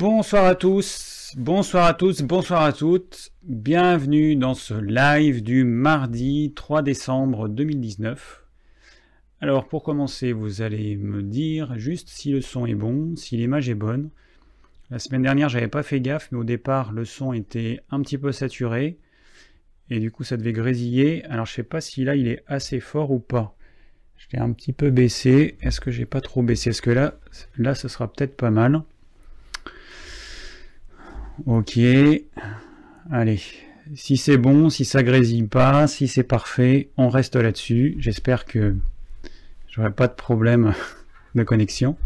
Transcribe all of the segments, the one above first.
Bonsoir à tous, bonsoir à tous, bonsoir à toutes. Bienvenue dans ce live du mardi 3 décembre 2019. Alors pour commencer, vous allez me dire juste si le son est bon, si l'image est bonne. La semaine dernière, j'avais pas fait gaffe, mais au départ, le son était un petit peu saturé et du coup, ça devait grésiller. Alors je sais pas si là, il est assez fort ou pas. Je l'ai un petit peu baissé. Est-ce que j'ai pas trop baissé? Est-ce que là, là, ce sera peut-être pas mal. Ok. Allez. Si c'est bon, si ça grésille pas, si c'est parfait, on reste là-dessus. J'espère que j'aurai pas de problème de connexion.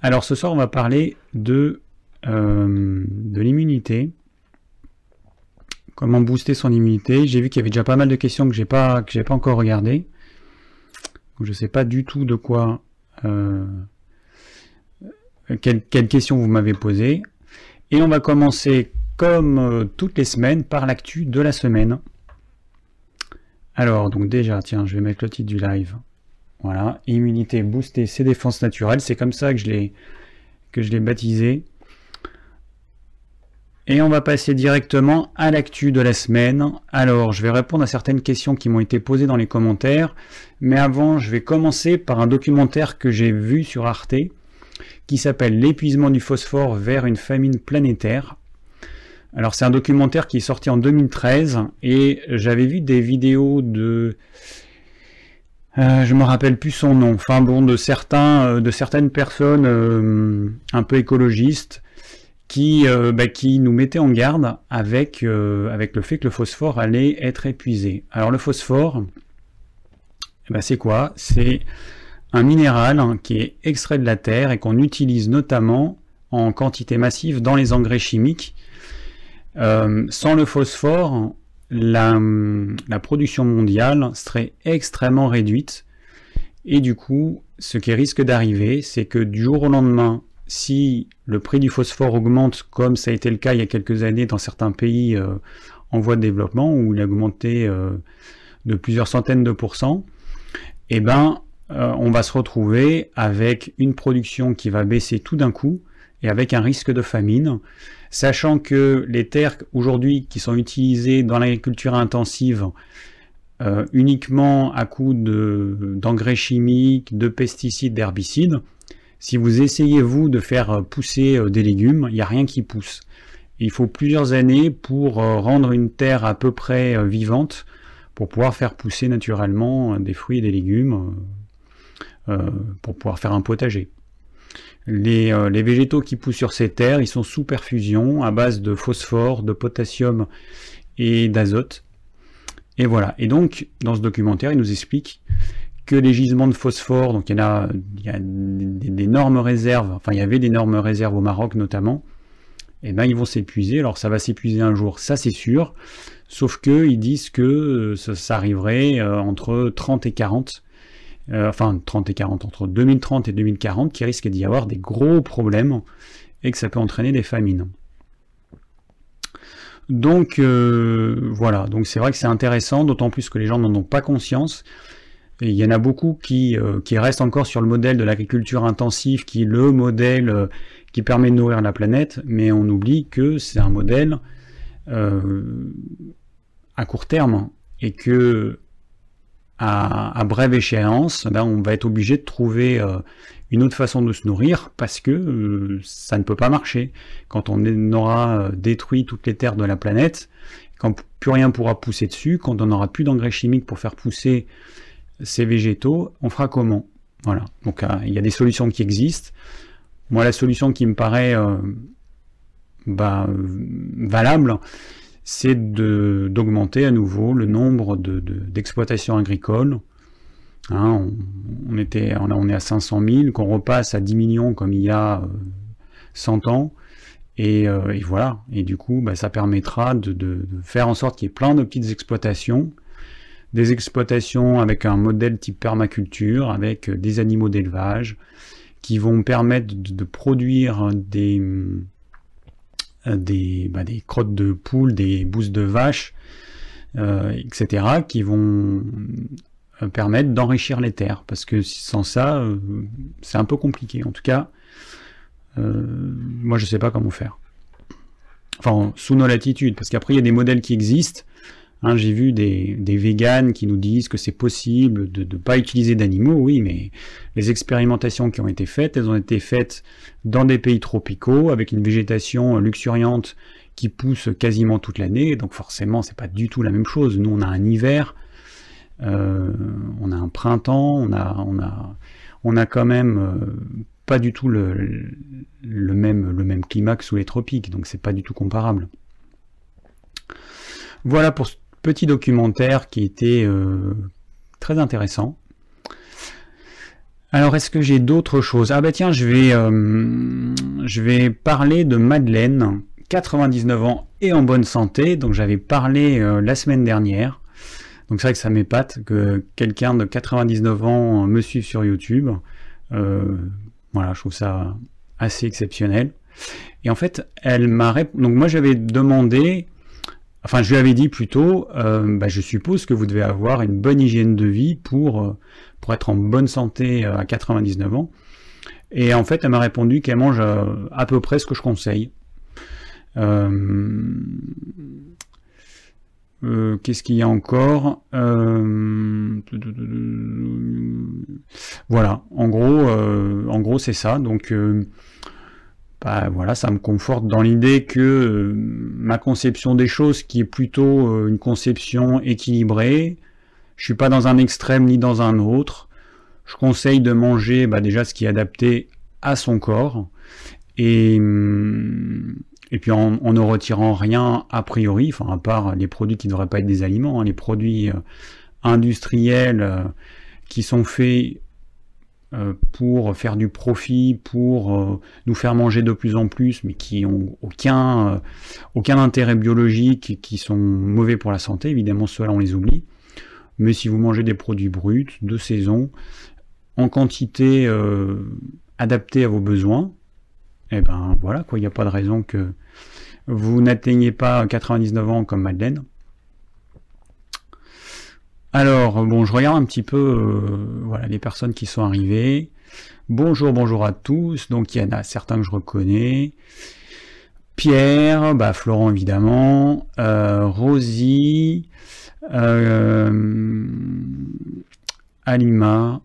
Alors ce soir, on va parler de, euh, de l'immunité. Comment booster son immunité. J'ai vu qu'il y avait déjà pas mal de questions que j'ai pas que j'ai pas encore regardées. Je ne sais pas du tout de quoi, euh, quelles quelle questions vous m'avez posées. Et on va commencer, comme euh, toutes les semaines, par l'actu de la semaine. Alors, donc déjà, tiens, je vais mettre le titre du live. Voilà, immunité boostée, c'est défenses naturelles. C'est comme ça que je l'ai que je l'ai baptisé. Et on va passer directement à l'actu de la semaine. Alors, je vais répondre à certaines questions qui m'ont été posées dans les commentaires. Mais avant, je vais commencer par un documentaire que j'ai vu sur Arte qui s'appelle L'épuisement du phosphore vers une famine planétaire. Alors, c'est un documentaire qui est sorti en 2013 et j'avais vu des vidéos de... Euh, je me rappelle plus son nom. Enfin bon, de euh, certaines personnes euh, un peu écologistes qui, euh, bah, qui nous mettait en garde avec, avec le fait que le phosphore allait être épuisé. Alors le phosphore, bah, c'est quoi? C'est un minéral qui est extrait de la terre et qu'on utilise notamment en quantité massive dans les engrais chimiques. Euh, sans le phosphore, la, la, production mondiale serait extrêmement réduite. Et du coup, ce qui risque d'arriver, c'est que du jour au lendemain, si le prix du phosphore augmente, comme ça a été le cas il y a quelques années dans certains pays euh, en voie de développement, où il a augmenté euh, de plusieurs centaines de pourcents, eh ben, euh, on va se retrouver avec une production qui va baisser tout d'un coup et avec un risque de famine, sachant que les terres aujourd'hui qui sont utilisées dans l'agriculture intensive uniquement à coup d'engrais chimiques, de pesticides, d'herbicides, si vous essayez, vous, de faire euh, pousser euh, des légumes, il n'y a rien qui pousse. Il faut plusieurs années pour euh, rendre une terre à peu près vivante pour pouvoir faire pousser naturellement des fruits et des légumes pour pouvoir faire un potager. Les, les, végétaux qui poussent sur ces terres, ils sont sous perfusion à base de phosphore, de potassium et d'azote. Et voilà. Et donc, dans ce documentaire, il nous explique que les gisements de phosphore, donc il y, a, il y a d'énormes réserves, enfin il y avait d'énormes réserves au Maroc notamment, et eh ben ils vont s'épuiser, alors ça va s'épuiser un jour, ça c'est sûr, sauf que ils disent que euh, ça, arriverait euh, entre 30 et 40, euh, enfin 30 et 40, entre 2030 et 2040, qui risque d'y avoir des gros problèmes, et que ça peut entraîner des famines. Donc voilà, donc c'est vrai que c'est intéressant, d'autant plus que les gens n'en ont pas conscience, il y en a beaucoup qui, euh, qui restent encore sur le modèle de l'agriculture intensive, qui est le modèle euh, qui permet de nourrir la planète, mais on oublie que c'est un modèle euh, à court terme et que à, brève échéance, ben, on va être obligé de trouver une autre façon de se nourrir parce que ça ne peut pas marcher. Quand on aura détruit toutes les terres de la planète, quand plus rien pourra pousser dessus, quand on n'aura plus d'engrais chimiques pour faire pousser ces végétaux, on fera comment? Voilà. Donc euh, il y a des solutions qui existent. Moi, la solution qui me paraît euh, bah, valable, c'est d'augmenter à nouveau le nombre d'exploitations agricoles. Hein, on, était, on, est à 500 000, qu'on repasse à 10 millions comme il y a 100 euh, ans. Et, voilà. Et du coup, bah, ça permettra de, de faire en sorte qu'il y ait plein de petites exploitations des exploitations avec un modèle type permaculture, avec euh, des animaux d'élevage, qui vont permettre de, produire des, euh, des, bah, des, crottes de poules, des bousses de vaches, euh, etc., qui vont permettre d'enrichir les terres, parce que sans ça, c'est un peu compliqué. En tout cas, moi, je sais pas comment faire. Enfin, sous nos latitudes, parce qu'après, il y a des modèles qui existent. Hein, j'ai vu des, véganes qui nous disent que c'est possible de ne pas utiliser d'animaux, oui, mais les expérimentations qui ont été faites, elles ont été faites dans des pays tropicaux, avec une végétation luxuriante qui pousse quasiment toute l'année, donc forcément, c'est pas du tout la même chose. Nous, on a un hiver, euh, on a un printemps, on a, on a, on a quand même euh, pas du tout le, le, même, le même climat que sous les tropiques, donc c'est pas du tout comparable. Voilà pour petit documentaire qui était euh, très intéressant. Alors est-ce que j'ai d'autres choses? Ah bah tiens, je vais, euh, parler de Madeleine, 99 ans et en bonne santé, donc j'avais parlé euh, la semaine dernière. Donc c'est vrai que ça m'épate que quelqu'un de 99 ans me suive sur YouTube. Voilà, je trouve ça assez exceptionnel. Et en fait, elle m'a répondu. Donc moi, j'avais demandé, enfin, je lui avais dit plutôt, euh, bah, je suppose que vous devez avoir une bonne hygiène de vie pour, euh, pour être en bonne santé euh, à 99 ans. Et en fait, elle m'a répondu qu'elle mange à peu près ce que je conseille. Euh, qu'est-ce qu'il y a encore? Euh, Voilà, en gros, euh, en gros c'est ça. Donc, bah, voilà, ça me conforte dans l'idée que ma conception des choses, qui est plutôt une conception équilibrée, je suis pas dans un extrême ni dans un autre. Je conseille de manger bah, déjà ce qui est adapté à son corps et hum, puis en, ne retirant rien a priori, enfin à part les produits qui ne devraient pas être des aliments, hein, les produits euh, industriels euh, qui sont faits euh, pour faire du profit, pour nous faire manger de plus en plus, mais qui ont aucun, aucun intérêt biologique qui sont mauvais pour la santé, évidemment ceux-là on les oublie. Mais si vous mangez des produits bruts, de saison, en quantité adaptée à vos besoins, et eh ben voilà, quoi, il n'y a pas de raison que vous n'atteignez pas 99 ans comme Madeleine. Alors, bon, je regarde un petit peu euh, voilà, les personnes qui sont arrivées. Bonjour, bonjour à tous. Donc, il y en a certains que je reconnais. Pierre, bah, Florent évidemment, euh, Rosie, euh, Alima,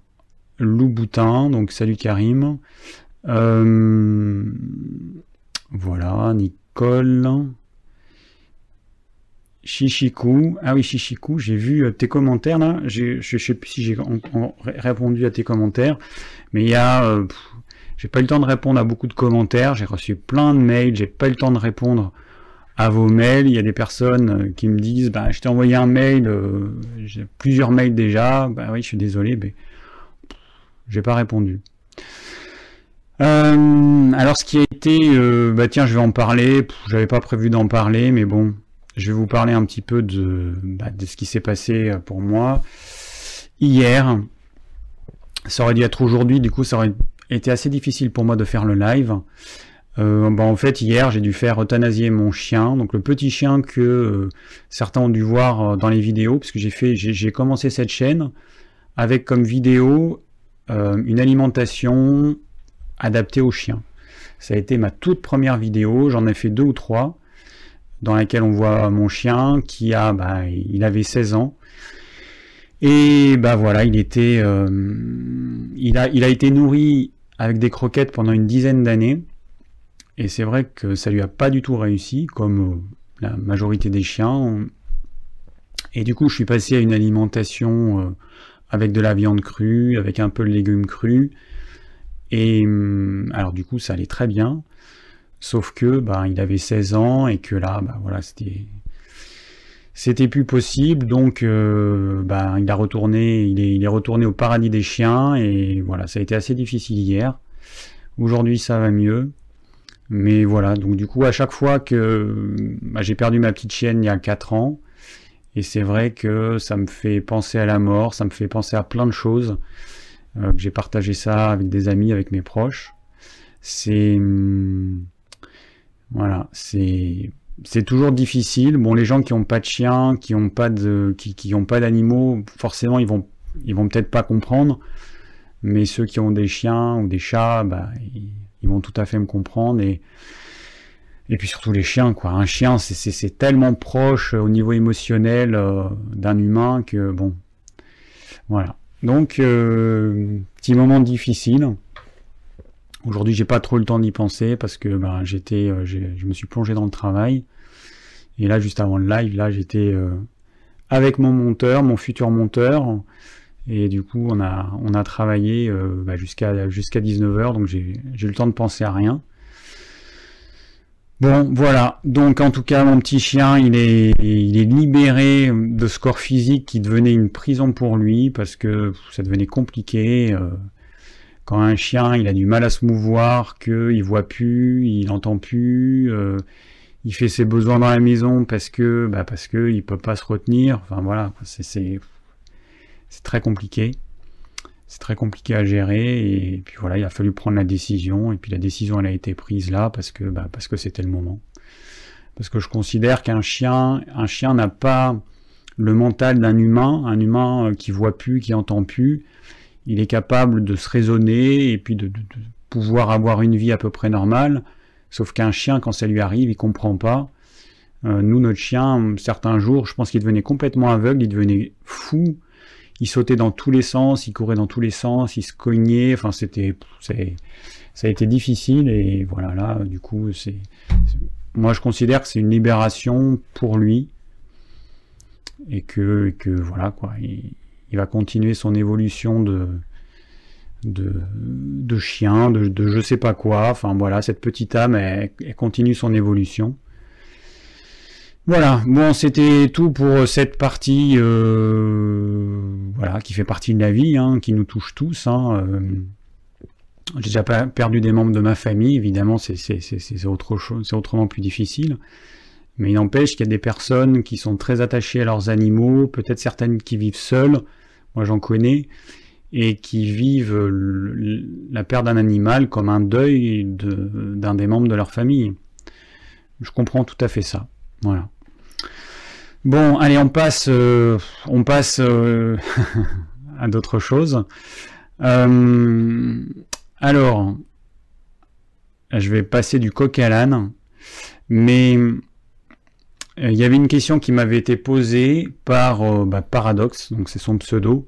Louboutin, donc salut Karim. voilà, Nick Chichikou. Ah oui, Chichikou, j'ai vu euh, tes commentaires là. Je ne sais plus si j'ai répondu à tes commentaires. Mais il y a. Euh, j'ai pas eu le temps de répondre à beaucoup de commentaires. J'ai reçu plein de mails. J'ai pas eu le temps de répondre à vos mails. Il y a des personnes euh, qui me disent bah, Je t'ai envoyé un mail. j'ai plusieurs mails déjà. Bah oui, je suis désolé. Mais j'ai pas répondu. Alors ce qui a été, bah tiens, je vais en parler. J'avais pas prévu d'en parler, mais bon, je vais vous parler un petit peu de, bah, ce qui s'est passé euh, pour moi hier. Ça aurait dû être aujourd'hui, du coup, ça aurait été assez difficile pour moi de faire le live. Euh, bah, en fait, hier, j'ai dû faire euthanasier mon chien, donc le petit chien que certains ont dû voir dans les vidéos, parce que j'ai j'ai commencé cette chaîne avec comme vidéo une alimentation adapté aux chiens. Ça a été ma toute première vidéo, j'en ai fait deux ou trois, dans laquelle on voit mon chien qui a, bah, il avait 16 ans. Et bah voilà, il était, euh, il, a, il a été nourri avec des croquettes pendant une dizaine d'années. Et c'est vrai que ça lui a pas du tout réussi, comme euh, la majorité des chiens. Et du coup, je suis passé à une alimentation euh, avec de la viande crue, avec un peu de légumes crus, et hum, alors du coup, ça allait très bien, sauf que bah, il avait 16 ans et que là, bah, voilà, c'était c'était plus possible, donc euh, bah, il a retourné, il est, il est, retourné au paradis des chiens et voilà, ça a été assez difficile hier. Aujourd'hui, ça va mieux, mais voilà, donc du coup, à chaque fois que bah, j'ai perdu ma petite chienne il y a 4 ans, et c'est vrai que ça me fait penser à la mort, ça me fait penser à plein de choses. Euh, j'ai partagé ça avec des amis, avec mes proches. C'est hum, voilà, c'est c'est toujours difficile. Bon, les gens qui n'ont pas de chien, qui n'ont pas d'animaux, forcément ils vont ils vont peut-être pas comprendre. Mais ceux qui ont des chiens ou des chats, bah, ils vont tout à fait me comprendre et et puis surtout les chiens, quoi. Un chien, c'est tellement proche au niveau émotionnel d'un humain que bon, voilà. Donc petit moment difficile. Aujourd'hui, j'ai pas trop le temps d'y penser parce que ben, j'étais, je me suis plongé dans le travail. Et là, juste avant le live, là, j'étais avec mon monteur, mon futur monteur. Et du coup, on a, on a travaillé euh, bah, jusqu'à jusqu'à 19h, donc j'ai eu le temps de penser à rien. Bon, voilà. Donc, en tout cas, mon petit chien, il est, il est libéré de ce corps physique qui devenait une prison pour lui parce que ça devenait compliqué. Euh, quand un chien, il a du mal à se mouvoir, qu'il voit plus, il entend plus, euh, il fait ses besoins dans la maison parce que bah parce que il peut pas se retenir. Enfin voilà, c'est très compliqué. C'est très compliqué à gérer et puis voilà, il a fallu prendre la décision et puis la décision elle a été prise là parce que bah, c'était le moment. Parce que je considère qu'un chien un chien n'a pas le mental d'un humain, un humain euh, qui voit plus, qui entend plus. Il est capable de se raisonner et puis de pouvoir avoir une vie à peu près normale Sauf qu'un chien, quand ça lui arrive, il comprend pas. Euh, nous, notre chien, certains jours, je pense qu'il devenait complètement aveugle, il devenait fou. Il sautait dans tous les sens, il courait dans tous les sens, il se cognait. Enfin, c'était, ça a été difficile et voilà. Là, du coup, c'est, moi, je considère que c'est une libération pour lui et que, que voilà quoi. Va continuer son évolution de chien, de, je sais pas quoi. Enfin voilà, cette petite âme, elle, continue son évolution. Voilà, bon, c'était tout pour cette partie, euh, voilà, qui fait partie de la vie, hein, qui nous touche tous. Hein, euh. J'ai déjà perdu des membres de ma famille, évidemment, c'est autre c'est autrement plus difficile. Mais il n'empêche qu'il y a des personnes qui sont très attachées à leurs animaux, peut-être certaines qui vivent seules. Moi, j'en connais et qui vivent la perte d'un animal comme un deuil d'un des membres de leur famille. Je comprends tout à fait ça. Voilà. Bon, allez, on passe, euh, on passe euh, à d'autres choses. Euh, alors, je vais passer du coq à l'âne, mais il y avait une question qui m'avait été posée par bah, Paradox, donc c'est son pseudo,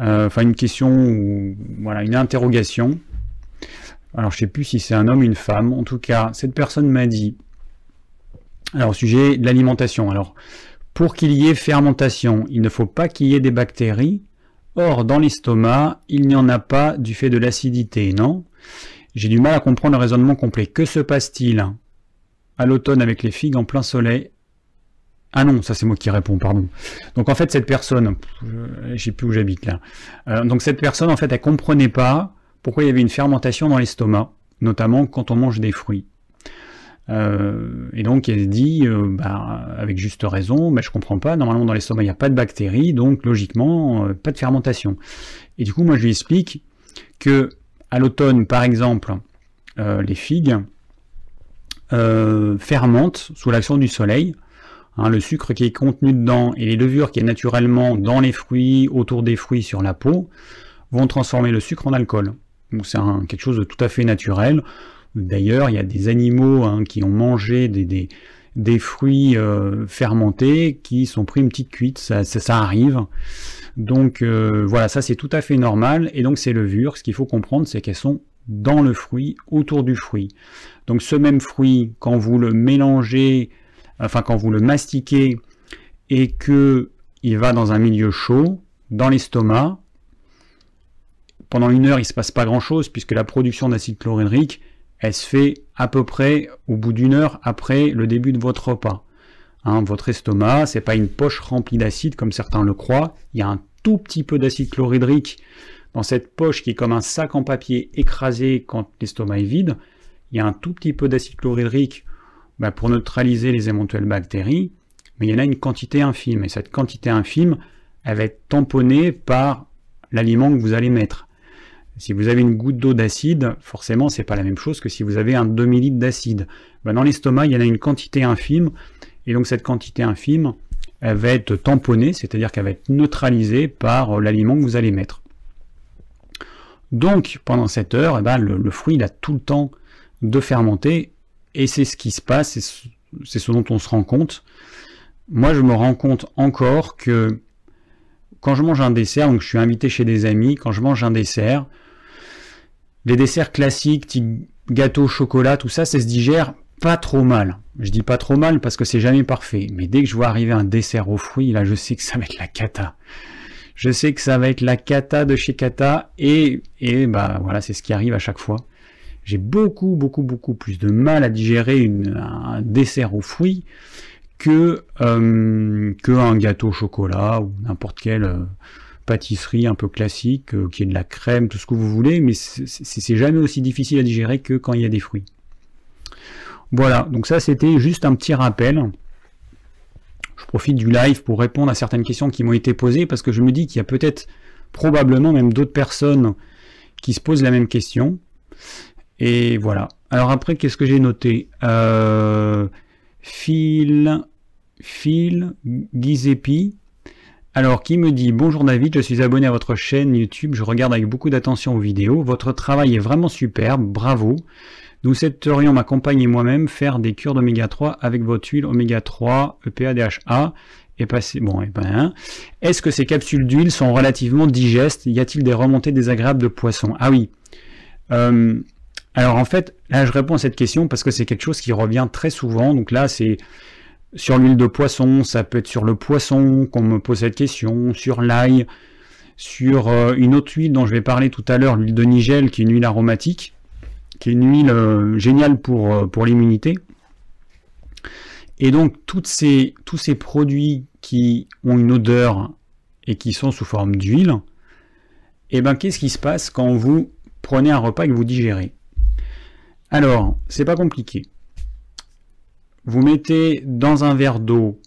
euh, enfin une question ou voilà une interrogation. Alors je sais plus si c'est un homme ou une femme. En tout cas, cette personne m'a dit. Alors au sujet de l'alimentation. Alors pour qu'il y ait fermentation, il ne faut pas qu'il y ait des bactéries. Or dans l'estomac, il n'y en a pas du fait de l'acidité, non? J'ai du mal à comprendre le raisonnement complet. Que se passe-t-il? À l'automne avec les figues en plein soleil ah non, ça c'est moi qui réponds, pardon. Donc en fait cette personne, je sais plus où j'habite là. Euh, donc cette personne en fait elle comprenait pas pourquoi il y avait une fermentation dans l'estomac, notamment quand on mange des fruits. Euh, et donc elle dit, euh, bah, avec juste raison, bah, je comprends pas, normalement dans l'estomac il n'y a pas de bactéries, donc logiquement pas de fermentation. Et du coup moi je lui explique que à l'automne par exemple, les figues fermentent sous l'action du soleil, Hein, le sucre qui est contenu dedans et les levures qui est naturellement dans les fruits, autour des fruits, sur la peau, vont transformer le sucre en alcool. Donc c'est quelque chose de tout à fait naturel. D'ailleurs, il y a des animaux hein, qui ont mangé des, des, fruits euh, fermentés qui sont pris une petite cuite, ça, ça, arrive. Donc euh, voilà, ça c'est tout à fait normal. Et donc ces levures, ce qu'il faut comprendre, c'est qu'elles sont dans le fruit, autour du fruit. Donc ce même fruit, quand vous le mélangez enfin quand vous le mastiquez et que il va dans un milieu chaud, dans l'estomac, pendant une heure il ne se passe pas grand chose puisque la production d'acide chlorhydrique elle se fait à peu près au bout d'une heure après le début de votre repas. Hein, votre estomac, c'est pas une poche remplie d'acide comme certains le croient. Il y a un tout petit peu d'acide chlorhydrique dans cette poche qui est comme un sac en papier écrasé quand l'estomac est vide. Il y a un tout petit peu d'acide chlorhydrique bah, pour neutraliser les éventuelles bactéries, mais il y en a une quantité infime, et cette quantité infime, elle va être tamponnée par l'aliment que vous allez mettre. Si vous avez une goutte d'eau d'acide, forcément, c'est pas la même chose que si vous avez un demi-litre d'acide. Bah, dans l'estomac, il y en a une quantité infime, et donc cette quantité infime, elle va être tamponnée, c'est-à-dire qu'elle va être neutralisée par l'aliment que vous allez mettre. Donc pendant cette heure, eh ben, le, fruit il a tout le temps de fermenter et c'est ce qui se passe, c'est ce dont on se rend compte. Moi je me rends compte encore que quand je mange un dessert, donc je suis invité chez des amis, quand je mange un dessert, les desserts classiques, type gâteau, chocolat, tout ça, ça se digère pas trop mal. Je dis pas trop mal parce que c'est jamais parfait. Mais dès que je vois arriver un dessert aux fruits, là, je sais que ça va être la cata. Je sais que ça va être la cata de chez Cata et, et bah voilà, c'est ce qui arrive à chaque fois. J'ai beaucoup, beaucoup, beaucoup plus de mal à digérer un dessert aux fruits que, euh, que un gâteau au chocolat ou n'importe quelle euh, pâtisserie un peu classique, euh, qui est de la crème, tout ce que vous voulez, mais c'est jamais aussi difficile à digérer que quand il y a des fruits. Voilà, donc ça c'était juste un petit rappel. Je profite du live pour répondre à certaines questions qui m'ont été posées parce que je me dis qu'il y a peut-être probablement même d'autres personnes qui se posent la même question. Et voilà. Alors après, qu'est-ce que j'ai noté? Euh, Phil, Phil Gizepi. Alors, qui me dit Bonjour David, je suis abonné à votre chaîne YouTube, je regarde avec beaucoup d'attention vos vidéos. Votre travail est vraiment superbe, bravo. Nous souhaiterions ma compagne et moi-même faire des cures d'oméga 3 avec votre huile oméga 3 EPA DHA et passer. Bon, et eh ben, est-ce que ces capsules d'huile sont relativement digestes? Y a-t-il des remontées désagréables de poisson Ah oui. Euh, alors en fait, là je réponds à cette question parce que c'est quelque chose qui revient très souvent. Donc là c'est sur l'huile de poisson, ça peut être sur le poisson qu'on me pose cette question, sur l'ail, sur euh, une autre huile dont je vais parler tout à l'heure, l'huile de Nigel, qui est une huile aromatique, qui est une huile euh, géniale pour, euh, pour l'immunité. Et donc toutes ces, tous ces produits qui ont une odeur et qui sont sous forme d'huile, et eh ben qu'est-ce qui se passe quand vous prenez un repas et que vous digérez? Alors, c'est pas compliqué. Vous mettez dans un verre d'eau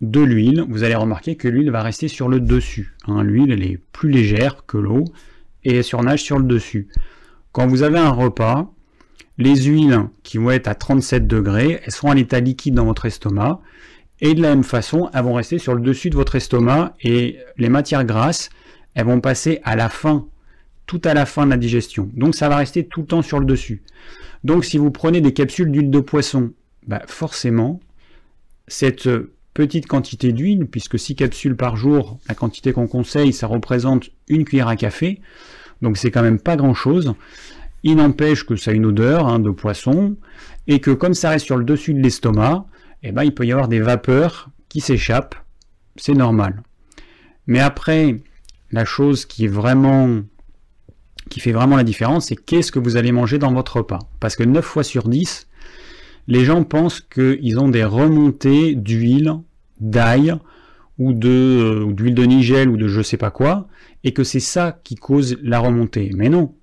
de l'huile, vous allez remarquer que l'huile va rester sur le dessus. Hein. l'huile, elle est plus légère que l'eau et elle surnage sur le dessus. Quand vous avez un repas, les huiles qui vont être à 37 degrés, elles seront à l'état liquide dans votre estomac et de la même façon, elles vont rester sur le dessus de votre estomac et les matières grasses, elles vont passer à la fin, tout à la fin de la digestion. Donc ça va rester tout le temps sur le dessus. Donc si vous prenez des capsules d'huile de poisson, bah forcément, cette petite quantité d'huile, puisque 6 capsules par jour, la quantité qu'on conseille, ça représente une cuillère à café, donc c'est quand même pas grand-chose. Il n'empêche que ça a une odeur hein, de poisson, et que comme ça reste sur le dessus de l'estomac, eh ben, il peut y avoir des vapeurs qui s'échappent, c'est normal. Mais après, la chose qui est vraiment qui fait vraiment la différence, c'est qu'est-ce que vous allez manger dans votre repas? Parce que 9 fois sur 10, les gens pensent qu'ils ont des remontées d'huile, d'ail, ou de d'huile de nigel ou de je sais pas quoi, et que c'est ça qui cause la remontée. Mais non,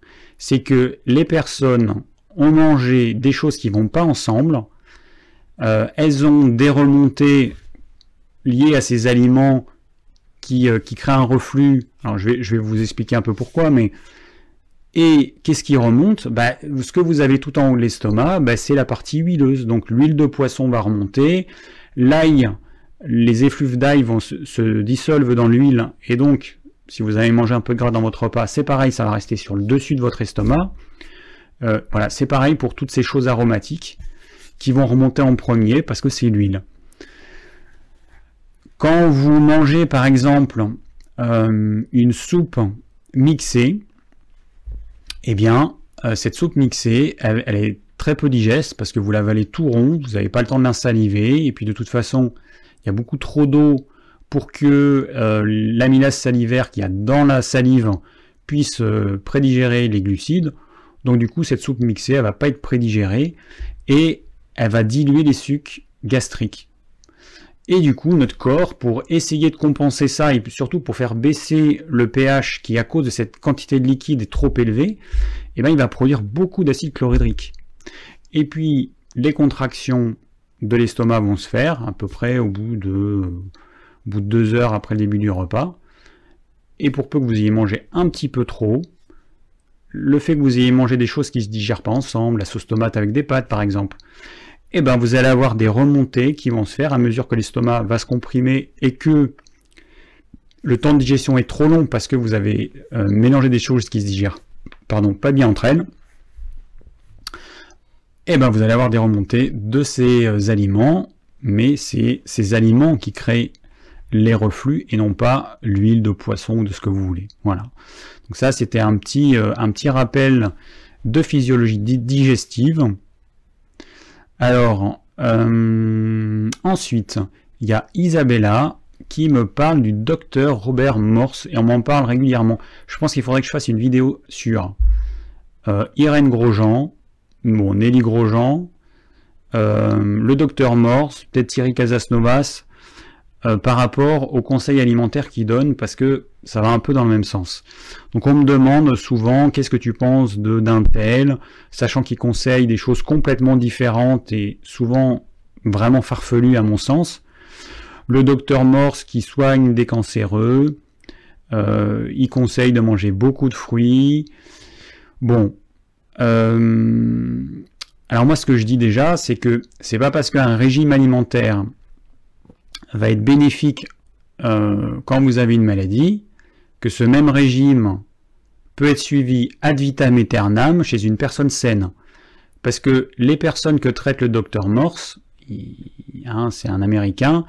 c'est que les personnes ont mangé des choses qui vont pas ensemble, euh, elles ont des remontées liées à ces aliments qui, euh, qui créent un reflux. Alors je vais, je vais vous expliquer un peu pourquoi, mais et qu'est-ce qui remonte? Bah, Ce que vous avez tout en haut de l'estomac, bah, c'est la partie huileuse. Donc l'huile de poisson va remonter, l'ail, les effluves d'ail vont se, dissolvent dans l'huile, et donc si vous avez mangé un peu de gras dans votre repas, c'est pareil, ça va rester sur le dessus de votre estomac. Euh, voilà, c'est pareil pour toutes ces choses aromatiques qui vont remonter en premier parce que c'est l'huile. Quand vous mangez par exemple euh, une soupe mixée, eh bien, euh, cette soupe mixée, elle, est très peu digeste parce que vous l'avalez tout rond, vous n'avez pas le temps de l'insaliver, et puis de toute façon, il y a beaucoup trop d'eau pour que euh, l'amylase salivaire qu'il y a dans la salive puisse euh, prédigérer les glucides. Donc du coup, cette soupe mixée, elle va pas être prédigérée et elle va diluer les sucs gastriques. Et du coup, notre corps, pour essayer de compenser ça, et surtout pour faire baisser le pH qui, à cause de cette quantité de liquide, est trop élevé, eh ben, il va produire beaucoup d'acide chlorhydrique. Et puis, les contractions de l'estomac vont se faire à peu près au bout de, au bout de deux heures après le début du repas. Et pour peu que vous ayez mangé un petit peu trop, le fait que vous ayez mangé des choses qui ne se digèrent pas ensemble, la sauce tomate avec des pâtes par exemple, eh ben vous allez avoir des remontées qui vont se faire à mesure que l'estomac va se comprimer et que le temps de digestion est trop long parce que vous avez euh, mélangé des choses qui se digèrent pardon, pas bien entre elles, eh ben vous allez avoir des remontées de ces euh, aliments, mais c'est ces aliments qui créent les reflux et non pas l'huile de poisson ou de ce que vous voulez. Voilà. Donc ça, c'était un petit, euh, rappel de physiologie digestive. Alors, euh, ensuite, il y a Isabella qui me parle du docteur Robert Morse et on m'en parle régulièrement. Je pense qu'il faudrait que je fasse une vidéo sur euh, Irène Grosjean, bon, Nelly Grosjean, le docteur Morse, peut-être Thierry Casasnovas, euh, par rapport aux conseils alimentaires qu'il donne, parce que ça va un peu dans le même sens. Donc on me demande souvent qu'est-ce que tu penses d'un tel, sachant qu'il conseille des choses complètement différentes et souvent vraiment farfelues à mon sens. Le docteur Morse qui soigne des cancéreux, euh, il conseille de manger beaucoup de fruits. Bon, euh, alors moi ce que je dis déjà, c'est que c'est pas parce qu'un régime alimentaire va être bénéfique euh, quand vous avez une maladie, que ce même régime peut être suivi ad vitam aeternam chez une personne saine. Parce que les personnes que traite le docteur Morse, hein, c'est un Américain,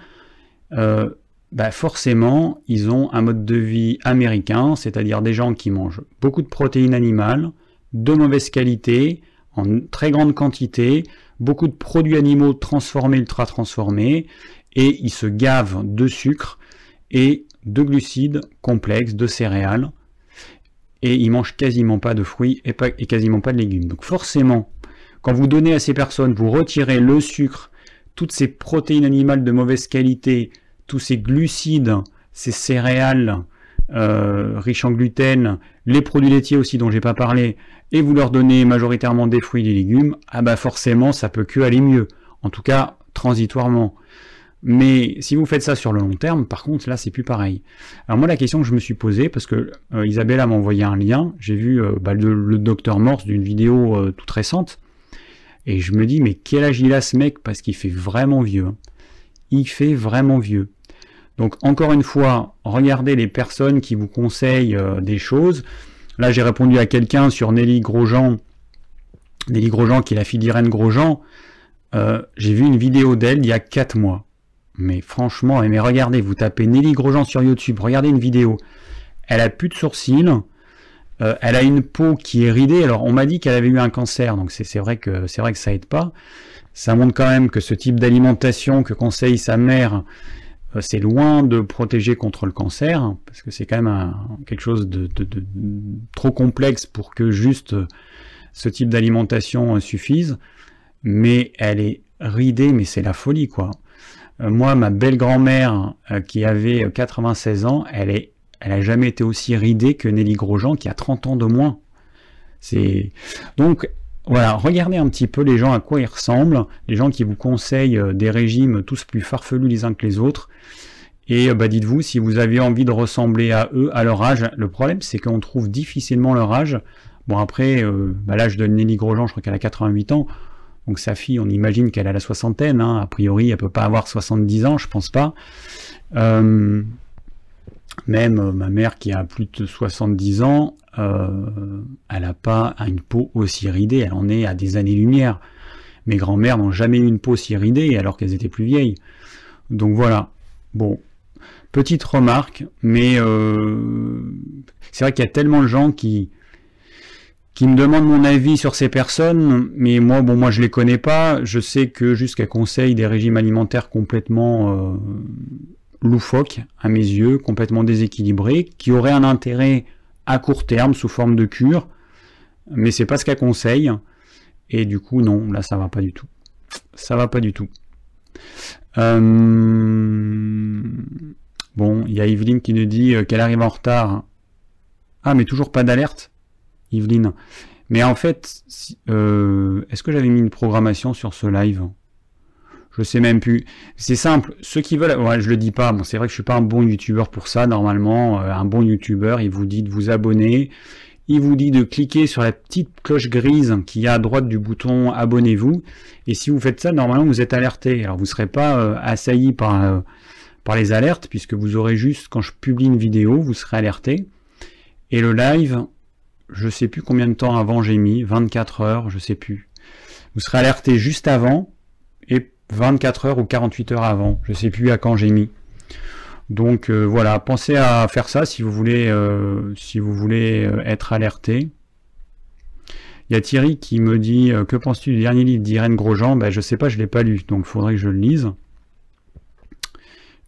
euh, bah forcément, ils ont un mode de vie américain, c'est-à-dire des gens qui mangent beaucoup de protéines animales, de mauvaise qualité, en très grande quantité, beaucoup de produits animaux transformés, ultra transformés, et ils se gavent de sucre et de glucides complexes, de céréales, et ils mangent quasiment pas de fruits et, quasiment pas de légumes. Donc forcément, quand vous donnez à ces personnes, vous retirez le sucre, toutes ces protéines animales de mauvaise qualité, tous ces glucides, ces céréales euh, riches en gluten, les produits laitiers aussi dont j'ai pas parlé, et vous leur donnez majoritairement des fruits et des légumes, ah bah forcément ça peut que aller mieux. En tout cas, transitoirement. Mais si vous faites ça sur le long terme, par contre, là, c'est plus pareil. Alors moi, la question que je me suis posée, parce que euh, Isabelle m'a envoyé un lien, j'ai vu euh, bah, le, docteur Morse d'une vidéo euh, toute récente, et je me dis, mais quel âge il a ce mec? Parce qu'il fait vraiment vieux. Hein. Il fait vraiment vieux. Donc encore une fois, regardez les personnes qui vous conseillent des choses. Là, j'ai répondu à quelqu'un sur Nelly Grosjean, Nelly Grosjean qui est la fille d'Irène Grosjean. j'ai vu une vidéo d'elle il y a 4 mois. Mais franchement, mais regardez, vous tapez Nelly Grosjean sur YouTube, regardez une vidéo. Elle a plus de sourcils, euh, elle a une peau qui est ridée. Alors on m'a dit qu'elle avait eu un cancer, donc c'est vrai que c'est vrai que ça aide pas. Ça montre quand même que ce type d'alimentation que conseille sa mère, euh, c'est loin de protéger contre le cancer, parce que c'est quand même quelque chose de, trop complexe pour que juste ce type d'alimentation suffise. Mais elle est ridée, mais c'est la folie quoi. Euh, moi, ma belle-grand-mère, euh, qui avait 96 ans, elle est, elle a jamais été aussi ridée que Nelly Grosjean, qui a 30 ans de moins. C'est donc voilà, regardez un petit peu les gens à quoi ils ressemblent, les gens qui vous conseillent euh, des régimes tous plus farfelus les uns que les autres. Et bah, dites-vous si vous avez envie de ressembler à eux à leur âge. Le problème, c'est qu'on trouve difficilement leur âge. Bon après, bah, l'âge de Nelly Grosjean, je crois qu'elle a 88 ans. Donc sa fille, on imagine qu'elle a la soixantaine, hein. a priori elle peut pas avoir 70 ans, je pense pas. Euh, même euh, ma mère qui a plus de 70 ans, euh, elle n'a pas une peau aussi ridée, elle en est à des années-lumière. Mes grands-mères n'ont jamais eu une peau si ridée alors qu'elles étaient plus vieilles. Donc voilà. Bon, petite remarque, mais c'est vrai qu'il y a tellement de gens qui, qui me demande mon avis sur ces personnes, mais moi, bon, moi je les connais pas. Je sais que jusqu'à conseil des régimes alimentaires complètement euh, loufoques à mes yeux, complètement déséquilibrés, qui auraient un intérêt à court terme sous forme de cure, mais c'est pas ce qu'elle conseille. Et du coup, non, là ça va pas du tout. Ça va pas du tout. Euh, bon, il y a Evelyne qui nous dit euh, qu'elle arrive en retard. Ah, mais toujours pas d'alerte? Yveline. Mais en fait, euh, est-ce que j'avais mis une programmation sur ce live? Je sais même plus. C'est simple. Ceux qui veulent, ouais, je le dis pas. C'est vrai que je suis pas un bon youtubeur pour ça. Normalement, euh, un bon youtubeur, il vous dit de vous abonner. Il vous dit de cliquer sur la petite cloche grise qui est à droite du bouton abonnez-vous. Et si vous faites ça, normalement, vous êtes alerté. Alors, vous ne serez pas euh, assailli par les alertes, puisque vous aurez juste, quand je publie une vidéo, vous serez alerté. Et le live, je sais plus combien de temps avant j'ai mis, 24 heures, je sais plus. Vous serez alerté juste avant et 24 heures ou 48 heures avant, je sais plus à quand j'ai mis. Donc euh, voilà, pensez à faire ça si vous voulez, euh, si vous voulez euh, être alerté. Il y a Thierry qui me dit Que penses-tu du dernier livre d'Irène Grosjean? Ben, Je sais pas, je ne l'ai pas lu, donc il faudrait que je le lise.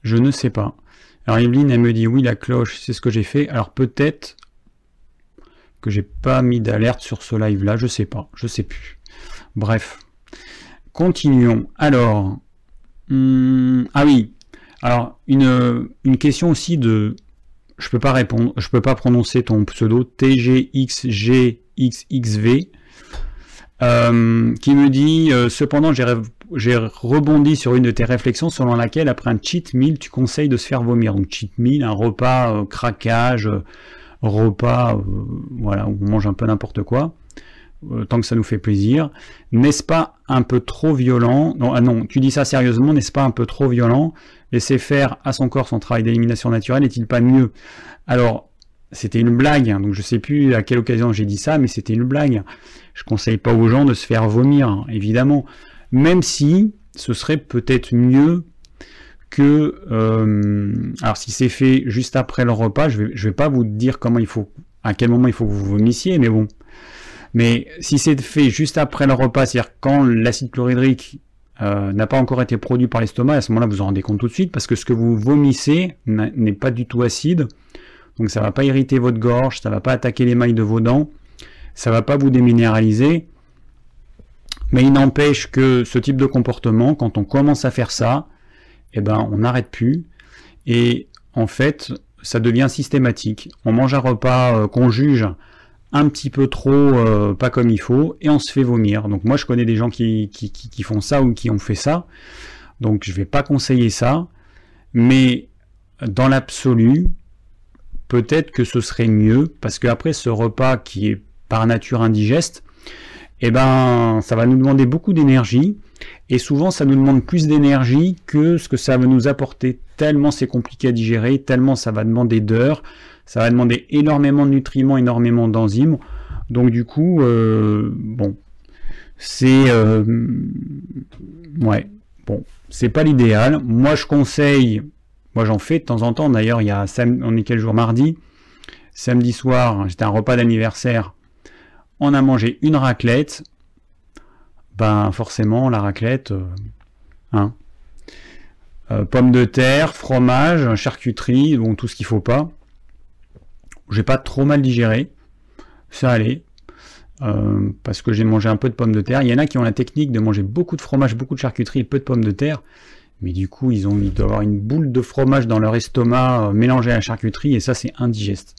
Je ne sais pas. Alors Evelyne, elle me dit Oui, la cloche, c'est ce que j'ai fait. Alors peut-être que j'ai pas mis d'alerte sur ce live-là, je sais pas, je sais plus. Bref, continuons. Alors, hmm, ah oui, alors, une, une question aussi de. Je peux pas répondre, je peux pas prononcer ton pseudo TGXGXXV. Euh, qui me dit euh, cependant j'ai rebondi sur une de tes réflexions selon laquelle après un cheat meal tu conseilles de se faire vomir donc cheat meal un repas euh, craquage repas voilà où on mange un peu n'importe quoi tant que ça nous fait plaisir n'est-ce pas un peu trop violent? Non ah non tu dis ça sérieusement n'est-ce pas un peu trop violent laisser faire à son corps son travail d'élimination naturelle n'est-il pas mieux? Alors, c'était une blague, hein, donc je sais plus à quelle occasion j'ai dit ça, mais c'était une blague. Je conseille pas aux gens de se faire vomir, hein, évidemment. Même si ce serait peut-être mieux Euh, alors si c'est fait juste après le repas, je vais, vais pas vous dire comment il faut, à quel moment il faut que vous vomissiez, mais bon. Mais si c'est fait juste après le repas, c'est-à-dire quand l'acide chlorhydrique euh, n'a pas encore été produit par l'estomac, à ce moment-là vous en rendez compte tout de suite, parce que ce que vous vomissez n'est pas du tout acide, donc ça va pas irriter votre gorge, ça va pas attaquer les mailles de vos dents, ça va pas vous déminéraliser, mais il n'empêche que ce type de comportement, quand on commence à faire ça, eh ben on n'arrête plus, et en fait ça devient systématique. On mange un repas euh, qu'on juge un petit peu trop euh, pas comme il faut et on se fait vomir. Donc moi je connais des gens qui, qui, font ça ou qui ont fait ça. Donc je vais pas conseiller ça. Mais dans l'absolu, peut-être que ce serait mieux parce qu'après ce repas qui est par nature indigeste, eh ben ça va nous demander beaucoup d'énergie et souvent ça nous demande plus d'énergie que ce que ça va nous apporter tellement c'est compliqué à digérer, tellement ça va demander d'heures, ça va demander énormément de nutriments, énormément d'enzymes. Donc du coup, euh, bon, c'est euh, ouais, bon, c'est pas l'idéal. Moi, je conseille, moi j'en fais de temps en temps. D'ailleurs, il y a on est quel jour? Mardi, samedi soir, j'étais un repas d'anniversaire. On a mangé une raclette. Ben forcément, la raclette, euh, hein, pommes de terre, fromage, charcuterie, bon tout ce qu'il faut pas j'ai pas trop mal digéré, ça allait, euh, parce que j'ai mangé un peu de pommes de terre. Il y en a qui ont la technique de manger beaucoup de fromage, beaucoup de charcuterie et peu de pommes de terre, mais du coup ils ont mis d'avoir une boule de fromage dans leur estomac euh, mélangée à la charcuterie et ça c'est indigeste.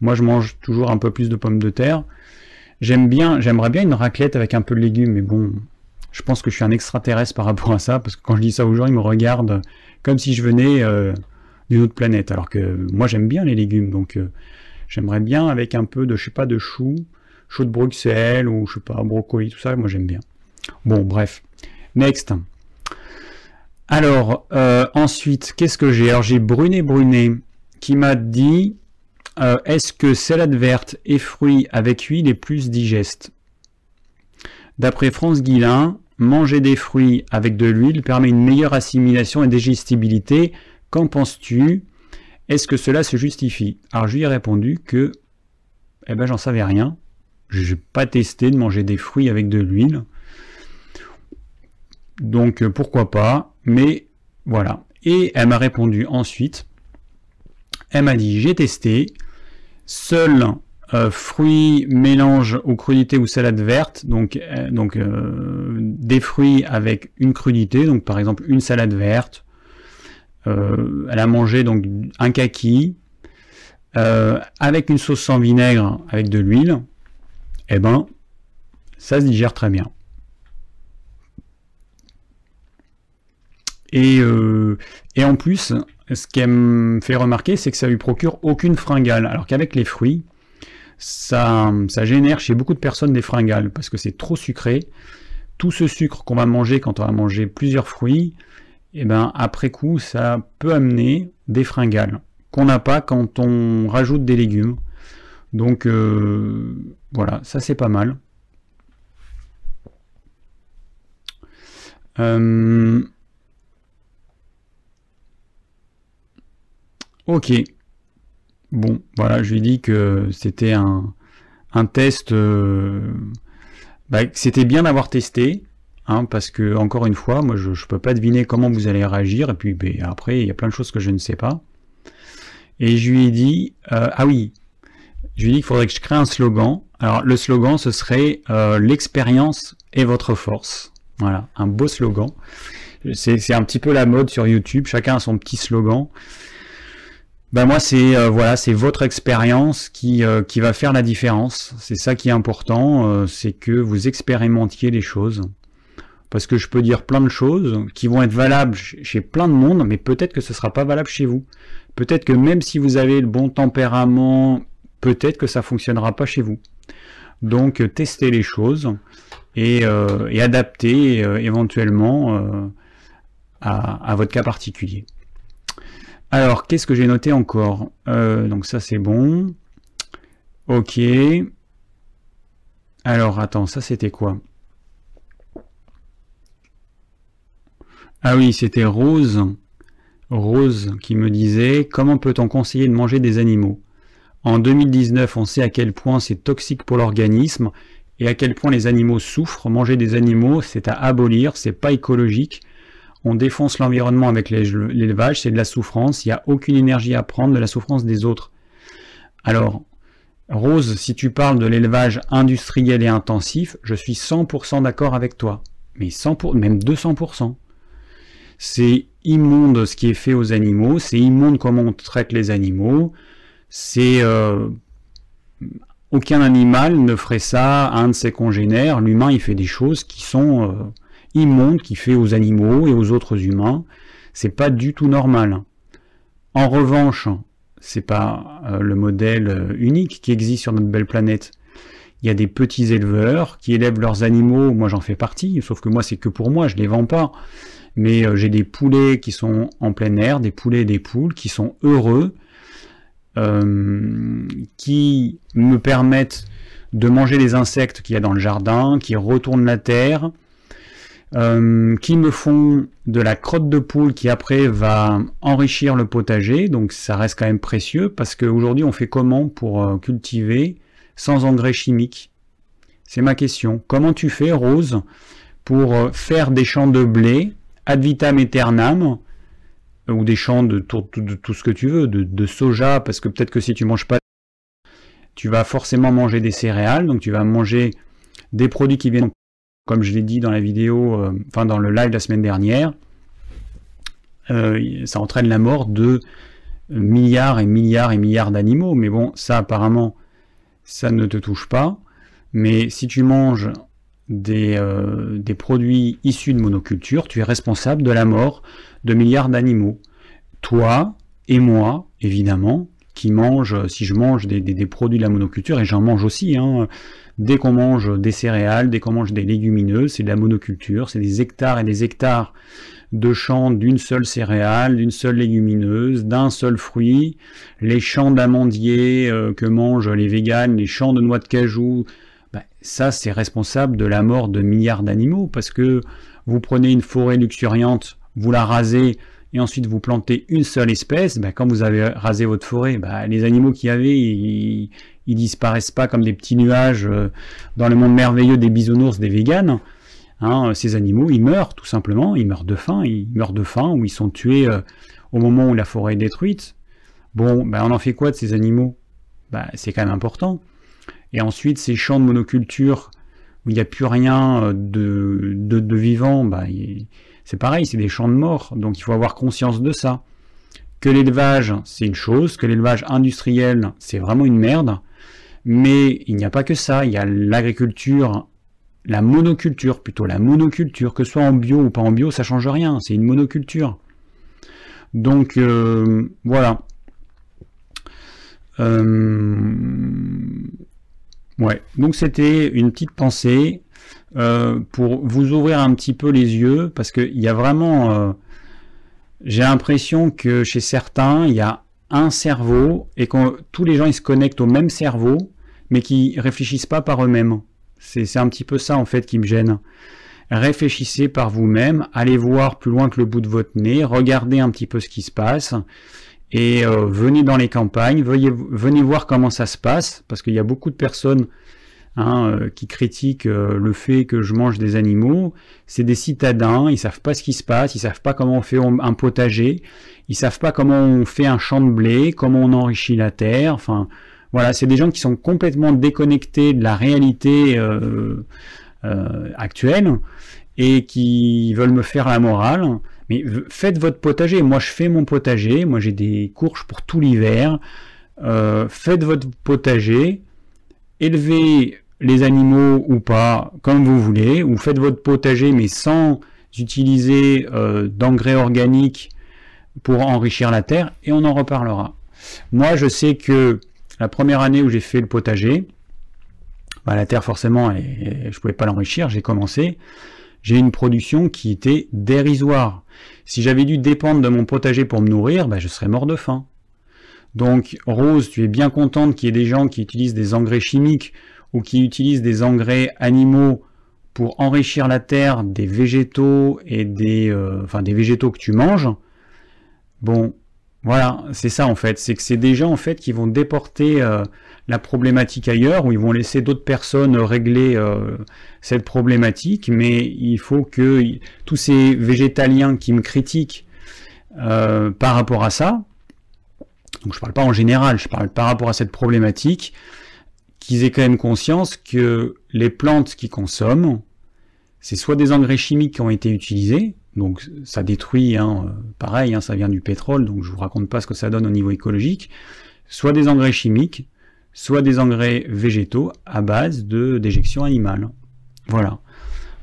Moi je mange toujours un peu plus de pommes de terre. J'aime bien, j'aimerais bien une raclette avec un peu de légumes, mais bon, je pense que je suis un extraterrestre par rapport à ça, parce que quand je dis ça aux gens, ils me regardent comme si je venais euh, d'une autre planète. Alors que moi j'aime bien les légumes, donc euh, j'aimerais bien avec un peu de, je sais pas, de choux, choux de Bruxelles ou je sais pas, brocoli, tout ça, moi j'aime bien. Bon, bref. Next. Alors, euh, ensuite, qu'est-ce que j'ai? Alors j'ai Brunet Brunet qui m'a dit euh, est-ce que salade verte et fruits avec huile est plus digeste D'après France Guillain, manger des fruits avec de l'huile permet une meilleure assimilation et digestibilité Qu'en penses-tu Est-ce que cela se justifie Alors je lui ai répondu que eh ben j'en savais rien. Je n'ai pas testé de manger des fruits avec de l'huile. Donc euh, pourquoi pas, mais voilà. Et elle m'a répondu ensuite. Elle m'a dit j'ai testé. Seuls euh, fruits, mélange ou crudité ou salade verte, donc, euh, donc des fruits avec une crudité, donc par exemple une salade verte, euh, elle a mangé donc un kaki euh, avec une sauce sans vinaigre avec de l'huile. Eh ben, ça se digère très bien. Et, euh, et en plus, ce qu'elle me fait remarquer, c'est que ça lui procure aucune fringale. Alors qu'avec les fruits, ça, génère chez beaucoup de personnes des fringales parce que c'est trop sucré. Tout ce sucre qu'on va manger quand on va manger plusieurs fruits, et eh ben après coup, ça peut amener des fringales qu'on n'a pas quand on rajoute des légumes. Donc voilà, ça c'est pas mal. Ok. Bon, voilà, je lui ai dit que c'était un, test. Bah, c'était bien d'avoir testé. Hein, parce que, encore une fois, moi je ne peux pas deviner comment vous allez réagir, et puis ben, après, il y a plein de choses que je ne sais pas. Et je lui ai dit, euh, ah oui, je lui ai dit qu'il faudrait que je crée un slogan. Alors le slogan, ce serait euh, l'expérience est votre force. Voilà, un beau slogan. C'est un petit peu la mode sur YouTube, chacun a son petit slogan. Ben moi c'est euh, voilà c'est votre expérience qui, qui va faire la différence. C'est ça qui est important, c'est que vous expérimentiez les choses parce que je peux dire plein de choses qui vont être valables chez plein de monde, mais peut-être que ce ne sera pas valable chez vous. Peut-être que même si vous avez le bon tempérament, peut-être que ça ne fonctionnera pas chez vous. Donc testez les choses et, euh, adaptez euh, éventuellement euh, à, votre cas particulier. Alors, qu'est-ce que j'ai noté encore Donc ça c'est bon. Ok. Alors attends, ça c'était quoi Ah oui, c'était Rose. Rose qui me disait Comment peut-on conseiller de manger des animaux? En 2019, on sait à quel point c'est toxique pour l'organisme et à quel point les animaux souffrent. Manger des animaux, c'est à abolir, c'est pas écologique. On défonce l'environnement avec l'élevage, c'est de la souffrance. Il n'y a aucune énergie à prendre de la souffrance des autres. Alors, Rose, si tu parles de l'élevage industriel et intensif, je suis 100% d'accord avec toi. Mais 100 même 200%. C'est immonde ce qui est fait aux animaux, c'est immonde comment on traite les animaux, c'est... Euh, aucun animal ne ferait ça à un de ses congénères. L'humain, il fait des choses qui sont euh, immondes, qu'il fait aux animaux et aux autres humains. C'est pas du tout normal. En revanche, c'est pas euh, le modèle unique qui existe sur notre belle planète. Il y a des petits éleveurs qui élèvent leurs animaux. Moi, j'en fais partie, sauf que moi, c'est que pour moi, je les vends pas mais euh, j'ai des poulets qui sont en plein air, des poulets et des poules qui sont heureux, euh, qui me permettent de manger les insectes qu'il y a dans le jardin, qui retournent la terre, euh, qui me font de la crotte de poule qui après va enrichir le potager, donc ça reste quand même précieux parce qu'aujourd'hui on fait comment pour cultiver sans engrais chimiques? C'est ma question. Comment tu fais, Rose, pour faire des champs de blé ad vitam aeternam, ou des champs de tout, ce que tu veux, de, soja, parce que peut-être que si tu manges pas, tu vas forcément manger des céréales, donc tu vas manger des produits qui viennent, comme je l'ai dit dans la vidéo, euh, enfin dans le live la semaine dernière, euh, ça entraîne la mort de milliards et milliards et milliards d'animaux, mais bon, ça apparemment, ça ne te touche pas, mais si tu manges euh, des, produits issus de monoculture, tu es responsable de la mort de milliards d'animaux. Toi et moi, évidemment, qui mange, si je mange des, produits de la monoculture, et j'en mange aussi, hein, dès qu'on mange des céréales, dès qu'on mange des légumineuses, c'est de la monoculture, c'est des hectares et des hectares de champs d'une seule céréale, d'une seule légumineuse, d'un seul fruit, les champs d'amandiers euh, que mangent les véganes, les champs de noix de cajou, bah, ça c'est responsable de la mort de milliards d'animaux, parce que vous prenez une forêt luxuriante, vous la rasez, et ensuite vous plantez une seule espèce, bah, quand vous avez rasé votre forêt, bah, les animaux qui y avait, ils, disparaissent pas comme des petits nuages euh, dans le monde merveilleux des bisounours, des véganes. Hein, ces animaux, ils meurent tout simplement, ils meurent de faim, ils meurent de faim ou ils sont tués euh, au moment où la forêt est détruite. Bon, on en fait quoi de ces animaux? C'est quand même important. Et ensuite, ces champs de monoculture où il n'y a plus rien euh, de, de, vivant, bah, c'est pareil, c'est des champs de mort. Donc il faut avoir conscience de ça. Que l'élevage, c'est une chose, que l'élevage industriel, c'est vraiment une merde. Mais il n'y a pas que ça, il y a l'agriculture, la monoculture plutôt, la monoculture, que ce soit en bio ou pas en bio, ça change rien, c'est une monoculture. Donc euh, voilà. Euh, Ouais, donc c'était une petite pensée euh, pour vous ouvrir un petit peu les yeux, parce qu'il y a vraiment... J'ai l'impression que chez certains, il y a un cerveau et que tous les gens ils se connectent au même cerveau, mais qui réfléchissent pas par eux-mêmes. C'est un petit peu ça en fait qui me gêne. Réfléchissez par vous-même, allez voir plus loin que le bout de votre nez, regardez un petit peu ce qui se passe et euh, venez dans les campagnes, venez voir comment ça se passe, parce qu'il y a beaucoup de personnes Hein, euh, qui critiquent euh, le fait que je mange des animaux, c'est des citadins, ils savent pas ce qui se passe, ils savent pas comment on fait un potager, ils savent pas comment on fait un champ de blé, comment on enrichit la terre, enfin voilà, c'est des gens qui sont complètement déconnectés de la réalité euh, actuelle et qui veulent me faire la morale. Mais faites votre potager. Moi, je fais mon potager. Moi, j'ai des courges pour tout l'hiver. faites votre potager élevez les animaux ou pas, comme vous voulez, ou faites votre potager mais sans utiliser euh, d'engrais organiques pour enrichir la terre, et on en reparlera. Moi, je sais que la première année où j'ai fait le potager, bah, la terre forcément, je ne pouvais pas l'enrichir, j'ai commencé, j'ai une production qui était dérisoire. Si j'avais dû dépendre de mon potager pour me nourrir, bah, je serais mort de faim. Donc Rose, tu es bien contente qu'il y ait des gens qui utilisent des engrais chimiques ou qui utilisent des engrais animaux pour enrichir la terre des végétaux et des, euh, enfin, des végétaux que tu manges. Bon, voilà, c'est ça en fait. C'est que c'est des gens en fait qui vont déporter euh, la problématique ailleurs ou ils vont laisser d'autres personnes régler euh, cette problématique. Mais il faut que tous ces végétaliens qui me critiquent par rapport à ça, donc je parle pas en général, je parle par rapport à cette problématique, qu'ils aient quand même conscience que les plantes qu'ils consomment, c'est soit des engrais chimiques qui ont été utilisés, donc ça détruit, hein, pareil, hein, ça vient du pétrole, donc je vous raconte pas ce que ça donne au niveau écologique, soit des engrais chimiques, soit des engrais végétaux à base de déjection animale. Voilà.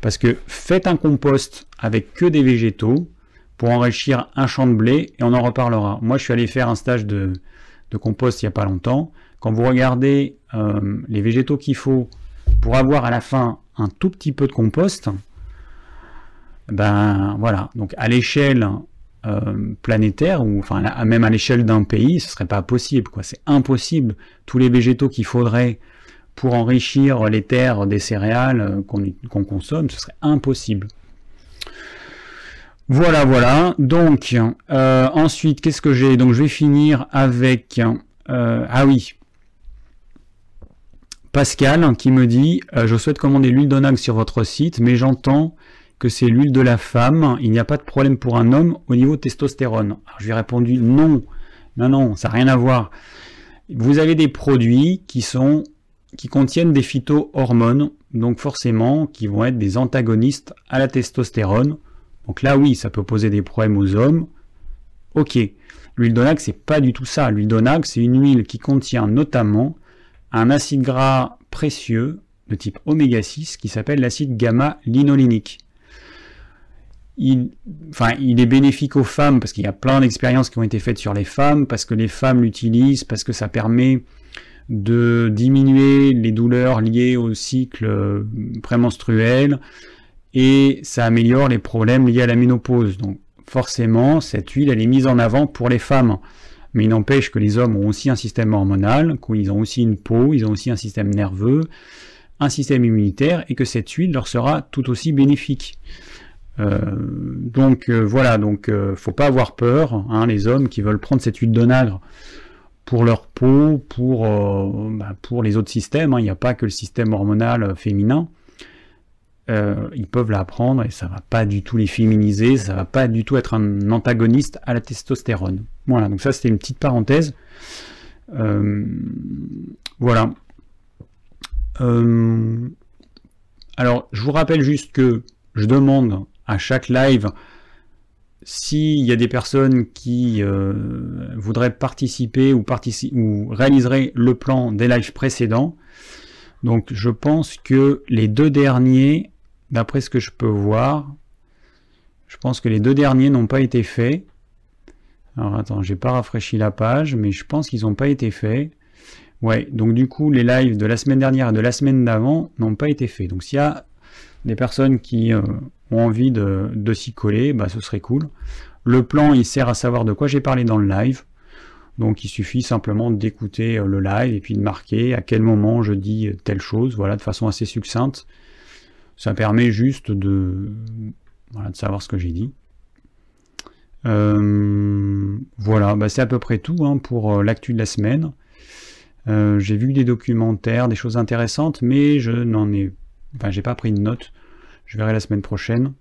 Parce que faites un compost avec que des végétaux, pour enrichir un champ de blé et on en reparlera. Moi, je suis allé faire un stage de, compost il n'y a pas longtemps. Quand vous regardez euh, les végétaux qu'il faut pour avoir à la fin un tout petit peu de compost, ben voilà. Donc à l'échelle euh, planétaire ou enfin même à l'échelle d'un pays, ce serait pas possible. Quoi, c'est impossible. Tous les végétaux qu'il faudrait pour enrichir les terres des céréales euh, qu'on consomme, ce serait impossible. Voilà, voilà. Donc, euh, ensuite, qu'est-ce que j'ai? Donc, je vais finir avec... Ah oui. Pascal qui me dit Je souhaite commander l'huile d'onag sur votre site, mais j'entends que c'est l'huile de la femme. Il n'y a pas de problème pour un homme au niveau testostérone. Alors, je lui ai répondu Non, non, non, ça n'a rien à voir. Vous avez des produits qui sont qui contiennent des phytohormones, donc forcément qui vont être des antagonistes à la testostérone. Donc là, oui, ça peut poser des problèmes aux hommes. Ok. L'huile d'onag, c'est pas du tout ça. L'huile d'onag, c'est une huile qui contient notamment un acide gras précieux de type oméga 6 qui s'appelle l'acide gamma-linolénique. Il, enfin, il est bénéfique aux femmes parce qu'il y a plein d'expériences qui ont été faites sur les femmes, parce que les femmes l'utilisent, parce que ça permet de diminuer les douleurs liées au cycle prémenstruel, et ça améliore les problèmes liés à la ménopause. Donc forcément, cette huile, elle est mise en avant pour les femmes. Mais il n'empêche que les hommes ont aussi un système hormonal, qu'ils ont aussi une peau, ils ont aussi un système nerveux, un système immunitaire, et que cette huile leur sera tout aussi bénéfique. Euh, donc euh, voilà, donc euh, faut pas avoir peur, hein, les hommes qui veulent prendre cette huile d'onagre pour leur peau, pour, bah, les autres systèmes, hein. il n'y a pas que le système hormonal féminin. Ils peuvent l'apprendre et ça va pas du tout les féminiser, ça va pas du tout être un antagoniste à la testostérone. Voilà, donc ça c'était une petite parenthèse. Voilà. Alors, je vous rappelle juste que je demande à chaque live s'il y a des personnes qui voudraient participer ou, ou réaliseraient le plan des lives précédents. Donc je pense que les deux derniers d'après ce que je peux voir, je pense que les deux derniers n'ont pas été faits. Alors attends, j'ai pas rafraîchi la page, mais je pense qu'ils n'ont pas été faits. Ouais, donc du coup, les lives de la semaine dernière et de la semaine d'avant n'ont pas été faits. Donc s'il y a des personnes qui euh, ont envie de, s'y coller, bah, ce serait cool. Le plan, il sert à savoir de quoi j'ai parlé dans le live. Donc il suffit simplement d'écouter le live et puis de marquer à quel moment je dis telle chose, voilà, de façon assez succincte. Ça permet juste de, savoir ce que j'ai dit. voilà, bah, c'est à peu près tout hein, pour l'actu de la semaine. Euh, j'ai vu des documentaires, des choses intéressantes, mais je n'en ai, enfin, j'ai pas pris de notes. Je verrai la semaine prochaine.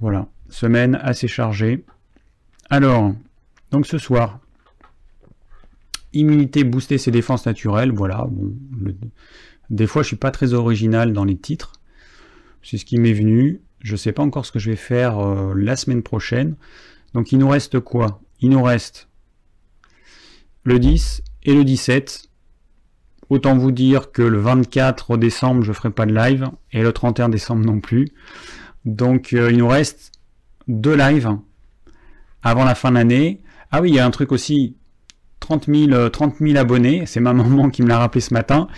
Voilà, semaine assez chargée. Alors, donc ce soir, immunité booster ses défenses naturelles. Voilà, bon, des fois je suis pas très original dans les titres. C'est ce qui m'est venu. Je sais pas encore ce que je vais faire euh, la semaine prochaine. Donc il nous reste quoi? Il nous reste le 10 et le 17. Autant vous dire que le 24 décembre, je ferai pas de live, et le 31 décembre non plus. Donc euh, il nous reste deux lives avant la fin de l'année. Ah oui, il y a un truc aussi, 30 000, 30 000 abonnés, c'est ma maman qui me l'a rappelé ce matin.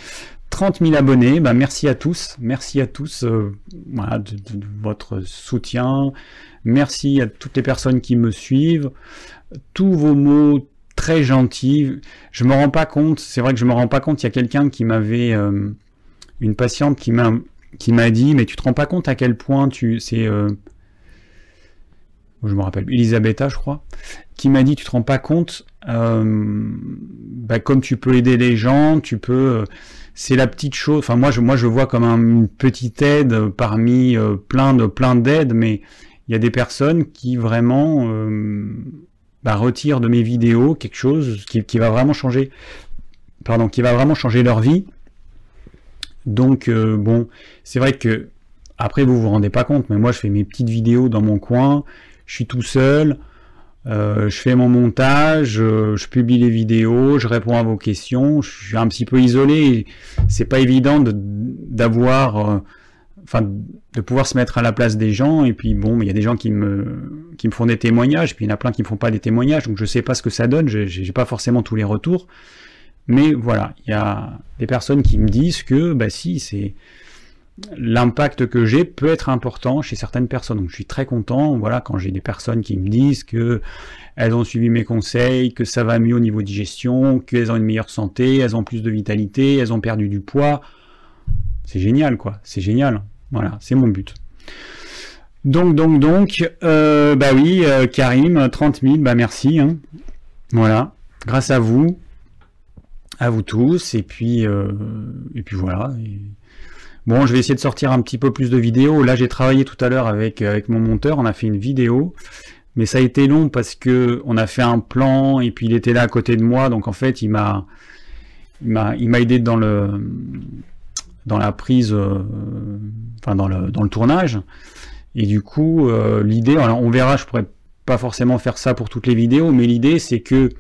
30 000 abonnés, bah merci à tous, merci à tous euh, voilà, de, votre soutien, merci à toutes les personnes qui me suivent, tous vos mots, très gentil. Je me rends pas compte, c'est vrai que je me rends pas compte, il y a quelqu'un qui m'avait, euh, une patiente qui m'a, qui m'a dit, mais tu te rends pas compte à quel point tu, c'est, euh, je me rappelle, Elisabetta, je crois, qui m'a dit, tu te rends pas compte, euh, bah, comme tu peux aider les gens, tu peux, c'est la petite chose. Enfin, moi, je, moi, je vois comme une petite aide parmi plein de, plein d'aides, mais il y a des personnes qui vraiment bah, retire de mes vidéos quelque chose qui, va vraiment changer, pardon, qui va vraiment changer leur vie. Donc euh, bon, c'est vrai que après vous vous rendez pas compte, mais moi je fais mes petites vidéos dans mon coin, je suis tout seul, euh, je fais mon montage, euh, je, publie les vidéos, je réponds à vos questions, je suis un petit peu isolé, c'est pas évident d'avoir de pouvoir se mettre à la place des gens. Et puis bon, il y a des gens qui me, qui me font des témoignages, puis il y en a plein qui me font pas des témoignages, donc je sais pas ce que ça donne. J'ai pas forcément tous les retours, mais voilà, il y a des personnes qui me disent que, bah si, c'est l'impact que j'ai peut être important chez certaines personnes. Donc je suis très content, voilà, quand j'ai des personnes qui me disent que elles ont suivi mes conseils, que ça va mieux au niveau digestion, qu'elles ont une meilleure santé, elles ont plus de vitalité, elles ont perdu du poids. C'est génial, quoi. C'est génial. Voilà, c'est mon but. Donc, donc, donc, euh, bah oui, euh, Karim, 30 000, bah merci. Hein. Voilà, grâce à vous, à vous tous, et puis, euh, et puis voilà. Bon, je vais essayer de sortir un petit peu plus de vidéos. Là, j'ai travaillé tout à l'heure avec, mon monteur, on a fait une vidéo, mais ça a été long parce que on a fait un plan, et puis il était là à côté de moi, donc en fait, il m'a, il m'a aidé dans le, dans la prise, euh, enfin dans le, dans le tournage. Et du coup, euh, l'idée, on verra, je pourrais pas forcément faire ça pour toutes les vidéos, mais l'idée c'est que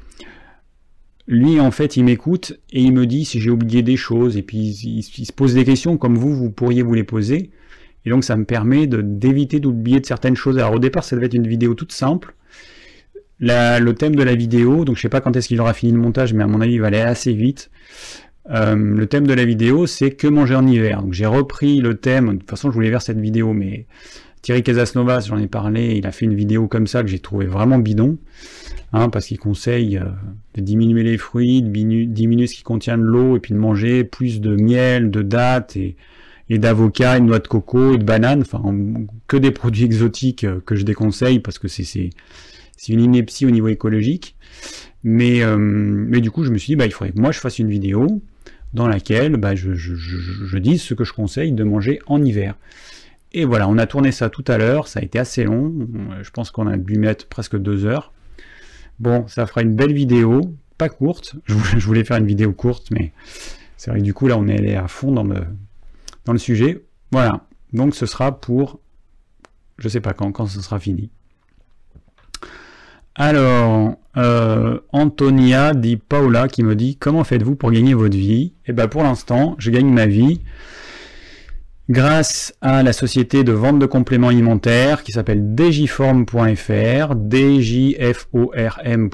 lui, en fait, il m'écoute et il me dit si j'ai oublié des choses, et puis il, se pose des questions comme vous, vous pourriez vous les poser. Et donc ça me permet d'éviter d'oublier de certaines choses. Alors au départ, ça devait être une vidéo toute simple. le thème de la vidéo, donc je sais pas quand est-ce qu'il aura fini le montage, mais à mon avis, il va aller assez vite. Euh, le thème de la vidéo, c'est que manger en hiver. Donc j'ai repris le thème. De toute façon, je voulais faire cette vidéo, mais Thierry Casasnovas, j'en ai parlé. Il a fait une vidéo comme ça que j'ai trouvé vraiment bidon, hein, parce qu'il conseille euh, de diminuer les fruits, de diminuer ce qui contient de l'eau, et puis de manger plus de miel, de dattes et, et d'avocat, et de noix de coco et de bananes. Enfin, que des produits exotiques euh, que je déconseille parce que c'est une ineptie au niveau écologique. Mais, mais du coup, je me suis dit, bah, il faudrait que moi je fasse une vidéo dans laquelle bah, je, je, dis ce que je conseille de manger en hiver. Et voilà, on a tourné ça tout à l'heure, ça a été assez long, je pense qu'on a dû mettre presque deux heures. Bon, ça fera une belle vidéo, pas courte, je voulais faire une vidéo courte, mais c'est vrai que du coup là on est allé à fond dans le, dans le sujet. Voilà, donc ce sera pour, je sais pas quand, quand ce sera fini. Alors, euh, Antonia dit Paula qui me dit comment faites-vous pour gagner votre vie? Et eh bien pour l'instant, je gagne ma vie grâce à la société de vente de compléments alimentaires qui s'appelle djform.fr, djform.fr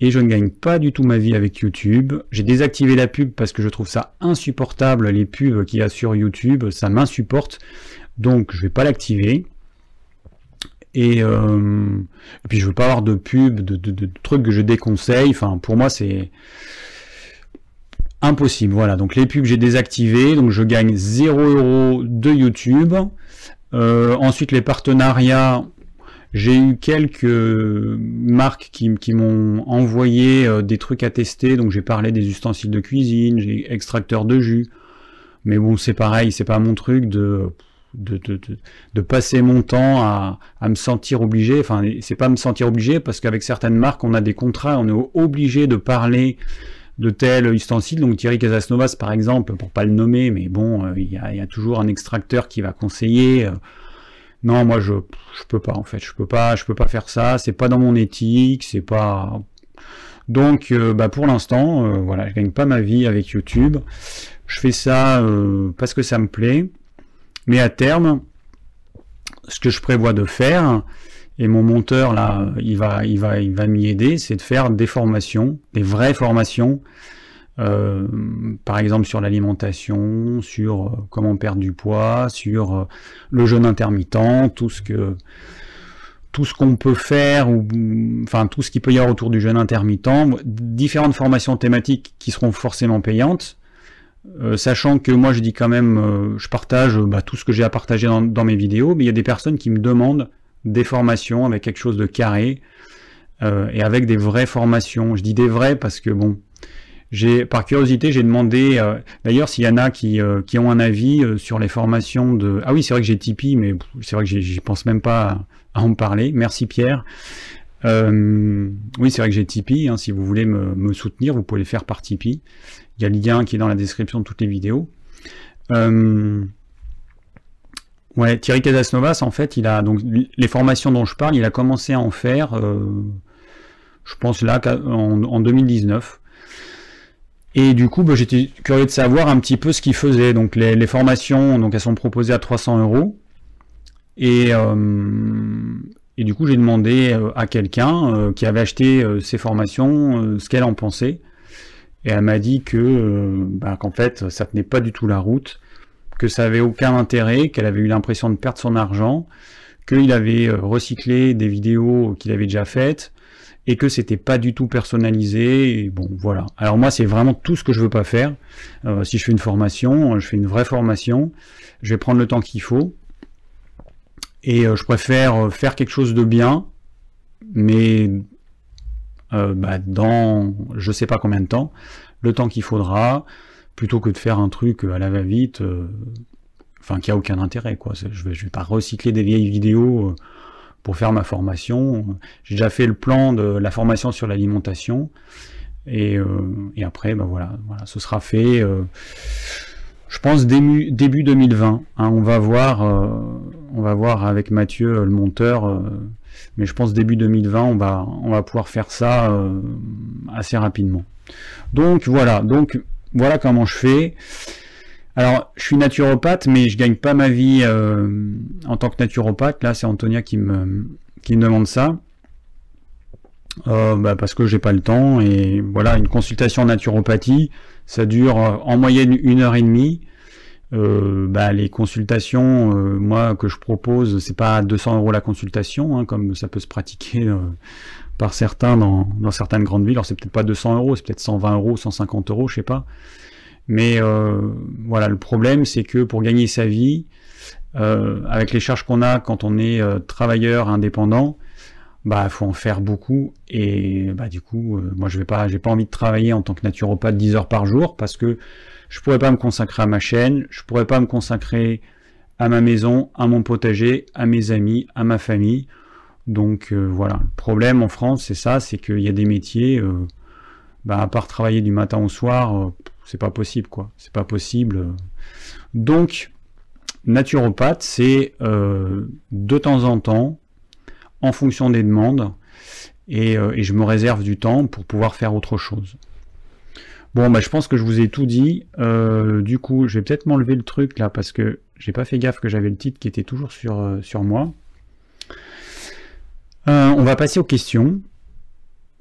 et je ne gagne pas du tout ma vie avec YouTube. J'ai désactivé la pub parce que je trouve ça insupportable les pubs qu'il y a sur YouTube, ça m'insupporte. Donc je vais pas l'activer. Et, puis je veux pas avoir de pub, de, trucs que je déconseille. Enfin, pour moi, c'est impossible. Voilà. Donc les pubs, j'ai désactivé. Donc je gagne 0 euros de YouTube. ensuite, les partenariats, j'ai eu quelques marques qui, m'ont envoyé euh, des trucs à tester, donc j'ai parlé des ustensiles de cuisine, j'ai extracteur de jus, mais bon c'est pareil, c'est pas mon truc de de, passer mon temps à, me sentir obligé, enfin c'est pas me sentir obligé parce qu'avec certaines marques on a des contrats, on est obligé de parler de tel ustensile, donc Thierry Casasnovas par exemple, pour pas le nommer, mais bon, euh, il y, a, toujours un extracteur qui va conseiller. Euh, non, moi je je peux pas en fait, je peux pas je peux pas faire ça, c'est pas dans mon éthique, c'est pas donc euh, bah pour l'instant voilà, je gagne pas ma vie avec YouTube. Je fais ça parce que ça me plaît. Mais à terme ce que je prévois de faire et mon monteur là, il va il va il va m'y aider, c'est de faire des formations, des vraies formations euh, par exemple sur l'alimentation, sur euh, comment perdre du poids, sur euh, le jeûne intermittent, tout ce que tout ce qu'on peut faire, ou enfin tout ce qu'il peut y avoir autour du jeûne intermittent, différentes formations thématiques qui seront forcément payantes, sachant que moi je dis quand même, je partage bah, tout ce que j'ai à partager dans, mes vidéos, mais il y a des personnes qui me demandent des formations avec quelque chose de carré et avec des vraies formations. Je dis des vraies parce que bon, j'ai, par curiosité, j'ai demandé, euh, d'ailleurs, s'il y en a qui, euh, ont un avis euh, sur les formations de. Ah oui, c'est vrai que j'ai Tipeee, mais c'est vrai que j'y pense même pas à, en parler. Merci Pierre. oui, c'est vrai que j'ai Tipeee. Hein, si vous voulez me, me, soutenir, vous pouvez le faire par Tipeee. Il y a le lien qui est dans la description de toutes les vidéos. ouais, Thierry Casasnovas, en fait, il a donc les formations dont je parle, il a commencé à en faire. je pense là en, en 2019. Et du coup, bah, j'étais curieux de savoir un petit peu ce qu'ils faisaient. Donc les, formations, donc elles sont proposées à 300 euros. Et, euh, et du coup, j'ai demandé euh, à quelqu'un euh, qui avait acheté ces formations ce qu'elle en pensait. Et elle m'a dit que bah, qu'en fait, ça tenait pas du tout la route, que ça avait aucun intérêt, qu'elle avait eu l'impression de perdre son argent, qu'il avait recyclé des vidéos qu'il avait déjà faites, et que c'était pas du tout personnalisé. Bon, voilà. Alors moi, c'est vraiment tout ce que je veux pas faire. Euh, si je fais une formation, je fais une vraie formation. Je vais prendre le temps qu'il faut. Et euh, je préfère euh, faire quelque chose de bien, mais bah, dans je sais pas combien de temps, le temps qu'il faudra, plutôt que de faire un truc à la va-vite, enfin qui a aucun intérêt. Quoi. Je vais, je vais pas recycler des vieilles vidéos pour faire ma formation. J'ai déjà fait le plan de la formation sur l'alimentation. Et, euh, après, ben voilà, voilà, ce sera fait. Euh, je pense début, début 2020. Hein, on va voir, euh, on va voir avec Mathieu, le monteur. mais je pense début 2020, on va, on va pouvoir faire ça assez rapidement. Donc voilà, donc voilà comment je fais. Alors, je suis naturopathe, mais je gagne pas ma vie euh, en tant que naturopathe. Là, c'est Antonia qui me, qui me demande ça. Euh, bah, parce que j'ai pas le temps. Et voilà, une consultation en naturopathie, ça dure euh, en moyenne une heure et demie. bah, les consultations, moi, que je propose, c'est pas 200 euros la consultation, hein, comme ça peut se pratiquer par certains dans, dans certaines grandes villes. Alors, c'est peut-être pas 200 euros, c'est peut-être 120 euros, 150 euros, je sais pas. Mais euh, voilà, le problème, c'est que pour gagner sa vie, euh, avec les charges qu'on a quand on est euh, travailleur indépendant, bah faut en faire beaucoup et bah du coup moi je vais pas j'ai pas envie de travailler en tant que naturopathe 10 heures par jour parce que je pourrais pas me consacrer à ma chaîne, je pourrais pas me consacrer à ma maison, à mon potager, à mes amis, à ma famille. Donc voilà, le problème en France c'est ça, c'est qu'il y a des métiers, bah, à part travailler du matin au soir, c'est pas possible, quoi. C'est pas possible. Donc, naturopathe, c'est euh, de temps en temps, en fonction des demandes, euh, et, je me réserve du temps pour pouvoir faire autre chose. Bon, bah, je pense que je vous ai tout dit. Euh, du coup, je vais peut-être m'enlever le truc là parce que j'ai pas fait gaffe que j'avais le titre qui était toujours sur, sur moi. on va passer aux questions.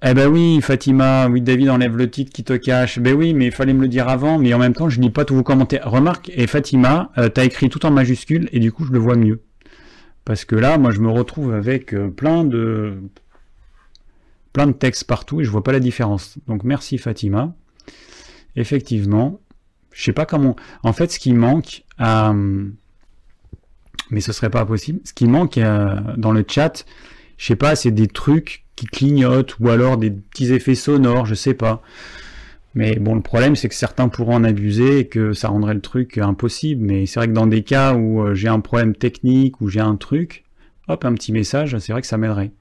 Eh ben oui, Fatima, oui, David enlève le titre qui te cache. Ben oui, mais il fallait me le dire avant, mais en même temps, je lis pas tous vos commentaires. Remarque, et Fatima, euh, tu as écrit tout en majuscule, et du coup, je le vois mieux. Parce que là, moi, je me retrouve avec euh, plein de plein de textes partout et je vois pas la différence. Donc merci Fatima. Effectivement, je sais pas comment. En fait, ce qui manque mais ce serait pas possible. Ce qui manque dans le chat, je sais pas, c'est des trucs qui clignotent ou alors des petits effets sonores, je sais pas. Mais bon, le problème, c'est que certains pourront en abuser et que ça rendrait le truc impossible. Mais c'est vrai que dans des cas où euh, j'ai un problème technique, ou j'ai un truc, hop, un petit message, c'est vrai que ça m'aiderait.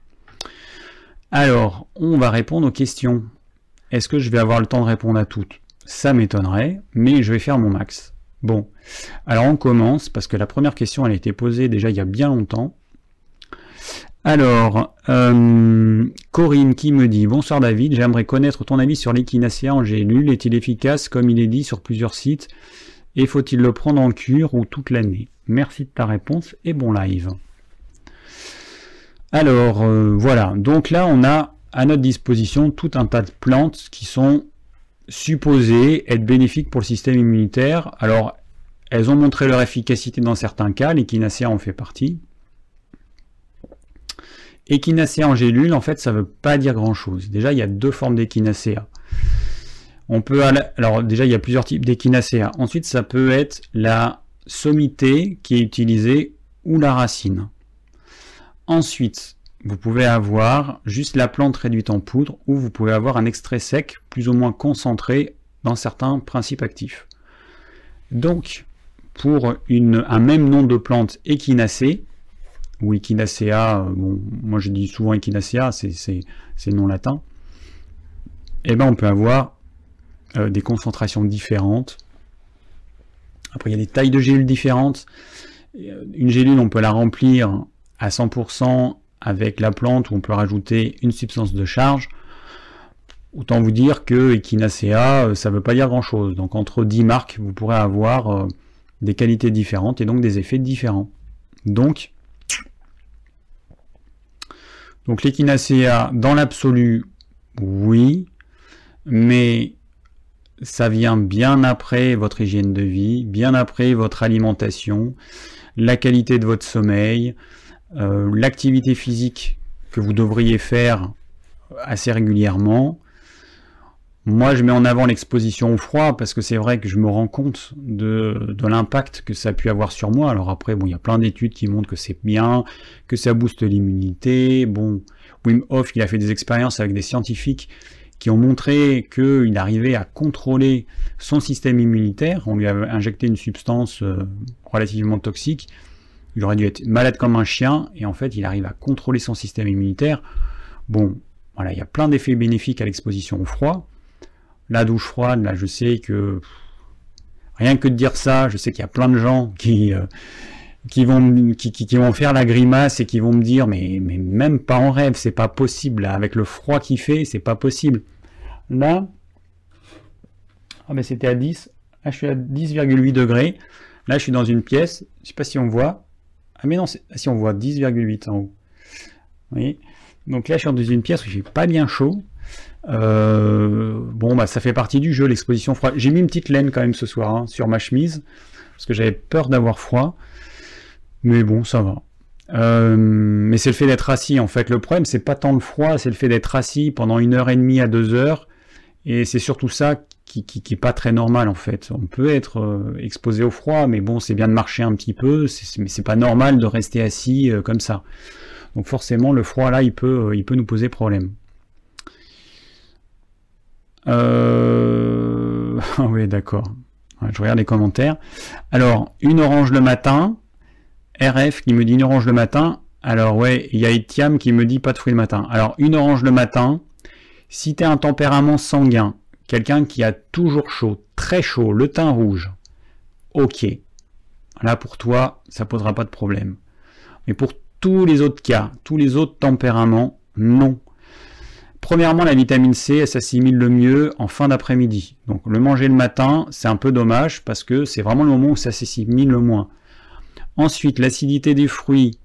Alors, on va répondre aux questions. Est-ce que je vais avoir le temps de répondre à toutes? Ça m'étonnerait, mais je vais faire mon max. Bon, alors on commence, parce que la première question, elle a été posée déjà il y a bien longtemps. Alors, euh, Corinne qui me dit Bonsoir David, j'aimerais connaître ton avis sur l'équinacea en gélule. Est-il efficace comme il est dit sur plusieurs sites Et faut-il le prendre en cure ou toute l'année? Merci de ta réponse et bon live. Alors, euh, voilà. Donc là, on a à notre disposition tout un tas de plantes qui sont supposées être bénéfiques pour le système immunitaire. Alors, elles ont montré leur efficacité dans certains cas, l'équinacea en fait partie. Échinacea en gélule, en fait, ça ne veut pas dire grand-chose. Déjà, il y a deux formes d'échinacea. On peut alors déjà, il y a plusieurs types d'échinacea. Ensuite, ça peut être la sommité qui est utilisée ou la racine. Ensuite, vous pouvez avoir juste la plante réduite en poudre ou vous pouvez avoir un extrait sec plus ou moins concentré dans certains principes actifs. Donc, pour un même nom de plante échinacée, ou Echinacea, euh, bon, moi je dis souvent Echinacea, c'est nom latin, eh ben on peut avoir euh, des concentrations différentes. Après, il y a des tailles de gélules différentes. Euh, une gélule, on peut la remplir à 100% avec la plante, ou on peut rajouter une substance de charge. Autant vous dire que Echinacea, ça ne veut pas dire grand-chose. Donc entre 10 marques, vous pourrez avoir des qualités différentes et donc des effets différents. Donc, donc l'échinacea, dans l'absolu, oui, mais ça vient bien après votre hygiène de vie, bien après votre alimentation, la qualité de votre sommeil, euh, l'activité physique que vous devriez faire assez régulièrement, moi, je mets en avant l'exposition au froid parce que c'est vrai que je me rends compte de, l'impact que ça a pu avoir sur moi. Alors après, bon, il y a plein d'études qui montrent que c'est bien, que ça booste l'immunité. Bon, Wim Hof, il a fait des expériences avec des scientifiques qui ont montré qu'il arrivait à contrôler son système immunitaire. On lui a injecté une substance euh, relativement toxique. Il aurait dû être malade comme un chien et en fait, il arrive à contrôler son système immunitaire. Bon, voilà, il y a plein d'effets bénéfiques à l'exposition au froid. La douche froide, là, je sais que rien que de dire ça, je sais qu'il y a plein de gens qui, euh, qui, vont, qui, vont faire la grimace et qui vont me dire mais, même pas en rêve, c'est pas possible. avec le froid qu'il fait, c'est pas possible. Là, ah c'était à 10. Là, je suis à 10,8 degrés. Là, je suis dans une pièce. Je sais pas si on voit. Ah mais non, si on voit 10,8 en haut. Vous voyez? Donc là, je suis dans une pièce où il fait pas bien chaud. Euh, bon, bah, ça fait partie du jeu, l'exposition froide. J'ai mis une petite laine quand même ce soir hein, sur ma chemise, parce que j'avais peur d'avoir froid. Mais bon, ça va. Euh, mais c'est le fait d'être assis en fait. Le problème, c'est pas tant le froid, c'est le fait d'être assis pendant une heure et demie à deux heures. Et c'est surtout ça qui, qui, pas très normal en fait. On peut être euh, exposé au froid, mais bon, c'est bien de marcher un petit peu. Mais c'est pas normal de rester assis comme ça. Donc forcément, le froid là, il peut nous poser problème. Euh... oui, d'accord. je regarde les commentaires. Alors, une orange le matin. RF qui me dit une orange le matin. Alors, ouais, il y a Etiam qui me dit pas de fruits le matin. Alors, une orange le matin. Si tu un tempérament sanguin, quelqu'un qui a toujours chaud, très chaud, le teint rouge, ok. Là, pour toi, ça posera pas de problème. Mais pour tous les autres cas, tous les autres tempéraments, non. Premièrement, la vitamine C, elle s'assimile le mieux en fin d'après-midi. Donc le manger le matin, c'est un peu dommage parce que c'est vraiment le moment où ça s'assimile le moins. Ensuite, l'acidité des fruits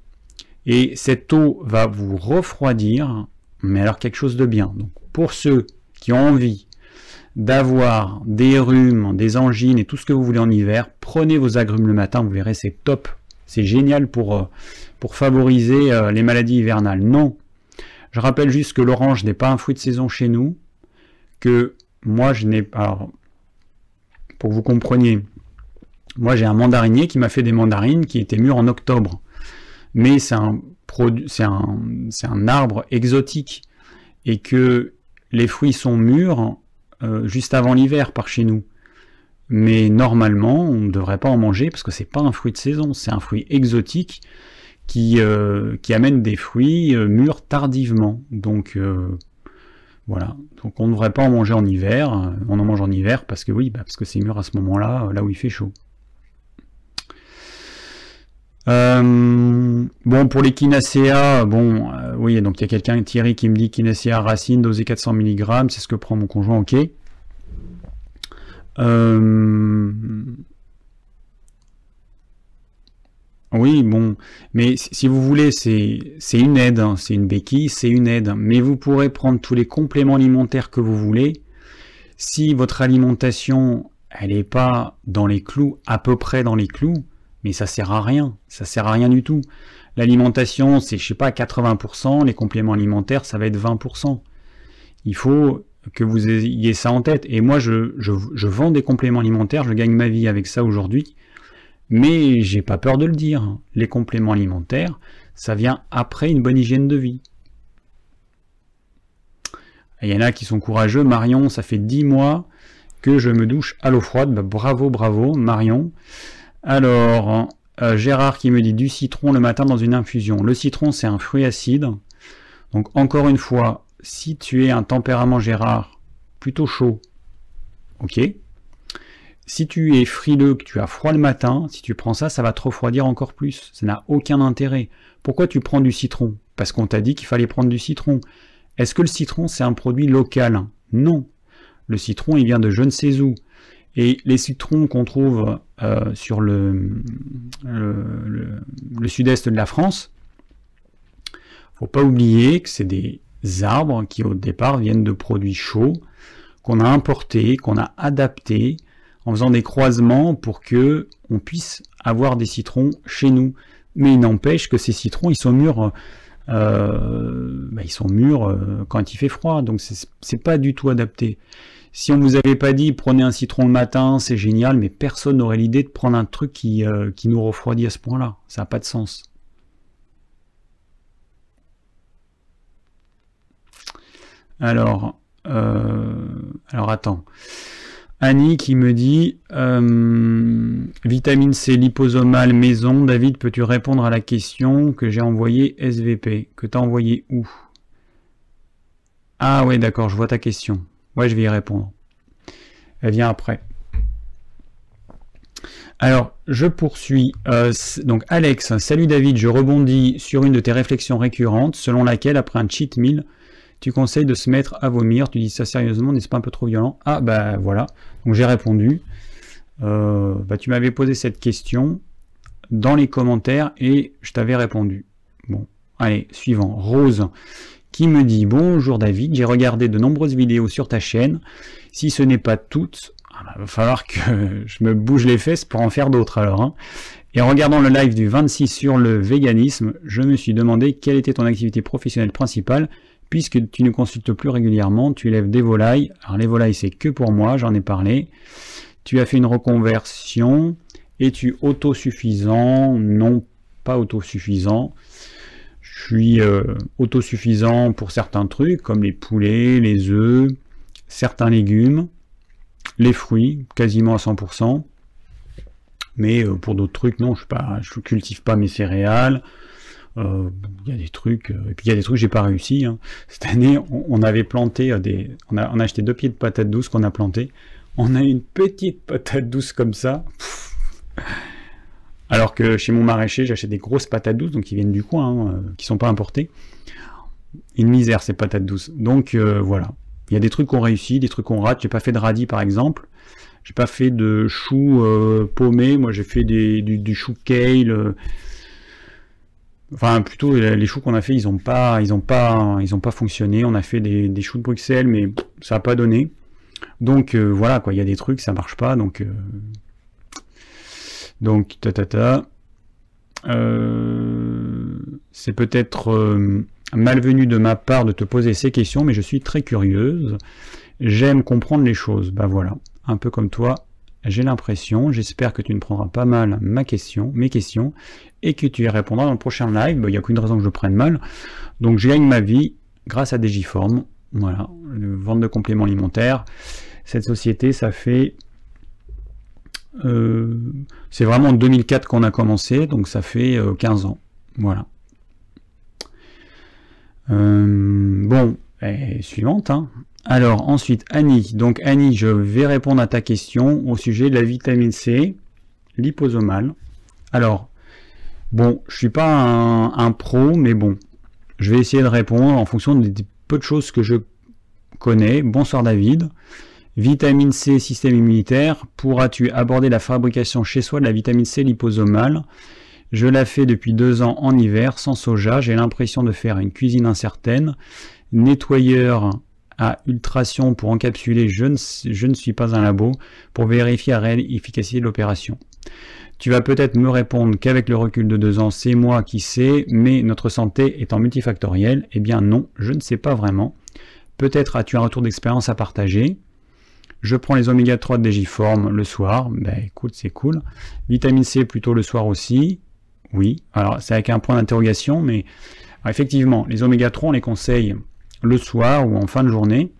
et cette eau va vous refroidir, mais alors quelque chose de bien. Donc pour ceux qui ont envie d'avoir des rhumes, des angines et tout ce que vous voulez en hiver, prenez vos agrumes le matin, vous verrez c'est top c'est génial pour, pour favoriser les maladies hivernales. Non. Je rappelle juste que l'orange n'est pas un fruit de saison chez nous, que moi je n'ai pas... Pour que vous compreniez, moi j'ai un mandarinier qui m'a fait des mandarines qui étaient mûres en octobre. Mais c'est un arbre exotique et que les fruits sont mûrs euh, juste avant l'hiver par chez nous. Mais normalement, on ne devrait pas en manger parce que c'est pas un fruit de saison, c'est un fruit exotique qui, euh, qui amène des fruits euh, mûrs tardivement. Donc voilà. Donc on ne devrait pas en manger en hiver. On en mange en hiver parce que oui, bah, parce que c'est mûr à ce moment-là, là où il fait chaud. Euh, bon, pour les quinacéas, bon, euh, oui, donc il y a quelqu'un, Thierry, qui me dit quinacéa racine, dosée 400 mg, c'est ce que prend mon conjoint, ok. Euh, oui, bon, mais si vous voulez, c'est une aide, hein, c'est une béquille, c'est une aide, mais vous pourrez prendre tous les compléments alimentaires que vous voulez. Si votre alimentation, elle n'est pas dans les clous, à peu près dans les clous, mais ça sert à rien, ça sert à rien du tout. L'alimentation, c'est, je sais pas, 80%, les compléments alimentaires, ça va être 20%. Il faut que vous ayez ça en tête. Et moi, je, vends des compléments alimentaires, je gagne ma vie avec ça aujourd'hui, mais j'ai pas peur de le dire. Les compléments alimentaires, ça vient après une bonne hygiène de vie. Il y en a qui sont courageux. Marion, ça fait 10 mois que je me douche à l'eau froide. Bah, bravo, bravo, Marion. Alors, euh, Gérard qui me dit du citron le matin dans une infusion. Le citron, c'est un fruit acide. Donc, encore une fois, si tu es un tempérament Gérard plutôt chaud, ok. Si tu es frileux, que tu as froid le matin, si tu prends ça, ça va te refroidir encore plus. Ça n'a aucun intérêt. Pourquoi tu prends du citron? Parce qu'on t'a dit qu'il fallait prendre du citron. Est-ce que le citron, c'est un produit local? Non. Le citron, il vient de je ne sais où. Et les citrons qu'on trouve euh, sur le, le, sud-est de la France, faut pas oublier que c'est des arbres qui au départ viennent de produits chauds, qu'on a importés, qu'on a adaptés, en faisant des croisements pour que on puisse avoir des citrons chez nous. Mais il n'empêche que ces citrons, ils sont mûrs, euh, bah, ils sont mûrs euh, quand il fait froid, donc c'est pas du tout adapté. Si on vous avait pas dit prenez un citron le matin, c'est génial, mais personne n'aurait l'idée de prendre un truc qui, euh, qui nous refroidit à ce point-là. Ça n'a pas de sens. Alors, alors attends. Annie qui me dit euh, vitamine C liposomale maison. David, peux-tu répondre à la question que j'ai envoyée SVP Que tu as envoyé où? Ah ouais, d'accord, je vois ta question. Ouais, je vais y répondre. Elle vient après. Alors, je poursuis. Euh, donc, Alex, salut David, je rebondis sur une de tes réflexions récurrentes, selon laquelle, après un cheat meal, tu conseilles de se mettre à vomir. Tu dis ça sérieusement, n'est-ce pas un peu trop violent? Ah, bah voilà. Donc, j'ai répondu. Euh, bah, tu m'avais posé cette question dans les commentaires et je t'avais répondu. Bon, allez, suivant. Rose qui me dit Bonjour David, j'ai regardé de nombreuses vidéos sur ta chaîne. Si ce n'est pas toutes, il ah bah, va falloir que je me bouge les fesses pour en faire d'autres alors. Hein. Et en regardant le live du 26 sur le véganisme, je me suis demandé quelle était ton activité professionnelle principale, puisque tu ne consultes plus régulièrement, tu élèves des volailles. Alors les volailles, c'est que pour moi, j'en ai parlé. Tu as fait une reconversion. Es-tu autosuffisant Non, pas autosuffisant. Je suis euh, autosuffisant pour certains trucs, comme les poulets, les œufs, certains légumes, les fruits, quasiment à 100%. Mais euh, pour d'autres trucs, non, je ne cultive pas mes céréales. Euh, il y a des trucs, et puis il y a des trucs que j'ai pas réussi. Hein. Cette année, on, avait planté des, on a, acheté deux pieds de patates douces qu'on a planté. On a une petite patate douce comme ça. Alors que chez mon maraîcher, j'achète des grosses patates douces, donc qui viennent du coin, hein, euh, qui sont pas importées. Une misère ces patates douces. Donc euh, voilà. Il y a des trucs qu'on réussit, des trucs qu'on rate. J'ai pas fait de radis par exemple. J'ai pas fait de choux euh, paumés. Moi j'ai fait du, chou kale. Enfin plutôt les choux qu'on a fait, ils ont pas, ils ont pas, ils ont pas fonctionné. On a fait des, choux de Bruxelles, mais ça a pas donné. Donc voilà quoi. Il y a des trucs, ça marche pas. Donc donc, ta ta ta. c'est peut-être malvenu de ma part de te poser ces questions, mais je suis très curieuse. J'aime comprendre les choses. Bah voilà, un peu comme toi, j'ai l'impression. J'espère que tu ne prendras pas mal ma question, mes questions, et que tu y répondras dans le prochain live. Il n'y a qu'une raison que je prenne mal. Donc je gagne ma vie grâce à Digiform. Voilà, vente de compléments alimentaires. Cette société, ça fait... Euh, c'est vraiment en 2004 qu'on a commencé, donc ça fait 15 euh, ans. Voilà. Euh, bon, suivante. Hein. Alors ensuite, Annie. Donc Annie, je vais répondre à ta question au sujet de la vitamine C liposomale. Alors, bon, je suis pas un, pro, mais bon, je vais essayer de répondre en fonction des, peu de choses que je connais. Bonsoir David. Vitamine C, système immunitaire. Pourras-tu aborder la fabrication chez soi de la vitamine C liposomale? Je la fais depuis deux ans en hiver, sans soja. J'ai l'impression de faire une cuisine incertaine. Nettoyeur à ultrason pour encapsuler, je ne, je ne suis pas un labo, pour vérifier la réelle efficacité de l'opération. Tu vas peut-être me répondre qu'avec le recul de deux ans, c'est moi qui sais, mais notre santé étant multifactorielle, eh bien non, je ne sais pas vraiment. Peut-être as-tu un retour d'expérience à partager. Je prends les oméga 3 de Digiform le soir. Ben écoute, c'est cool. Vitamine C plutôt le soir aussi. Oui, alors c'est avec un point d'interrogation, mais effectivement, les oméga 3, on les conseille le soir ou en fin de journée,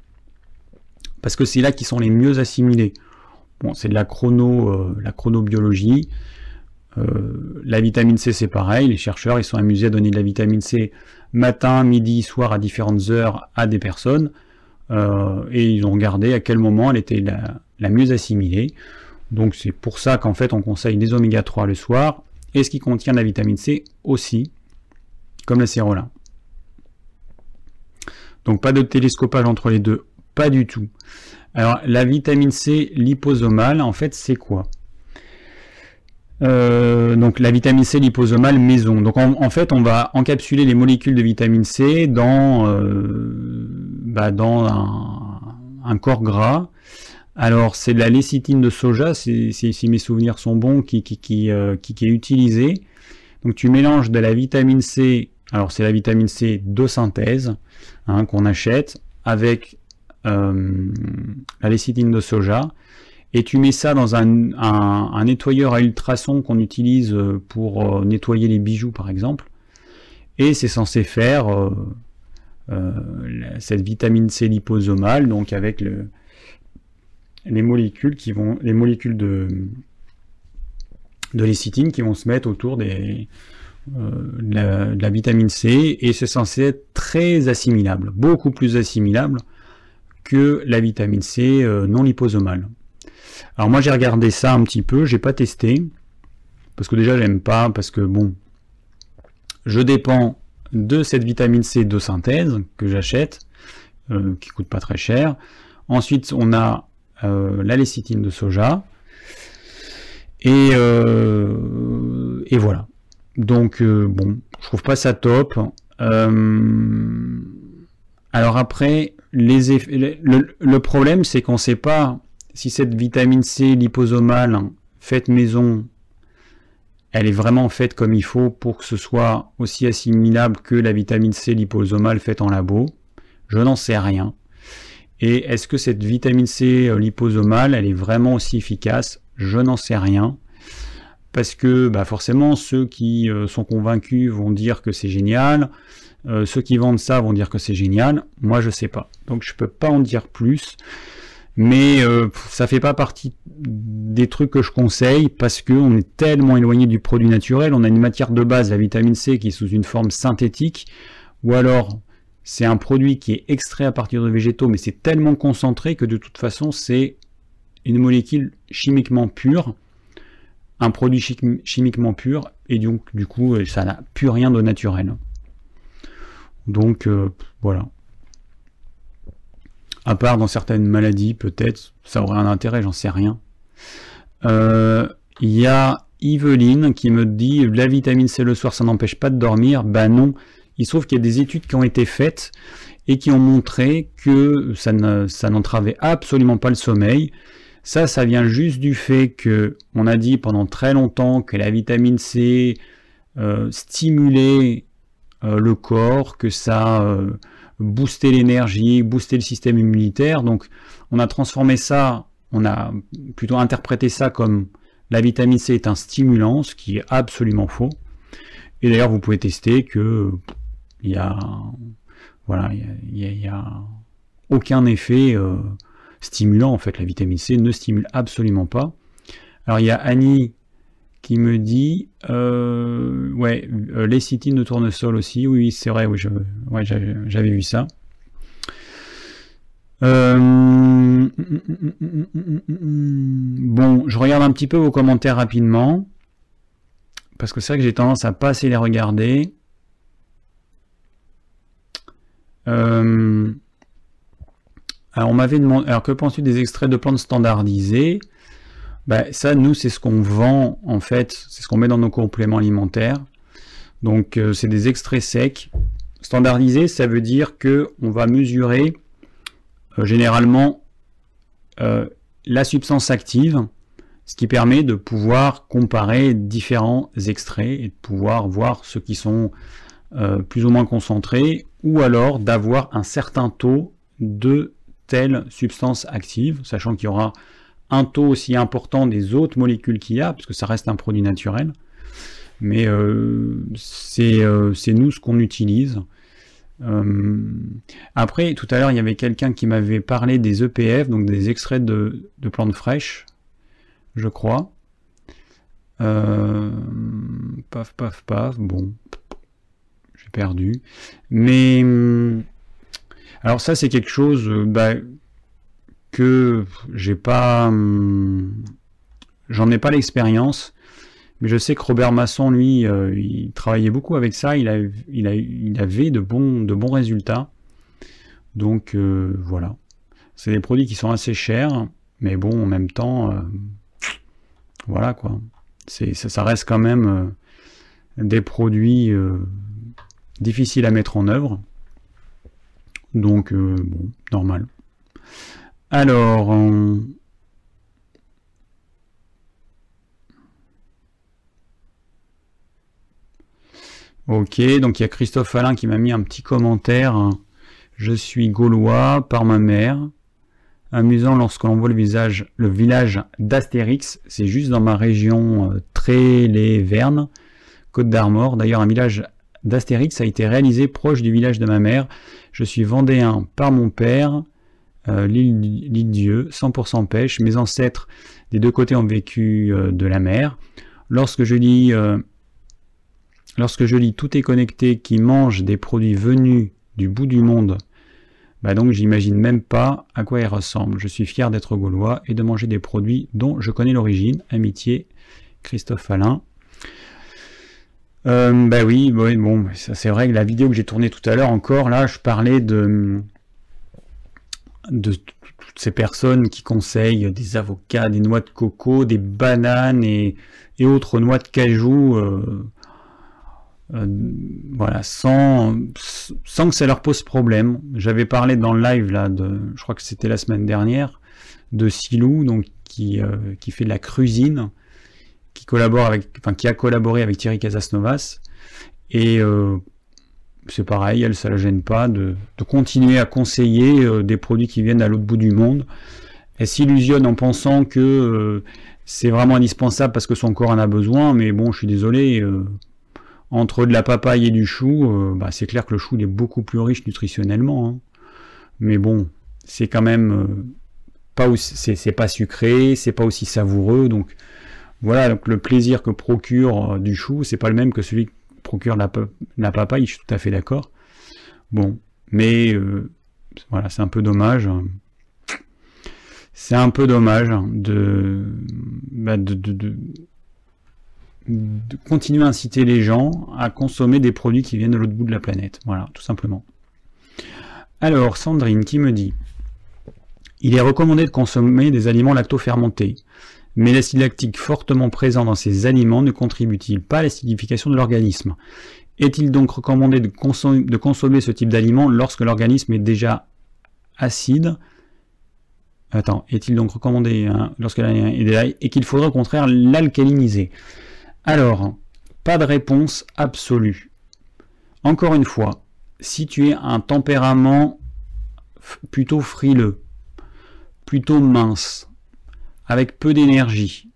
parce que c'est là qu'ils sont les mieux assimilés. C'est de la chrono, euh, la chronobiologie. Euh, la vitamine C, c'est pareil. Les chercheurs, ils sont amusés à donner de la vitamine C matin, midi, soir à différentes heures à des personnes. Euh, et ils ont regardé à quel moment elle était la, mieux assimilée. Donc c'est pour ça qu'en fait on conseille les oméga 3 le soir et ce qui contient la vitamine C aussi, comme la cérola. Donc pas de télescopage entre les deux, pas du tout. Alors la vitamine C liposomale, en fait, c'est quoi? Euh, donc la vitamine C liposomale maison. Donc en, fait, on va encapsuler les molécules de vitamine C dans, euh, bah, dans un, corps gras alors, c'est de la lécithine de soja, si mes souvenirs sont bons, qui, euh, qui, qui, est utilisée. Donc, tu mélanges de la vitamine C, alors c'est la vitamine C de synthèse hein, qu'on achète, avec euh, la lécithine de soja, et tu mets ça dans un, nettoyeur à ultrasons qu'on utilise pour euh, nettoyer les bijoux, par exemple, et c'est censé faire cette vitamine C liposomale, donc avec le les molécules qui vont, les molécules de, de lécithine qui vont se mettre autour euh, de, la, vitamine C. Et c'est censé être très assimilable, beaucoup plus assimilable que la vitamine C euh, non liposomale. Alors moi j'ai regardé ça un petit peu, j'ai pas testé parce que déjà j'aime pas parce que bon, je dépends de cette vitamine C de synthèse que j'achète, euh, qui coûte pas très cher. Ensuite on a euh, la lécithine de soja. Et, euh, et voilà. Donc, euh, bon, je trouve pas ça top. Alors après, le, problème, c'est qu'on ne sait pas si cette vitamine C liposomale faite maison, elle est vraiment faite comme il faut pour que ce soit aussi assimilable que la vitamine C liposomale faite en labo. Je n'en sais rien. Et est-ce que cette vitamine C euh, liposomale, elle est vraiment aussi efficace? Je n'en sais rien. Parce que bah forcément, ceux qui euh, sont convaincus vont dire que c'est génial. Euh, ceux qui vendent ça vont dire que c'est génial. Moi, je sais pas. Donc, je peux pas en dire plus. Mais ça fait pas partie des trucs que je conseille parce qu'on est tellement éloigné du produit naturel. On a une matière de base, la vitamine C, qui est sous une forme synthétique. Ou alors, c'est un produit qui est extrait à partir de végétaux, mais c'est tellement concentré que de toute façon, c'est une molécule chimiquement pure, un produit chimiquement pur, et donc du coup, euh, ça n'a plus rien de naturel. Donc euh, voilà. À part dans certaines maladies, peut-être, ça aurait un intérêt, j'en sais rien. Euh, il y a Yveline qui me dit la vitamine C le soir, ça n'empêche pas de dormir. Ben non, il se trouve qu'il y a des études qui ont été faites et qui ont montré que ça n'entravait absolument pas le sommeil. Ça, ça vient juste du fait que on a dit pendant très longtemps que la vitamine C stimulait le corps, que ça boostait l'énergie, boostait le système immunitaire. Donc on a transformé ça, on a plutôt interprété ça comme la vitamine C est un stimulant, ce qui est absolument faux. Et d'ailleurs, vous pouvez tester que il y a, voilà, il y, a, aucun effet euh, stimulant en fait. La vitamine C ne stimule absolument pas. Alors il y a Annie me dit, euh, ouais, euh, lécithine de tournesol aussi. Oui, c'est vrai, oui, j'avais vu ça. bon, je regarde un petit peu vos commentaires rapidement parce que c'est vrai que j'ai tendance à pas assez les regarder. Euh, alors on m'avait demandé, alors que penses-tu des extraits de plantes standardisés? Ben, Ça, nous, c'est ce qu'on vend en fait, c'est ce qu'on met dans nos compléments alimentaires. Donc euh, c'est des extraits secs. Standardisés, ça veut dire que on va mesurer euh, généralement la substance active ce qui permet de pouvoir comparer différents extraits et de pouvoir voir ceux qui sont euh, plus ou moins concentrés, ou alors d'avoir un certain taux de telle substance active, sachant qu'il y aura un taux aussi important des autres molécules qu'il y a, parce que ça reste un produit naturel. Mais euh, euh, c'est nous ce qu'on utilise. après, tout à l'heure, il y avait quelqu'un qui m'avait parlé des EPF, donc des extraits de plantes fraîches je crois. Euh, paf, paf, paf. Bon, j'ai perdu. Mais hum, alors ça, c'est quelque chose euh, bah, que j'ai pas, hum, j'en ai pas l'expérience. Mais je sais que Robert Masson, lui, euh, il travaillait beaucoup avec ça. Il, a, il, a, il avait de bons, de bons résultats. Donc voilà. C'est des produits qui sont assez chers, mais bon, en même temps, voilà quoi. C'est, ça, reste quand même euh, des produits euh, difficiles à mettre en œuvre. Donc, euh, bon, normal. Alors, Ok, donc il y a Christophe Alain qui m'a mis un petit commentaire. Je suis gaulois par ma mère amusant lorsque l'on voit le, visage, le village d'Astérix. C'est juste dans ma région euh, très les Vernes, Côte d'Armor. D'ailleurs, un village d'Astérix a été réalisé proche du village de ma mère. Je suis vendéen par mon père, euh, l'île Dieu, 100% pêche. Mes ancêtres des deux côtés ont vécu euh, de la mer. Lorsque je lis, lorsque je lis Tout est connecté qui mange des produits venus du bout du monde bah donc j'imagine même pas à quoi il ressemble. Je suis fier d'être gaulois et de manger des produits dont je connais l'origine. Amitié, Christophe Alain. Euh, bah oui, bon, c'est vrai que la vidéo que j'ai tournée tout à l'heure encore, là, je parlais de, de toutes ces personnes qui conseillent des avocats, des noix de coco, des bananes et, autres noix de cajou. Euh, euh, voilà, sans, que ça leur pose problème. J'avais parlé dans le live là, je crois que c'était la semaine dernière, de Silou, donc qui, euh, fait de la crusine, qui qui a collaboré avec Thierry Casasnovas, et c'est pareil, elle ça la gêne pas de, continuer à conseiller des produits qui viennent à l'autre bout du monde. Elle s'illusionne en pensant que c'est vraiment indispensable parce que son corps en a besoin, mais bon, je suis désolé entre de la papaye et du chou, euh, bah, c'est clair que le chou est beaucoup plus riche nutritionnellement. Hein. Mais bon, c'est quand même euh, pas c'est pas sucré, c'est pas aussi savoureux. Donc voilà, le plaisir que procure euh, du chou, c'est pas le même que celui que procure la, la papaye. Je suis tout à fait d'accord. Bon, mais voilà, c'est un peu dommage. C'est un peu dommage bah, de de continuer à inciter les gens à consommer des produits qui viennent de l'autre bout de la planète. Voilà, tout simplement. Alors, Sandrine qui me dit Il est recommandé de consommer des aliments lactofermentés, mais l'acide lactique fortement présent dans ces aliments ne contribue-t-il pas à l'acidification de l'organisme? Est-il donc recommandé de consommer, ce type d'aliment lorsque l'organisme est déjà acide? Attends, est-il donc recommandé hein, lorsque et qu'il faudrait au contraire l'alcaliniser? Alors, pas de réponse absolue. Encore une fois, si tu es un tempérament plutôt frileux, plutôt mince, avec peu d'énergie,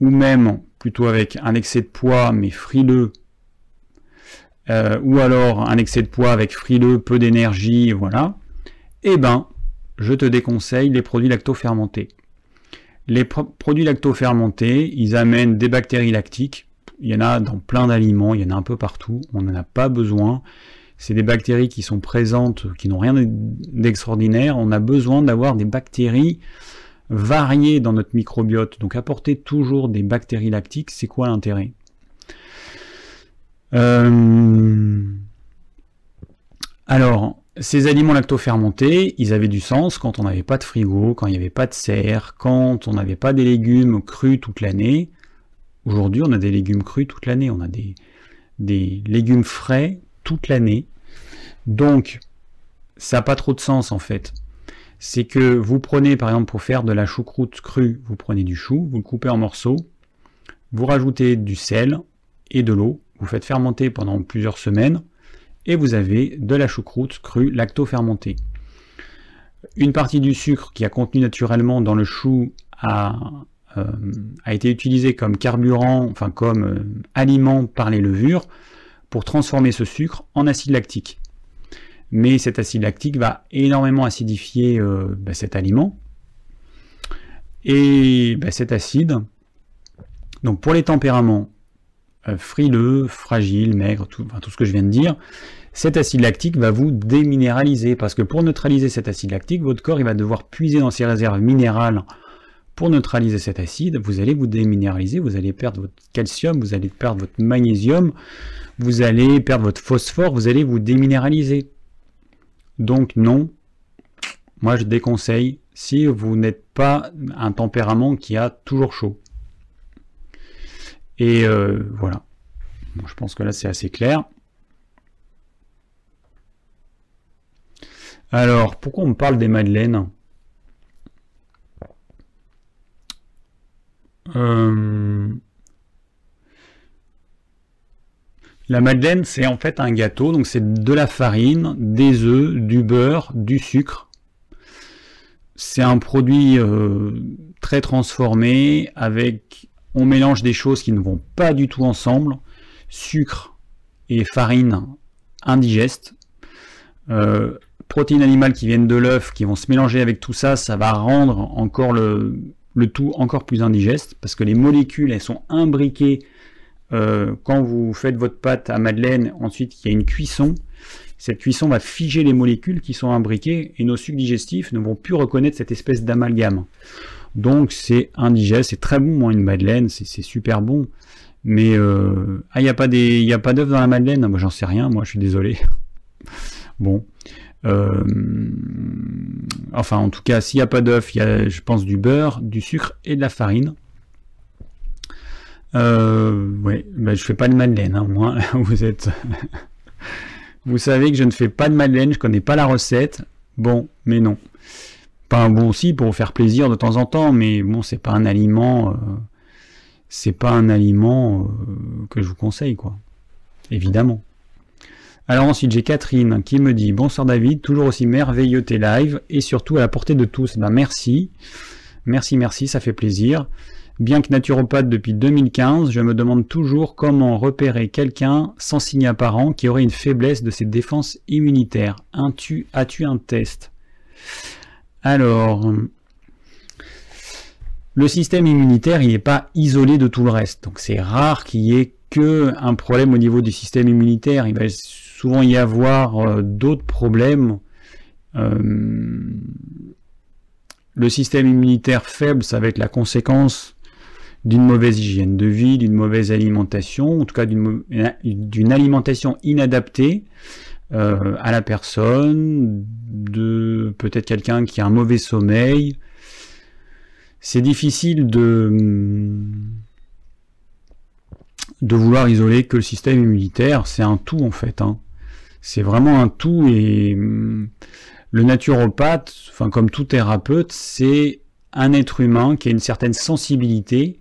ou même plutôt avec un excès de poids mais frileux, euh, ou alors un excès de poids avec frileux, peu d'énergie, voilà, eh ben, je te déconseille les produits lacto-fermentés. Les produits lacto-fermentés, ils amènent des bactéries lactiques. Il y en a dans plein d'aliments, il y en a un peu partout. On n'en a pas besoin. C'est des bactéries qui sont présentes, qui n'ont rien d'extraordinaire. On a besoin d'avoir des bactéries variées dans notre microbiote. Donc apporter toujours des bactéries lactiques, c'est quoi l'intérêt? Euh, Alors, ces aliments lacto-fermentés, ils avaient du sens quand on n'avait pas de frigo, quand il n'y avait pas de serre, quand on n'avait pas des légumes crus toute l'année. Aujourd'hui, on a des légumes crus toute l'année, on a des, des légumes frais toute l'année. Donc, ça n'a pas trop de sens en fait. C'est que vous prenez par exemple pour faire de la choucroute crue, vous prenez du chou, vous le coupez en morceaux, vous rajoutez du sel et de l'eau, vous faites fermenter pendant plusieurs semaines, et vous avez de la choucroute crue lacto-fermentée. Une partie du sucre qui a contenu naturellement dans le chou a, euh, été utilisée comme carburant, enfin comme euh, aliment par les levures pour transformer ce sucre en acide lactique. Mais cet acide lactique va énormément acidifier euh, bah, cet aliment. Et bah, cet acide, donc pour les tempéraments frileux, fragiles, maigres, tout, tout ce que je viens de dire, cet acide lactique va vous déminéraliser, parce que pour neutraliser cet acide lactique, votre corps va devoir puiser dans ses réserves minérales pour neutraliser cet acide, vous allez vous déminéraliser, vous allez perdre votre calcium, vous allez perdre votre magnésium, vous allez perdre votre phosphore, vous allez vous déminéraliser. Donc non, moi je déconseille si vous n'êtes pas un tempérament qui a toujours chaud. Et euh, voilà. je pense que là c'est assez clair. Alors, pourquoi on me parle des madeleines? Euh, La madeleine, c'est en fait un gâteau, donc c'est de la farine, des œufs, du beurre, du sucre. C'est un produit euh, très transformé, avec on mélange des choses qui ne vont pas du tout ensemble, sucre et farine indigestes. Euh, protéines animales qui viennent de l'œuf, qui vont se mélanger avec tout ça, ça va rendre encore le, tout encore plus indigeste, parce que les molécules, elles sont imbriquées euh, quand vous faites votre pâte à madeleine, ensuite il y a une cuisson. Cette cuisson va figer les molécules qui sont imbriquées et nos sucs digestifs ne vont plus reconnaître cette espèce d'amalgame. Donc c'est indigeste, c'est très bon, moi, une madeleine, c'est super bon. Mais euh, ah, il n'y a pas d'œufs dans la madeleine, moi j'en sais rien, moi je suis désolé. bon, euh, enfin, en tout cas, s'il n'y a pas d'œuf, il y a, je pense, du beurre, du sucre et de la farine. Euh, ouais, ben, je fais pas de madeleine, hein, moi. Vous êtes, vous savez que je ne fais pas de madeleine, je connais pas la recette. Bon, mais non. Pas bon aussi pour faire plaisir de temps en temps, mais bon, c'est pas un aliment, euh, c'est pas un aliment euh, que je vous conseille, quoi. Évidemment. Alors ensuite j'ai Catherine qui me dit Bonsoir David, toujours aussi merveilleux tes lives et surtout à la portée de tous. Ben merci, merci, merci, ça fait plaisir. Bien que naturopathe depuis 2015, je me demande toujours comment repérer quelqu'un sans signe apparent qui aurait une faiblesse de ses défenses immunitaires. As-tu un test? Alors, le système immunitaire, il n'est pas isolé de tout le reste. Donc c'est rare qu'il y ait que un problème au niveau du système immunitaire. Il va souvent y avoir euh, d'autres problèmes. Euh, le système immunitaire faible, ça va être la conséquence d'une mauvaise hygiène de vie, d'une mauvaise alimentation, en tout cas d'une alimentation inadaptée euh, à la personne, de peut-être quelqu'un qui a un mauvais sommeil. C'est difficile de vouloir isoler que le système immunitaire, c'est un tout en fait. Hein c'est vraiment un tout et hum, le naturopathe, enfin comme tout thérapeute, c'est un être humain qui a une certaine sensibilité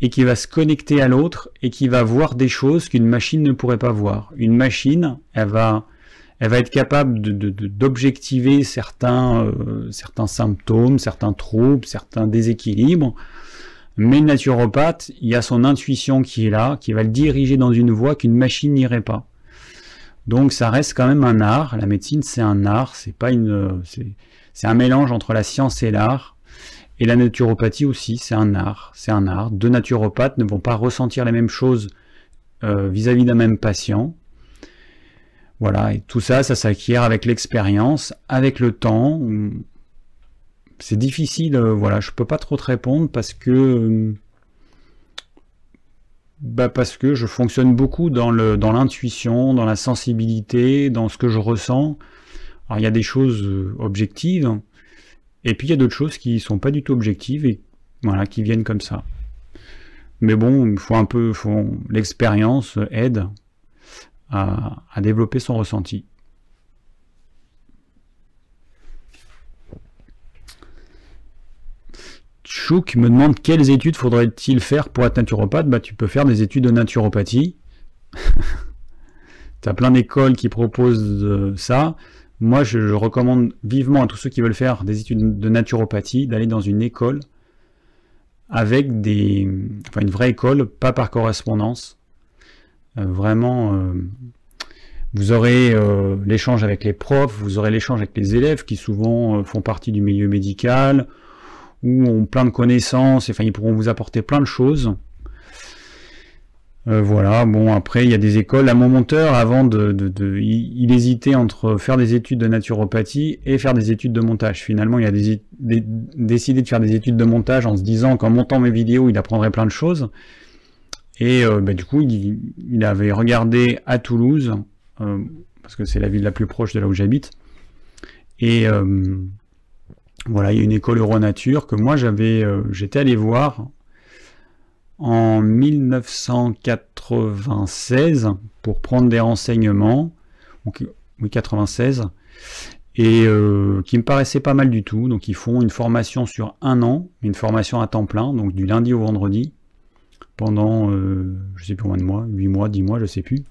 et qui va se connecter à l'autre et qui va voir des choses qu'une machine ne pourrait pas voir. Une machine, elle va, être capable d'objectiver certains, euh, certains symptômes, certains troubles, certains déséquilibres. Mais le naturopathe, il y a son intuition qui est là, qui va le diriger dans une voie qu'une machine n'irait pas. Donc ça reste quand même un art. La médecine, c'est un art, c'est pas une, c'est un mélange entre la science et l'art. Et la naturopathie aussi, c'est un art. C'est un art. Deux naturopathes ne vont pas ressentir les mêmes choses euh, vis-à-vis d'un même patient. Voilà, et tout ça, ça s'acquiert avec l'expérience, avec le temps. C'est difficile, euh, voilà, je peux pas trop te répondre parce que euh, bah parce que je fonctionne beaucoup dans le dans l'intuition, dans la sensibilité, dans ce que je ressens. Alors il y a des choses objectives, et puis il y a d'autres choses qui sont pas du tout objectives et voilà, qui viennent comme ça. Mais bon, il faut un peu, l'expérience aide à, développer son ressenti. Chouk me demande quelles études faudrait-il faire pour être naturopathe? Bah tu peux faire des études de naturopathie. tu as plein d'écoles qui proposent ça. Moi, je, recommande vivement à tous ceux qui veulent faire des études de naturopathie d'aller dans une école avec des, enfin une vraie école, pas par correspondance. Euh, vraiment, euh, vous aurez euh, l'échange avec les profs, vous aurez l'échange avec les élèves qui souvent font partie du milieu médical ou ont plein de connaissances. Enfin, ils pourront vous apporter plein de choses. Euh, voilà, bon après il y a des écoles. À mon monteur, avant de, de, il, hésitait entre faire des études de naturopathie et faire des études de montage. Finalement, il a décidé de faire des études de montage en se disant qu'en montant mes vidéos, il apprendrait plein de choses. Et euh, bah, du coup, il, avait regardé à Toulouse, euh, parce que c'est la ville la plus proche de là où j'habite. Et voilà, il y a une école Euronature que moi j'avais, j'étais allé voir en 1996 pour prendre des renseignements, oui 96, et euh, qui me paraissait pas mal du tout. Donc ils font une formation sur un an, une formation à temps plein, donc du lundi au vendredi, pendant, euh, je sais plus combien de mois, 8 mois, 10 mois, je sais plus.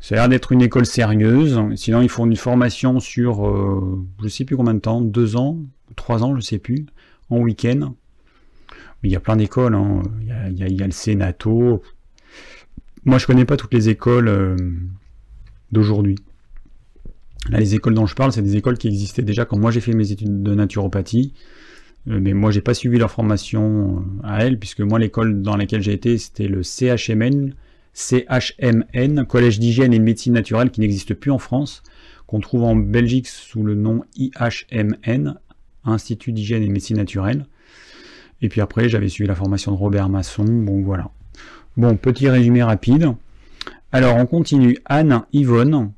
Ça a l'air d'être une école sérieuse. Sinon, ils font une formation sur, euh, je sais plus combien de temps, 2 ans, 3 ans, je sais plus, en week-end il y a plein d'écoles. Hein. Il, y a le Sénato. Moi, je connais pas toutes les écoles euh, d'aujourd'hui. Les écoles dont je parle, c'est des écoles qui existaient déjà quand moi j'ai fait mes études de naturopathie. Euh, mais moi, j'ai pas suivi leur formation euh, à elles, puisque moi, l'école dans laquelle j'ai été, c'était le CHMN, CHMN, Collège d'hygiène et de médecine naturelle, qui n'existe plus en France, qu'on trouve en Belgique sous le nom IHMN, Institut d'hygiène et de médecine naturelle. Et puis après, j'avais suivi la formation de Robert Masson. Bon, voilà. Bon, petit résumé rapide. Alors, on continue. Anne Yvonne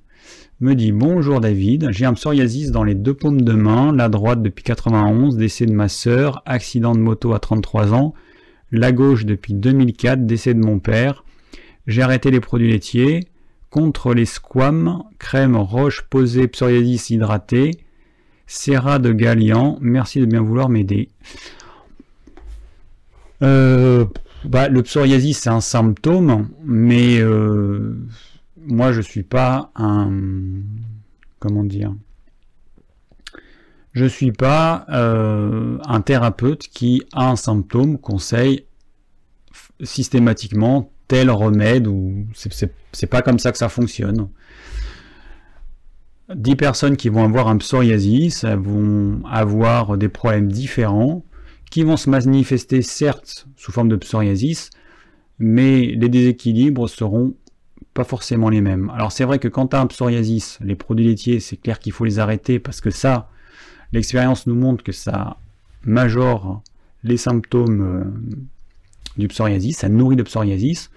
me dit Bonjour David, j'ai un psoriasis dans les deux paumes de main, la droite depuis 91, décès de ma sœur, accident de moto à 33 ans, la gauche depuis 2004, décès de mon père. J'ai arrêté les produits laitiers, contre les squames, crème roche posée psoriasis hydratée, Serra de Galian, merci de bien vouloir m'aider. Euh, bah, le psoriasis, c'est un symptôme, mais euh, moi, je suis pas un... Comment dire? Je suis pas euh, un thérapeute qui a un symptôme, conseille systématiquement tel remède, ou c'est pas comme ça que ça fonctionne. 10 personnes qui vont avoir un psoriasis vont avoir des problèmes différents qui vont se manifester certes sous forme de psoriasis, mais les déséquilibres seront pas forcément les mêmes. Alors c'est vrai que quand tu as un psoriasis, les produits laitiers, c'est clair qu'il faut les arrêter parce que ça, l'expérience nous montre que ça majore les symptômes euh, du psoriasis, ça nourrit le psoriasis.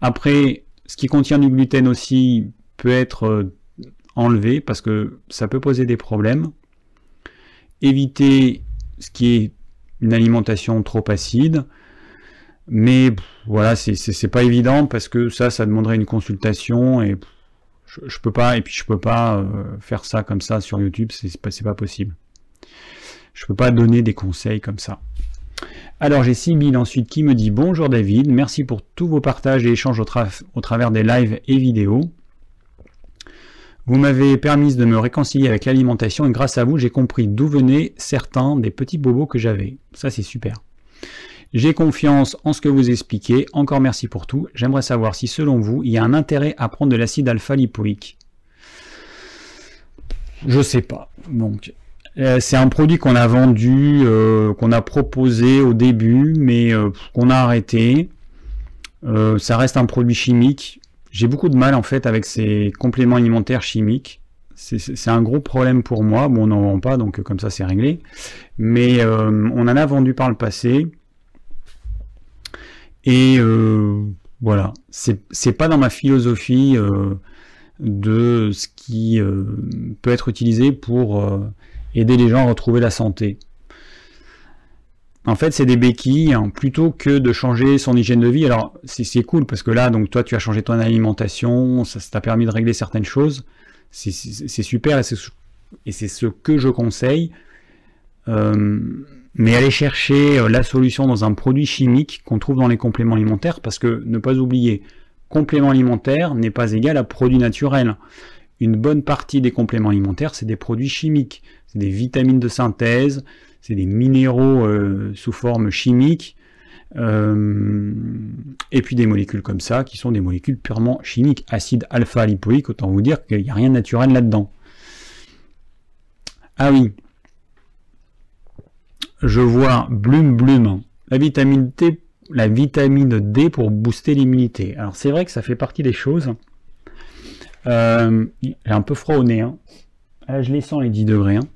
Après, ce qui contient du gluten aussi peut être euh, enlevé parce que ça peut poser des problèmes. Éviter ce qui est une alimentation trop acide. Mais voilà, c'est pas évident parce que ça, ça demanderait une consultation et je, peux pas, et puis je peux pas euh, faire ça comme ça sur YouTube, c'est pas, pas possible. Je peux pas donner des conseils comme ça. Alors j'ai Sibyl ensuite qui me dit bonjour David, merci pour tous vos partages et échanges au, travers des lives et vidéos. Vous m'avez permis de me réconcilier avec l'alimentation et grâce à vous j'ai compris d'où venaient certains des petits bobos que j'avais. Ça c'est super. J'ai confiance en ce que vous expliquez. Encore merci pour tout. J'aimerais savoir si selon vous, il y a un intérêt à prendre de l'acide alpha-lipoïque. Je sais pas. Donc, euh, c'est un produit qu'on a vendu, euh, qu'on a proposé au début, mais euh, qu'on a arrêté. ça reste un produit chimique. J'ai beaucoup de mal en fait avec ces compléments alimentaires chimiques. C'est un gros problème pour moi. Bon, on n'en vend pas, donc comme ça c'est réglé. Mais on en a vendu par le passé. Et euh, voilà, c'est pas dans ma philosophie euh, de ce qui euh, peut être utilisé pour aider les gens à retrouver la santé. En fait, c'est des béquilles, hein, plutôt que de changer son hygiène de vie. Alors, c'est cool, parce que là, donc toi, tu as changé ton alimentation, ça t'a permis de régler certaines choses. C'est super, et c'est ce que je conseille. Euh, mais aller chercher euh, la solution dans un produit chimique qu'on trouve dans les compléments alimentaires, parce que ne pas oublier, complément alimentaire n'est pas égal à produit naturel. Une bonne partie des compléments alimentaires, c'est des produits chimiques, c'est des vitamines de synthèse, c'est des minéraux euh, sous forme chimique, euh, et puis des molécules comme ça, qui sont des molécules purement chimiques. Acide alpha-lipoïque, autant vous dire qu'il n'y a rien de naturel là-dedans. Ah oui, je vois Blum Blum, la vitamine D, la vitamine D pour booster l'immunité. Alors c'est vrai que ça fait partie des choses. Euh, j'ai un peu froid au nez. Hein. Ah, je les sens les 10 degrés. Hein.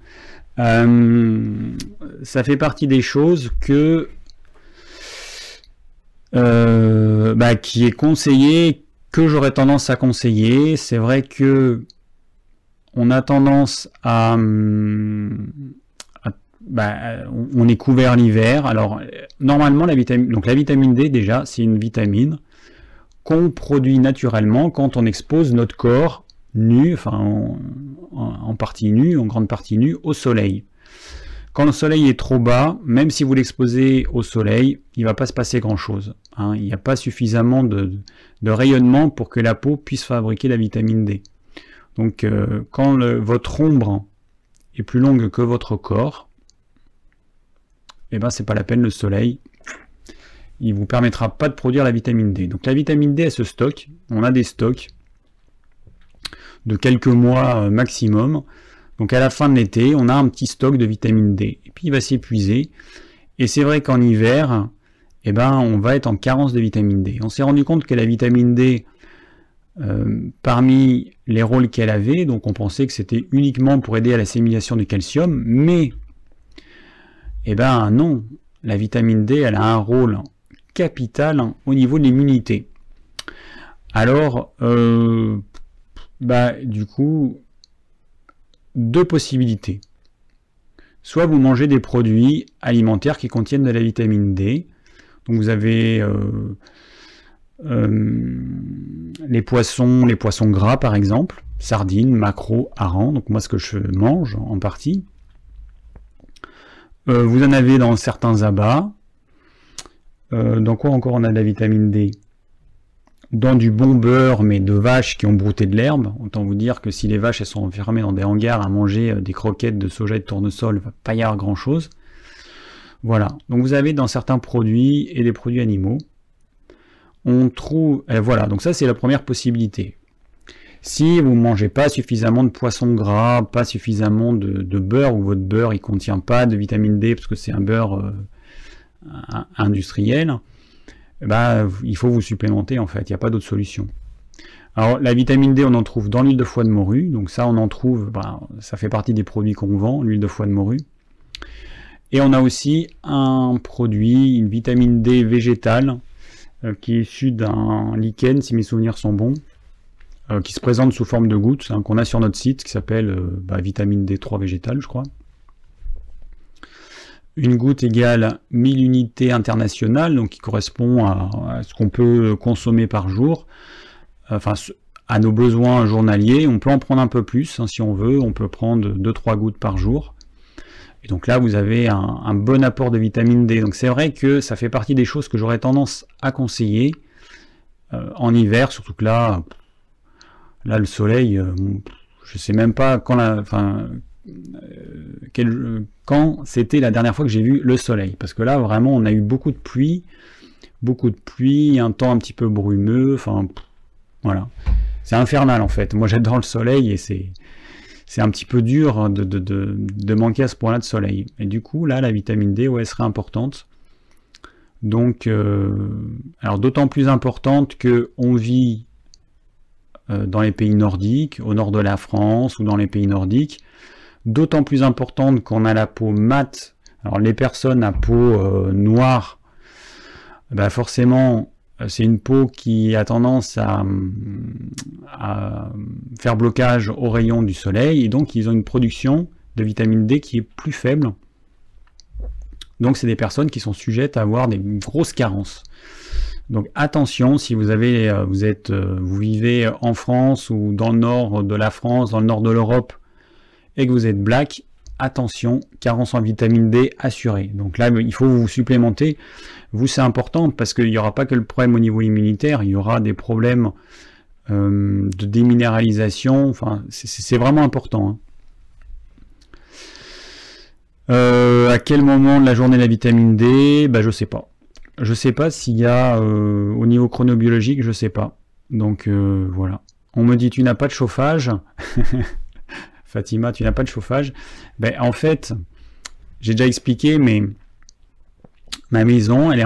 Euh, ça fait partie des choses que euh, bah, qui est conseillé, que j'aurais tendance à conseiller. C'est vrai que on a tendance à, bah, on est couvert l'hiver. Alors, normalement, la vitamine, donc la vitamine D, déjà, c'est une vitamine qu'on produit naturellement quand on expose notre corps nu, enfin en, partie nu, en grande partie nu, au soleil. Quand le soleil est trop bas, même si vous l'exposez au soleil, il ne va pas se passer grand-chose. Hein. Il n'y a pas suffisamment de, rayonnement pour que la peau puisse fabriquer la vitamine D. Donc, euh, quand votre ombre est plus longue que votre corps, eh ben c'est pas la peine, le soleil, il vous permettra pas de produire la vitamine D. Donc la vitamine D, elle se stocke, on a des stocks de quelques mois euh, maximum. Donc à la fin de l'été, on a un petit stock de vitamine D. Et puis il va s'épuiser. Et c'est vrai qu'en hiver, eh ben, on va être en carence de vitamine D. On s'est rendu compte que la vitamine D, euh, parmi les rôles qu'elle avait, donc on pensait que c'était uniquement pour aider à l'assimilation du calcium, mais eh bien non, la vitamine D, elle a un rôle capital au niveau de l'immunité. Alors, euh, bah, du coup, deux possibilités. Soit vous mangez des produits alimentaires qui contiennent de la vitamine D. Donc vous avez euh, euh, les poissons, les poissons gras par exemple, sardines, maquereaux, harengs. Donc moi ce que je mange en partie. Euh, vous en avez dans certains abats. Dans quoi encore on a de la vitamine D? Dans du bon beurre, mais de vaches qui ont brouté de l'herbe. Autant vous dire que si les vaches sont enfermées dans des hangars à manger euh, des croquettes de soja et de tournesol, il va pas y avoir grand chose. Voilà. Donc vous avez dans certains produits et des produits animaux. On trouve. voilà, donc ça c'est la première possibilité. Si vous ne mangez pas suffisamment de poisson gras, pas suffisamment de, beurre, ou votre beurre ne contient pas de vitamine D parce que c'est un beurre euh, industriel, bah, il faut vous supplémenter en fait, il n'y a pas d'autre solution. Alors la vitamine D, on en trouve dans l'huile de foie de morue, donc ça on en trouve, bah, ça fait partie des produits qu'on vend, l'huile de foie de morue. Et on a aussi un produit, une vitamine D végétale, euh, qui est issue d'un lichen, si mes souvenirs sont bons, euh, qui se présente sous forme de gouttes, hein, qu'on a sur notre site, qui s'appelle euh, bah, vitamine D3 végétale, je crois. Une goutte égale 1000 unités internationales, donc qui correspond à, ce qu'on peut consommer par jour, enfin à nos besoins journaliers. On peut en prendre un peu plus hein, si on veut, on peut prendre 2-3 gouttes par jour. Et donc là, vous avez un, bon apport de vitamine D. Donc c'est vrai que ça fait partie des choses que j'aurais tendance à conseiller euh, en hiver, surtout que là, là le soleil, euh, je sais même pas quand la, quand c'était la dernière fois que j'ai vu le soleil? Parce que là, vraiment, on a eu beaucoup de pluie, beaucoup de pluie, un temps un petit peu brumeux, enfin, voilà. C'est infernal en fait. Moi, j'adore le soleil et c'est c'est un petit peu dur de, de, manquer à ce point-là de soleil. Et du coup, là, la vitamine D, ouais, elle serait importante. Donc, euh, alors d'autant plus importante que on vit euh, dans les pays nordiques, au nord de la France ou dans les pays nordiques, d'autant plus importante qu'on a la peau mate. Alors les personnes à peau euh, noire, bah forcément, c'est une peau qui a tendance à, faire blocage aux rayons du soleil et donc ils ont une production de vitamine D qui est plus faible. Donc c'est des personnes qui sont sujettes à avoir des grosses carences. Donc attention si vous avez euh, vous êtes euh, vous vivez en France ou dans le nord de la France, dans le nord de l'Europe et que vous êtes black, attention, carence en vitamine D assurée. Donc là, il faut vous supplémenter. Vous, c'est important parce qu'il n'y aura pas que le problème au niveau immunitaire, il y aura des problèmes euh, de déminéralisation. Enfin, c'est vraiment important. Hein. Euh, à quel moment de la journée la vitamine D? Bah, Je sais pas. Je sais pas s'il y a euh, au niveau chronobiologique, je sais pas. Donc voilà. On me dit tu n'as pas de chauffage. Fatima, tu n'as pas de chauffage. Ben, en fait, j'ai déjà expliqué, mais ma maison, elle est,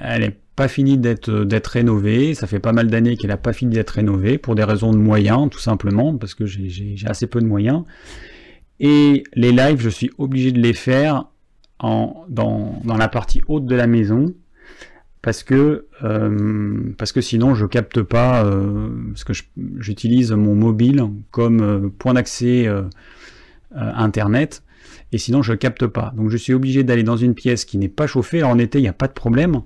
elle est pas finie d'être, d'être rénovée. Ça fait pas mal d'années qu'elle n'a pas fini d'être rénovée pour des raisons de moyens, tout simplement, parce que j'ai, assez peu de moyens. Et les lives, je suis obligé de les faire dans la partie haute de la maison parce que euh, parce que sinon je capte pas euh, parce que j'utilise mon mobile comme euh, point d'accès internet et sinon je capte pas. Donc je suis obligé d'aller dans une pièce qui n'est pas chauffée. Alors, en été il n'y a pas de problème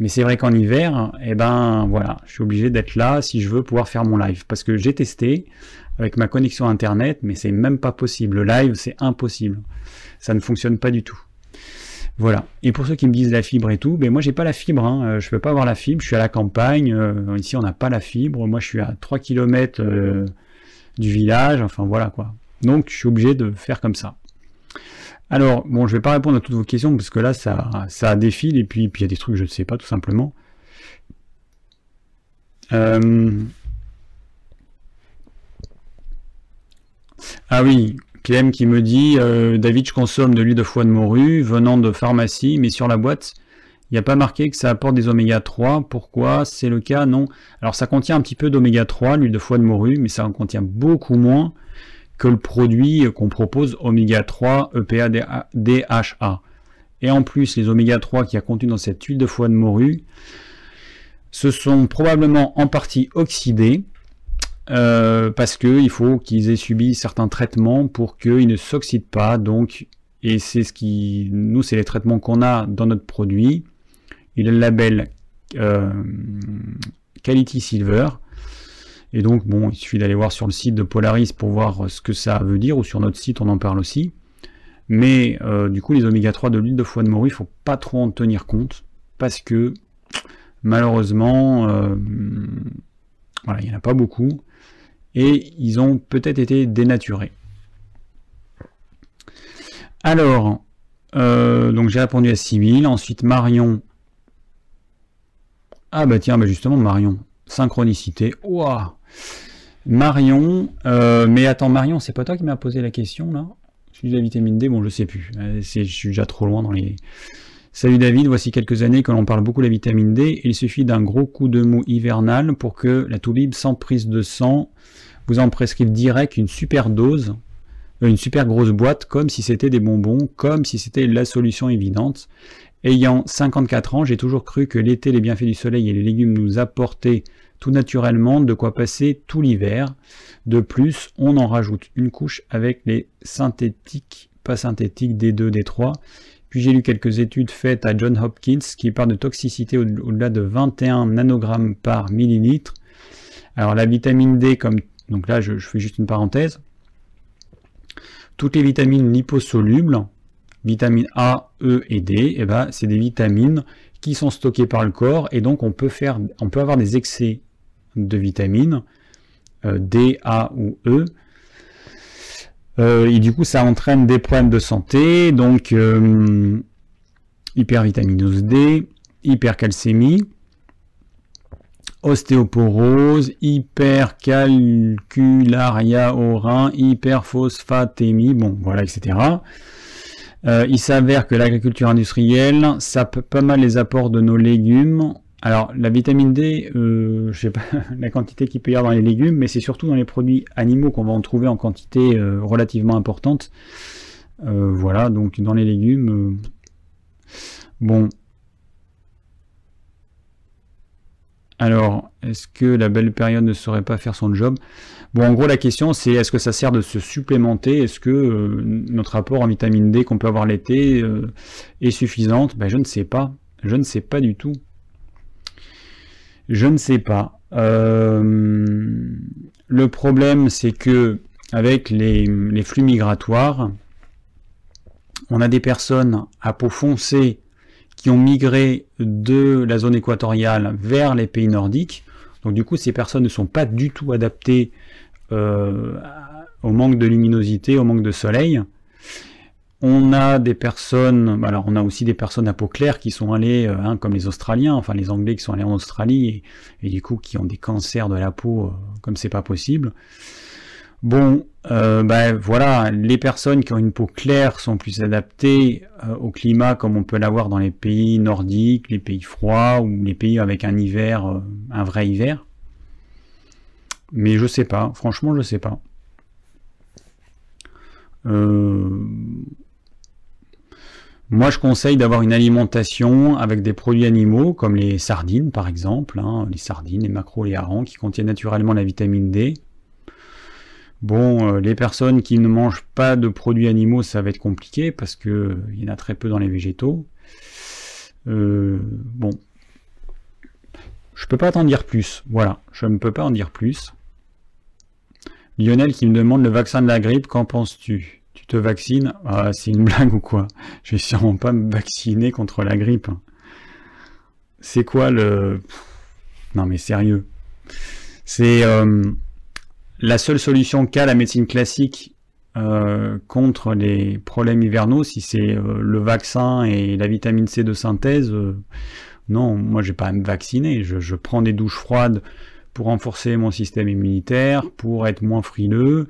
mais c'est vrai qu'en hiver eh ben voilà je suis obligé d'être là si je veux pouvoir faire mon live. Parce que j'ai testé avec ma connexion internet mais c'est même pas possible. Le live c'est impossible. Ça ne fonctionne pas du tout voilà. Et pour ceux qui me disent la fibre et tout, ben moi j'ai pas la fibre, hein. Euh, je peux pas avoir la fibre, je suis à la campagne, euh, ici on n'a pas la fibre, moi je suis à 3 km euh, du village, enfin voilà quoi. Donc je suis obligé de faire comme ça. Alors, bon, je vais pas répondre à toutes vos questions parce que là ça, ça défile et puis il y a des trucs que je ne sais pas tout simplement. Ah oui, Clem qui me dit euh, David, je consomme de l'huile de foie de morue venant de pharmacie, mais sur la boîte, il n'y a pas marqué que ça apporte des oméga 3. Pourquoi? C'est le cas Non. Alors ça contient un petit peu d'oméga 3, l'huile de foie de morue, mais ça en contient beaucoup moins que le produit qu'on propose oméga 3 EPA DHA. Et en plus, les oméga 3 qui a contenu dans cette huile de foie de morue, se sont probablement en partie oxydés euh, parce qu'il faut qu'ils aient subi certains traitements pour qu'ils ne s'oxydent pas. Donc, et c'est ce qui, nous, c'est les traitements qu'on a dans notre produit. Il a le label euh, Quality Silver. Et donc, bon, il suffit d'aller voir sur le site de Polaris pour voir ce que ça veut dire, ou sur notre site, on en parle aussi. Mais euh, du coup, les oméga 3 de l'huile de foie de morue, il faut pas trop en tenir compte, parce que malheureusement, voilà, il n'y en a pas beaucoup et ils ont peut-être été dénaturés. Alors, euh, donc j'ai répondu à 6000. Ensuite, Marion. Ah bah tiens, bah justement, Marion. Synchronicité. Ouah Marion. Euh, mais attends, Marion, c'est pas toi qui m'as posé la question là? Je de la vitamine D, bon, je sais plus. Euh, je suis déjà trop loin dans les. Salut David, voici quelques années que l'on parle beaucoup de la vitamine D. Il suffit d'un gros coup de mou hivernal pour que la toubib sans prise de sang vous en prescrivez direct une super dose, euh, une super grosse boîte, comme si c'était des bonbons, comme si c'était la solution évidente. Ayant 54 ans, j'ai toujours cru que l'été, les bienfaits du soleil et les légumes nous apportaient tout naturellement de quoi passer tout l'hiver. De plus, on en rajoute une couche avec les synthétiques, pas synthétiques, D2, D3. Puis j'ai lu quelques études faites à John Hopkins qui parlent de toxicité au-delà de 21 nanogrammes par millilitre. Alors la vitamine D, comme donc là je, fais juste une parenthèse, toutes les vitamines liposolubles vitamines A, E et D, eh ben, c'est des vitamines qui sont stockées par le corps et donc on peut, faire, on peut avoir des excès de vitamines euh, D, A ou E. Euh, et du coup, ça entraîne des problèmes de santé, donc euh, hypervitaminose D, hypercalcémie, ostéoporose, hypercalcularia au rein, hyperphosphatémie, bon voilà, etc. Euh, il s'avère que l'agriculture industrielle sape pas mal les apports de nos légumes. Alors la vitamine D, euh, je sais pas la quantité qu'il peut y avoir dans les légumes, mais c'est surtout dans les produits animaux qu'on va en trouver en quantité euh, relativement importante. voilà, donc dans les légumes, bon, Alors, est-ce que la belle période ne saurait pas faire son job? Bon, en gros, la question, c'est est-ce que ça sert de se supplémenter? Est-ce que euh, notre apport en vitamine D qu'on peut avoir l'été euh, est suffisante? Ben, Je ne sais pas. Je ne sais pas du tout. Je ne sais pas. Euh, le problème, c'est que avec les, flux migratoires, on a des personnes à peau foncée qui ont migré de la zone équatoriale vers les pays nordiques. Donc du coup, ces personnes ne sont pas du tout adaptées euh, au manque de luminosité, au manque de soleil. On a des personnes, alors on a aussi des personnes à peau claire qui sont allées, euh, hein, comme les Australiens, enfin les Anglais qui sont allés en Australie et, du coup qui ont des cancers de la peau euh, comme c'est pas possible. Bon, euh, ben voilà, les personnes qui ont une peau claire sont plus adaptées au climat comme on peut l'avoir dans les pays nordiques, les pays froids ou les pays avec un hiver, un vrai hiver. Mais je sais pas, franchement je sais pas. Moi je conseille d'avoir une alimentation avec des produits animaux comme les sardines par exemple, hein, les sardines, les macros, les harengs qui contiennent naturellement la vitamine D Bon, euh, les personnes qui ne mangent pas de produits animaux, ça va être compliqué parce que il y en a très peu dans les végétaux. Euh, bon, je peux pas t'en dire plus. Voilà, je ne peux pas en dire plus. Lionel qui me demande le vaccin de la grippe, qu'en penses-tu? Tu te vaccines? Ah, C'est une blague ou quoi? Je vais sûrement pas me vacciner contre la grippe. C'est quoi le... Non mais sérieux. C'est... Euh, la seule solution qu'a la médecine classique euh, contre les problèmes hivernaux, si c'est euh, le vaccin et la vitamine C de synthèse, non, moi je vais pas à me vacciner. Je, prends des douches froides pour renforcer mon système immunitaire, pour être moins frileux.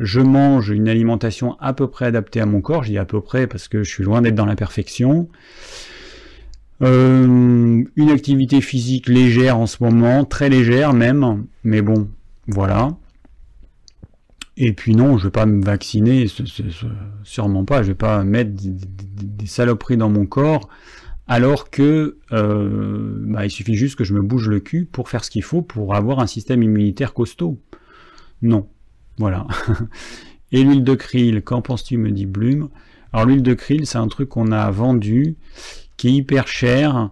Je mange une alimentation à peu près adaptée à mon corps. Je dis à peu près parce que je suis loin d'être dans la perfection. une activité physique légère en ce moment, très légère même, mais bon, voilà. Et puis non, je vais pas me vacciner, sûrement pas. Je vais pas mettre des, saloperies dans mon corps, alors que euh, bah, il suffit juste que je me bouge le cul pour faire ce qu'il faut pour avoir un système immunitaire costaud. Non, voilà. Et l'huile de krill, qu'en penses-tu me dit Bloom. Alors l'huile de krill, c'est un truc qu'on a vendu, qui est hyper cher,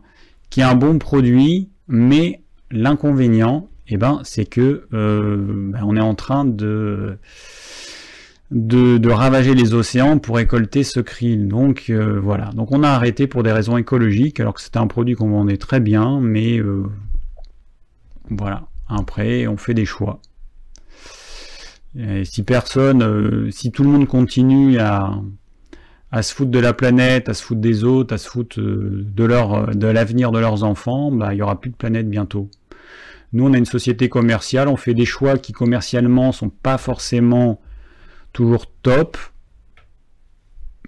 qui est un bon produit, mais l'inconvénient, eh ben, c'est que euh, ben, on est en train de, de, ravager les océans pour récolter ce krill. Donc euh, voilà. Donc on a arrêté pour des raisons écologiques, alors que c'était un produit qu'on vendait très bien, mais euh, voilà. Après, on fait des choix. Si personne, si tout le monde continue à, à se foutre de la planète, à se foutre des autres, à se foutre de leur de l'avenir de leurs enfants, bah, il n'y aura plus de planète bientôt. Nous, on a une société commerciale, on fait des choix qui commercialement sont pas forcément toujours top,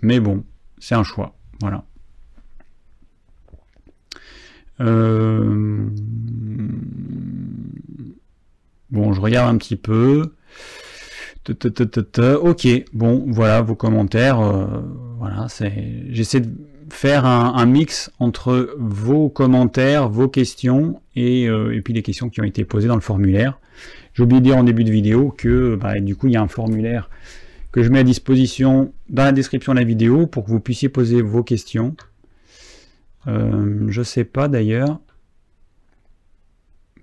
mais bon, c'est un choix. Voilà. Euh, bon, je regarde un petit peu. Ok, bon, voilà vos commentaires. Euh, voilà. J'essaie de faire un, mix entre vos commentaires, vos questions euh, et, puis les questions qui ont été posées dans le formulaire. J'ai oublié de dire en début de vidéo que bah, du coup il y a un formulaire que je mets à disposition dans la description de la vidéo pour que vous puissiez poser vos questions. Euh, je sais pas d'ailleurs,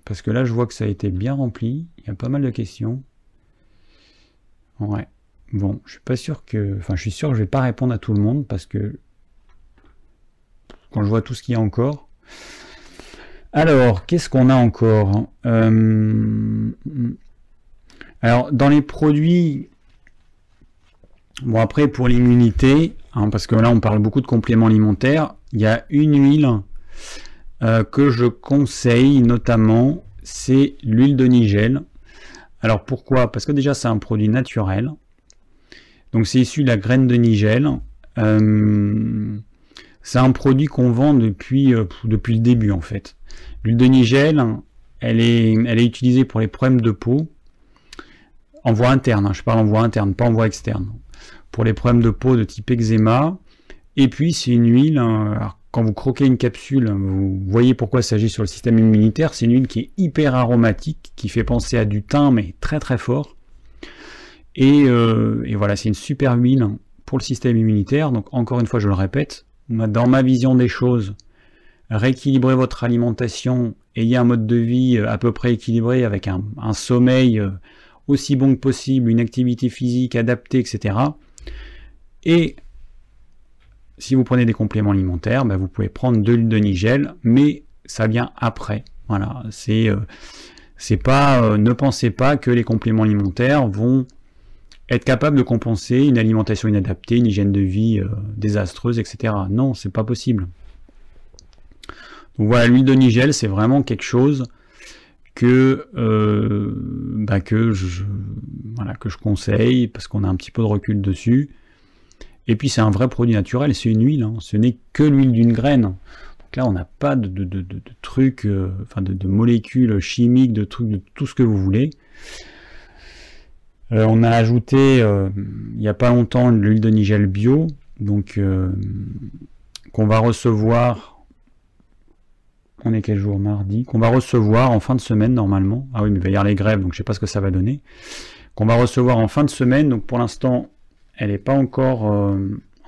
parce que là je vois que ça a été bien rempli, il y a pas mal de questions. Ouais. Bon, je suis pas sûr que. Enfin, je suis sûr que je vais pas répondre à tout le monde parce que quand je vois tout ce qu'il y a encore. Alors, qu'est-ce qu'on a encore? Euh, Alors, dans les produits. Bon, après, pour l'immunité, hein, parce que là, on parle beaucoup de compléments alimentaires, il y a une huile euh, que je conseille notamment, c'est l'huile de nigel. Alors pourquoi? Parce que déjà c'est un produit naturel. Donc c'est issu de la graine de nigel. Euh, c'est un produit qu'on vend depuis, euh, depuis le début en fait. L'huile de nigel, elle est, utilisée pour les problèmes de peau. En voie interne, hein, je parle en voie interne, pas en voie externe. Pour les problèmes de peau de type eczéma. Et puis c'est une huile, hein, quand vous croquez une capsule, vous voyez pourquoi il s'agit sur le système immunitaire. C'est une huile qui est hyper aromatique, qui fait penser à du thym, mais très très fort. Et, euh, voilà, c'est une super huile pour le système immunitaire. Donc encore une fois, je le répète, dans ma vision des choses, rééquilibrez votre alimentation, ayez un mode de vie euh, à peu près équilibré avec un, un sommeil euh, aussi bon que possible, une activité physique adaptée, etc. Et si vous prenez des compléments alimentaires, ben, vous pouvez prendre de l'huile de nigel, mais ça vient après. Voilà, c'est euh, pas, euh, ne pensez pas que les compléments alimentaires vont être capables de compenser une alimentation inadaptée, une hygiène de vie euh, désastreuse, etc. Non, c'est pas possible. Donc voilà, l'huile de nigel, c'est vraiment quelque chose que, bah, que, voilà, que je conseille parce qu'on a un petit peu de recul dessus. Et puis c'est un vrai produit naturel, c'est une huile, hein. ce n'est que l'huile d'une graine. Donc là on n'a pas de, trucs, euh, enfin de, molécules chimiques, de trucs, de tout ce que vous voulez. Euh, on a ajouté euh, il n'y a pas longtemps l'huile de nigel bio, donc qu'on va recevoir. On est quel jour Mardi? Qu'on va recevoir en fin de semaine normalement. Ah oui, mais il va y avoir les grèves, donc je ne sais pas ce que ça va donner. Qu'on va recevoir en fin de semaine. Donc pour l'instant, elle n'est pas encore euh,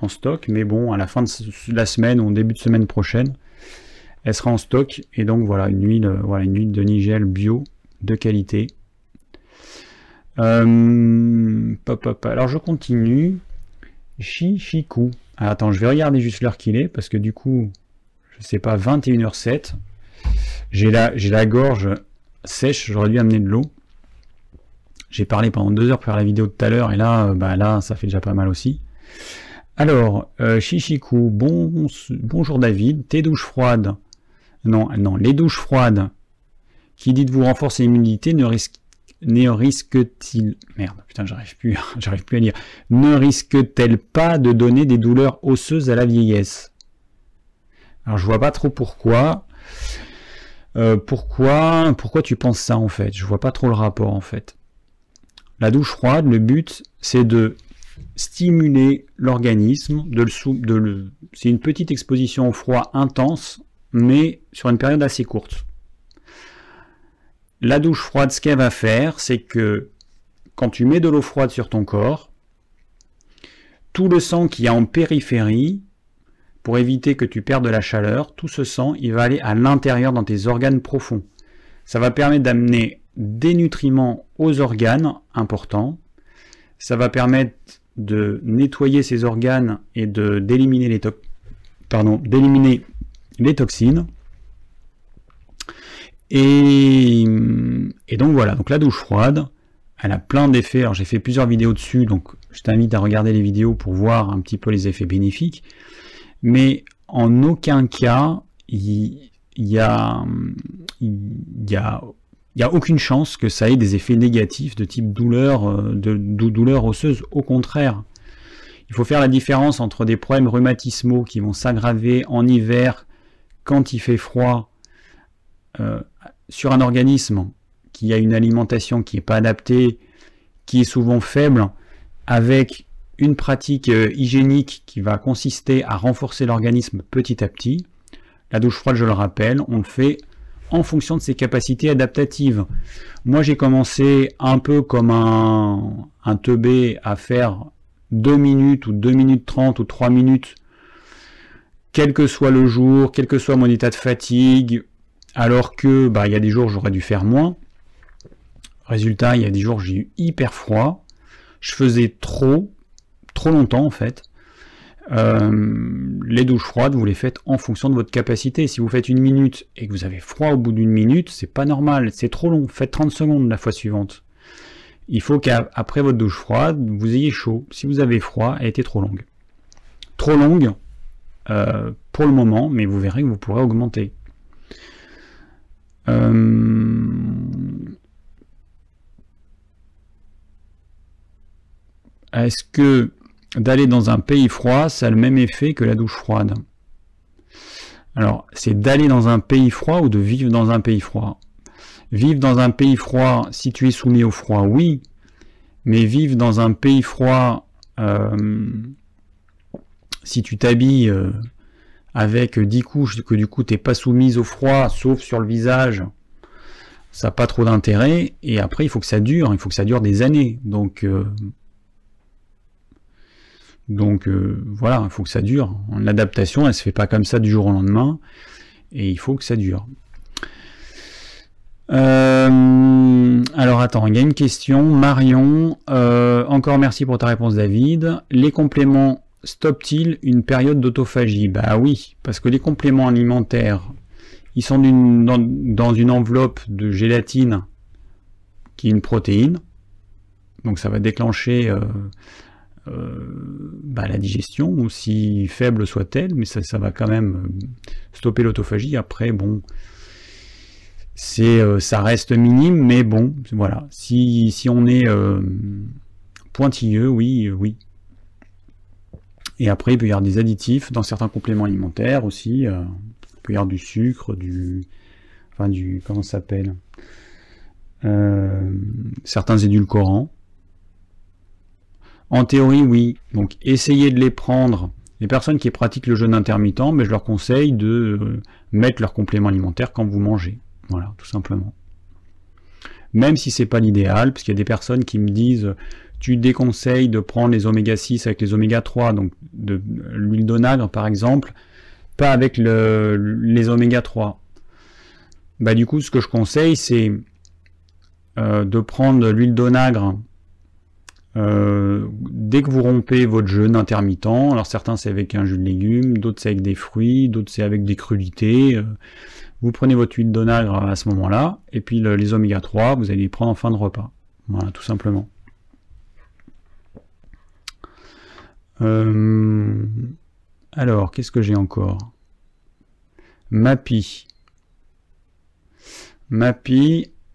en stock, mais bon, à la fin de la semaine ou début de semaine prochaine, elle sera en stock. Et donc voilà, une huile, euh, voilà, une huile de Nigel bio de qualité. Euh, Alors je continue. Chichiku. Ah, attends, je vais regarder juste l'heure qu'il est, parce que du coup, je sais pas, 21h07. J'ai la, j'ai la gorge sèche, j'aurais dû amener de l'eau. J'ai parlé pendant deux heures pour faire la vidéo de tout à l'heure, et là, euh, bah là, ça fait déjà pas mal aussi. Alors, euh, bonjour David, tes douches froides, non, non, les douches froides, qui dit de vous renforcer l'immunité, ne risque ne risque-t-il merde putain j'arrive plus j'arrive plus à lire. Ne risque-t-elle pas de donner des douleurs osseuses à la vieillesse? Alors je vois pas trop pourquoi. Euh, pourquoi pourquoi tu penses ça en fait? Je vois pas trop le rapport en fait la douche froide, le but, c'est de stimuler l'organisme, c'est une petite exposition au froid intense, mais sur une période assez courte. La douche froide, ce qu'elle va faire, c'est que quand tu mets de l'eau froide sur ton corps, tout le sang qui est en périphérie, pour éviter que tu perdes de la chaleur, tout ce sang, il va aller à l'intérieur dans tes organes profonds. Ça va permettre d'amener des nutriments aux organes importants. Ça va permettre de nettoyer ces organes et d'éliminer les, toxines. Et, et, donc voilà, donc la douche froide, elle a plein d'effets. Alors j'ai fait plusieurs vidéos dessus, donc je t'invite à regarder les vidéos pour voir un petit peu les effets bénéfiques. Mais en aucun cas, il, y y a il n'y a aucune chance que ça ait des effets négatifs de type douleur, euh, de, douleur osseuse. Au contraire, il faut faire la différence entre des problèmes rhumatismaux qui vont s'aggraver en hiver quand il fait froid euh, sur un organisme qui a une alimentation qui n'est pas adaptée, qui est souvent faible, avec une pratique euh, hygiénique qui va consister à renforcer l'organisme petit à petit. La douche froide, je le rappelle, on le fait en fonction de ses capacités adaptatives. Moi, j'ai commencé un peu comme un, un teubé à faire 2 minutes ou 2 minutes 30 ou 3 minutes, quel que soit le jour, quel que soit mon état de fatigue, alors que bah, il y a des jours j'aurais dû faire moins. Résultat, il y a des jours j'ai eu hyper froid. je faisais trop, trop longtemps en fait. Euh, les douches froides, vous les faites en fonction de votre capacité. Si vous faites une minute et que vous avez froid au bout d'une minute, c'est pas normal, c'est trop long. Faites 30 secondes la fois suivante. Il faut qu'après votre douche froide, vous ayez chaud. Si vous avez froid, elle était trop longue. Trop longue euh, pour le moment, mais vous verrez que vous pourrez augmenter. Euh, est-ce que d'aller dans un pays froid, ça a le même effet que la douche froide Alors, c'est d'aller dans un pays froid ou de vivre dans un pays froid? Vivre dans un pays froid, si tu es soumis au froid, oui. Mais vivre dans un pays froid, euh, si tu t'habilles euh, avec 10 couches, que du coup tu n'es pas soumise au froid, sauf sur le visage, ça n'a pas trop d'intérêt. Et après, il faut que ça dure, il faut que ça dure des années. Donc, euh, donc voilà, il faut que ça dure. L'adaptation, elle se fait pas comme ça du jour au lendemain. Et il faut que ça dure. Euh, alors attends, il y a une question. Marion, euh, encore merci pour ta réponse David. Les compléments stoppent-ils une période d'autophagie? Bah oui, parce que les compléments alimentaires, ils sont dans, une enveloppe de gélatine qui est une protéine. Donc ça va déclencher euh, bah, la digestion, aussi faible soit-elle, mais ça, ça, va quand même stopper l'autophagie. Après, bon, euh, ça reste minime, mais bon, voilà. Si, on est euh, pointilleux, oui, euh, oui. Et après, il peut y avoir des additifs dans certains compléments alimentaires aussi. il peut y avoir du sucre, du. Enfin, du. Comment ça s'appelle Certains édulcorants. En théorie, oui. Donc, essayez de les prendre. Les personnes qui pratiquent le jeûne intermittent, mais je leur conseille de mettre leurs compléments alimentaires quand vous mangez. Voilà, tout simplement. Même si c'est pas l'idéal, parce qu'il y a des personnes qui me disent tu déconseilles de prendre les oméga 6 avec les oméga 3, donc de l'huile d'onagre par exemple, pas avec les oméga 3. Bah du coup ce que je conseille c'est euh, de prendre l'huile d'onagre euh, dès que vous rompez votre jeûne intermittent, alors certains c'est avec un jus de légumes, d'autres c'est avec des fruits, d'autres c'est avec des crudités. Euh, vous prenez votre huile d'onagre à ce moment-là, et puis les oméga 3, vous allez les prendre en fin de repas. Voilà, tout simplement. Euh, alors, qu'est-ce que j'ai encore? Mappy.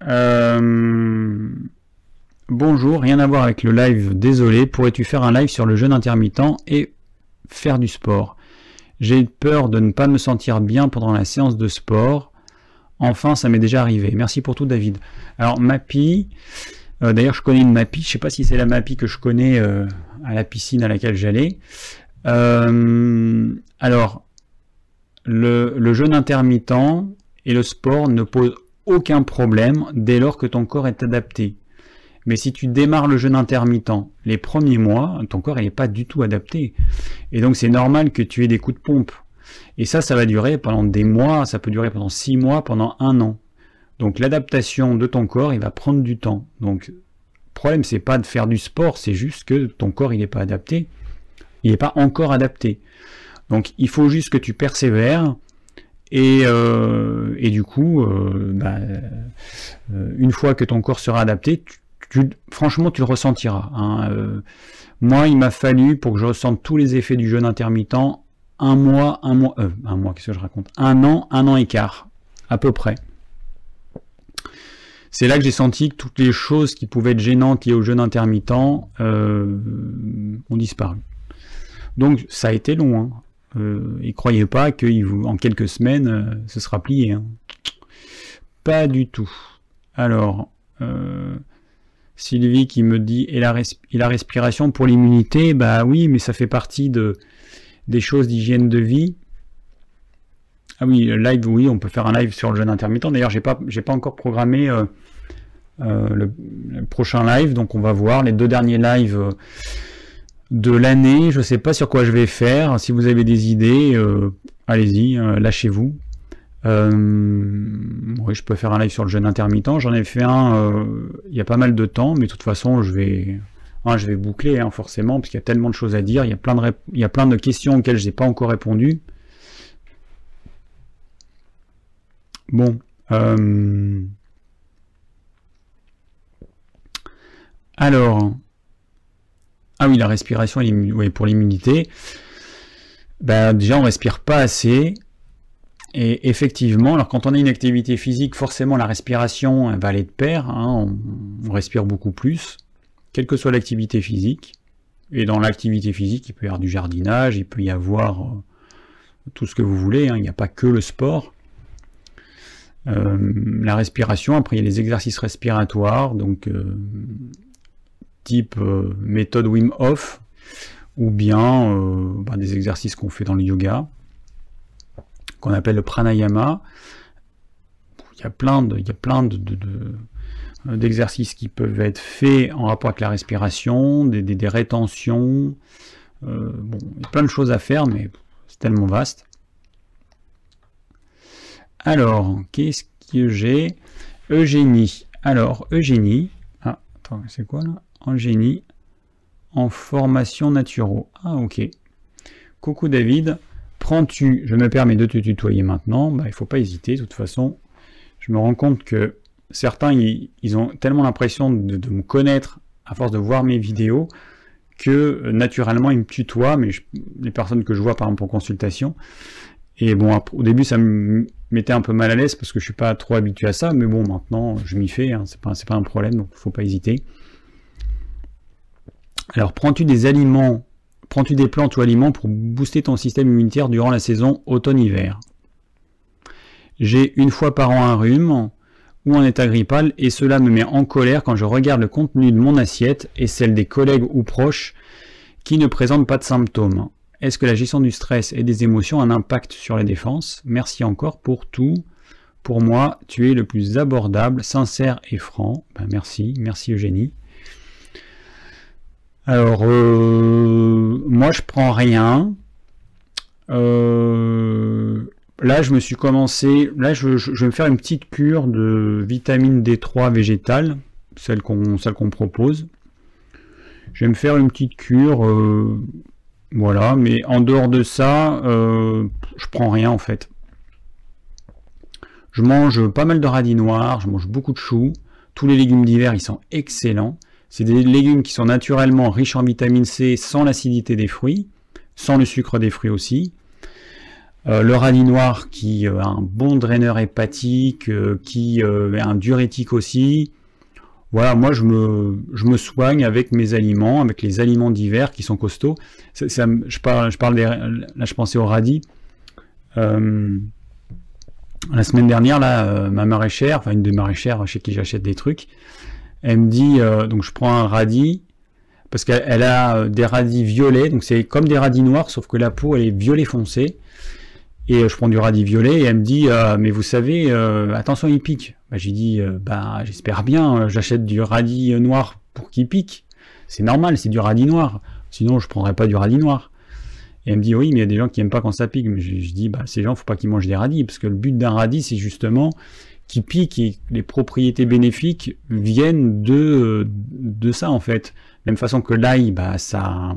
Euh, bonjour, rien à voir avec le live, désolé. Pourrais-tu faire un live sur le jeûne intermittent et faire du sport? J'ai peur de ne pas me sentir bien pendant la séance de sport. Enfin, ça m'est déjà arrivé. Merci pour tout, David. Alors, Mappy, euh, d'ailleurs, je connais une Mappy. Je ne sais pas si c'est la Mappy que je connais euh, à la piscine à laquelle j'allais. Euh, alors, le, le jeûne intermittent et le sport ne posent aucun problème dès lors que ton corps est adapté. Mais si tu démarres le jeûne intermittent les premiers mois, ton corps n'est pas du tout adapté. Et donc c'est normal que tu aies des coups de pompe. Et ça, ça va durer pendant des mois, ça peut durer pendant six mois, pendant un an. Donc l'adaptation de ton corps, il va prendre du temps. Donc le problème, c'est pas de faire du sport, c'est juste que ton corps, il n'est pas adapté. Il n'est pas encore adapté. Donc il faut juste que tu persévères. Et, euh, et du coup, euh, bah, euh, une fois que ton corps sera adapté, tu, franchement, tu le ressentiras. Hein, euh, moi, il m'a fallu, pour que je ressente tous les effets du jeûne intermittent, un mois, un mois, euh, un mois, qu'est-ce que je raconte? Un an, un an et quart, à peu près. C'est là que j'ai senti que toutes les choses qui pouvaient être gênantes liées au jeûne intermittent euh, ont disparu. Donc ça a été long. Hein. et croyez pas qu'en quelques semaines, ce sera plié. Hein. Pas du tout. Alors, Sylvie qui me dit et la, respiration pour l'immunité, bah oui, mais ça fait partie de, des choses d'hygiène de vie. Ah oui, le live, oui, on peut faire un live sur le jeûne intermittent. D'ailleurs, j'ai pas, pas encore programmé euh, euh, le, prochain live, donc on va voir les deux derniers lives euh, de l'année. Je sais pas sur quoi je vais faire. Si vous avez des idées, allez-y, lâchez-vous. Euh, oui, je peux faire un live sur le jeûne intermittent. J'en ai fait un euh, il y a pas mal de temps, mais de toute façon, je vais Hein, je vais boucler hein, forcément, parce qu'il y a tellement de choses à dire, il y a plein de, il y a plein de questions auxquelles je n'ai pas encore répondu. Bon. Euh, alors. Ah oui, la respiration pour l'immunité. Ben, déjà, on respire pas assez. Et effectivement, alors quand on a une activité physique, forcément la respiration va aller de pair, hein, on, respire beaucoup plus, quelle que soit l'activité physique. Et dans l'activité physique, il peut y avoir du jardinage, il peut y avoir euh, tout ce que vous voulez, hein, il n'y a pas que le sport. Euh, la respiration, après il y a les exercices respiratoires, donc euh, type méthode Wim Hof, ou bien bah, des exercices qu'on fait dans le yoga qu'on appelle le pranayama. Il y a plein de, il y a plein de, d'exercices qui peuvent être faits en rapport avec la respiration, des, rétentions. Euh, bon, plein de choses à faire, mais c'est tellement vaste. Alors, qu'est-ce que j'ai? Eugénie. Alors, Eugénie. Ah, attends, c'est quoi là? Eugénie en formation naturelle. Ah, ok. Coucou David. Prends-tu, je me permets de te tutoyer maintenant, bah, il ne faut pas hésiter, de toute façon, je me rends compte que certains, ils, ont tellement l'impression de, me connaître à force de voir mes vidéos, que euh, naturellement ils me tutoient, mais les personnes que je vois par exemple en consultation, et bon, au début ça me mettait un peu mal à l'aise parce que je suis pas trop habitué à ça, mais bon, maintenant je m'y fais, hein, c'est pas, un problème, donc il faut pas hésiter. Alors, prends-tu des aliments Prends-tu des plantes ou aliments pour booster ton système immunitaire durant la saison automne-hiver? J'ai une fois par an un rhume ou un état grippal et cela me met en colère quand je regarde le contenu de mon assiette et celle des collègues ou proches qui ne présentent pas de symptômes. Est-ce que la gestion du stress et des émotions a un impact sur les défenses Merci encore pour tout. Pour moi, tu es le plus abordable, sincère et franc. Ben, merci, merci Eugénie. Alors, euh, moi, je prends rien. Euh, là, je me suis commencé. Là, je, vais me faire une petite cure de vitamine D3 végétale, celle qu'on propose. Je vais me faire une petite cure. Euh, voilà, mais en dehors de ça, je prends rien en fait. Je mange pas mal de radis noirs, je mange beaucoup de choux. Tous les légumes d'hiver, ils sont excellents. C'est des légumes qui sont naturellement riches en vitamine C sans l'acidité des fruits, sans le sucre des fruits aussi. Euh, le radis noir qui euh, a un bon draineur hépatique, euh, qui est un diurétique aussi. Voilà, moi je me, je me soigne avec mes aliments, avec les aliments d'hiver qui sont costauds. je parle, je parle là je pensais au radis. la semaine dernière, là, ma maraîchère, enfin une des maraîchères chez qui j'achète des trucs, elle me dit, euh, donc je prends un radis, parce qu'elle a euh, des radis violets, donc c'est comme des radis noirs, sauf que la peau elle est violet foncé. Et euh, je prends du radis violet et elle me dit, mais vous savez, attention il pique. Bah, j'ai dit, bah j'espère bien, j'achète du radis noir pour qu'il pique. C'est normal, c'est du radis noir. Sinon je prendrais pas du radis noir. Et elle me dit, oui, mais il y a des gens qui aiment pas quand ça pique. Mais je, dis, bah ces gens, faut pas qu'ils mangent des radis, parce que le but d'un radis, c'est justement qui pique et les propriétés bénéfiques viennent de, de ça en fait. Même façon que l'ail, bah ça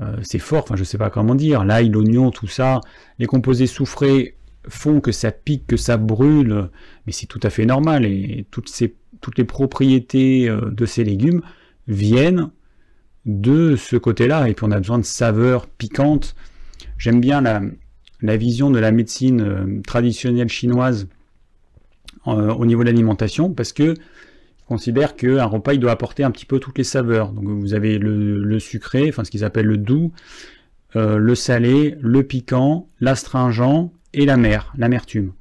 euh, c'est fort, enfin je sais pas comment dire, l'ail, l'oignon, tout ça, les composés soufrés font que ça pique, que ça brûle, mais c'est tout à fait normal et toutes, ces, toutes les propriétés euh, de ces légumes viennent de ce côté-là et puis on a besoin de saveurs piquantes. J'aime bien la, la vision de la médecine euh, traditionnelle chinoise euh, au niveau de l'alimentation parce que considère qu'un repas il doit apporter un petit peu toutes les saveurs. Donc vous avez le, sucré, enfin ce qu'ils appellent le doux, euh, le salé, le piquant, l'astringent et l'amer, l'amertume.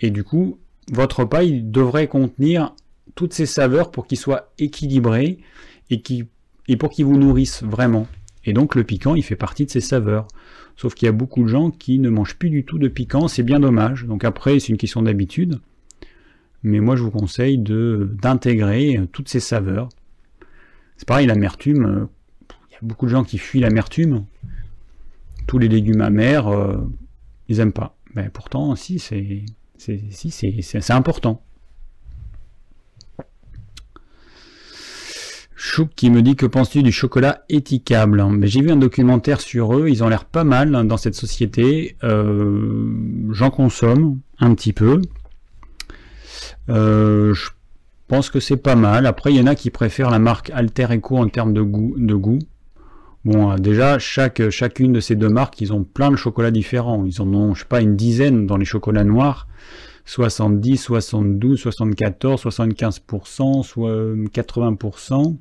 Et du coup, votre repas il devrait contenir toutes ces saveurs pour qu'il soit équilibré et, et pour qu'il vous nourrisse vraiment. Et donc le piquant, il fait partie de ces saveurs. Sauf qu'il y a beaucoup de gens qui ne mangent plus du tout de piquant, c'est bien dommage. Donc après, c'est une question d'habitude mais moi je vous conseille d'intégrer euh, toutes ces saveurs. C'est pareil, l'amertume, euh, il y a beaucoup de gens qui fuient l'amertume. Tous les légumes amers, euh, ils n'aiment pas. Mais pourtant, si, c'est si, important. Chouk qui me dit que penses-tu du chocolat éthiquable Mais j'ai vu un documentaire sur eux, ils ont l'air pas mal dans cette société. J'en consomme un petit peu. Euh, je pense que c'est pas mal. Après, il y en a qui préfèrent la marque Alter Eco en termes de goût. De goût. Bon, euh, déjà, chaque, chacune de ces deux marques, ils ont plein de chocolats différents. Ils en ont, je sais pas, une dizaine dans les chocolats noirs. 70, 72, 74, 75%, soit 80%,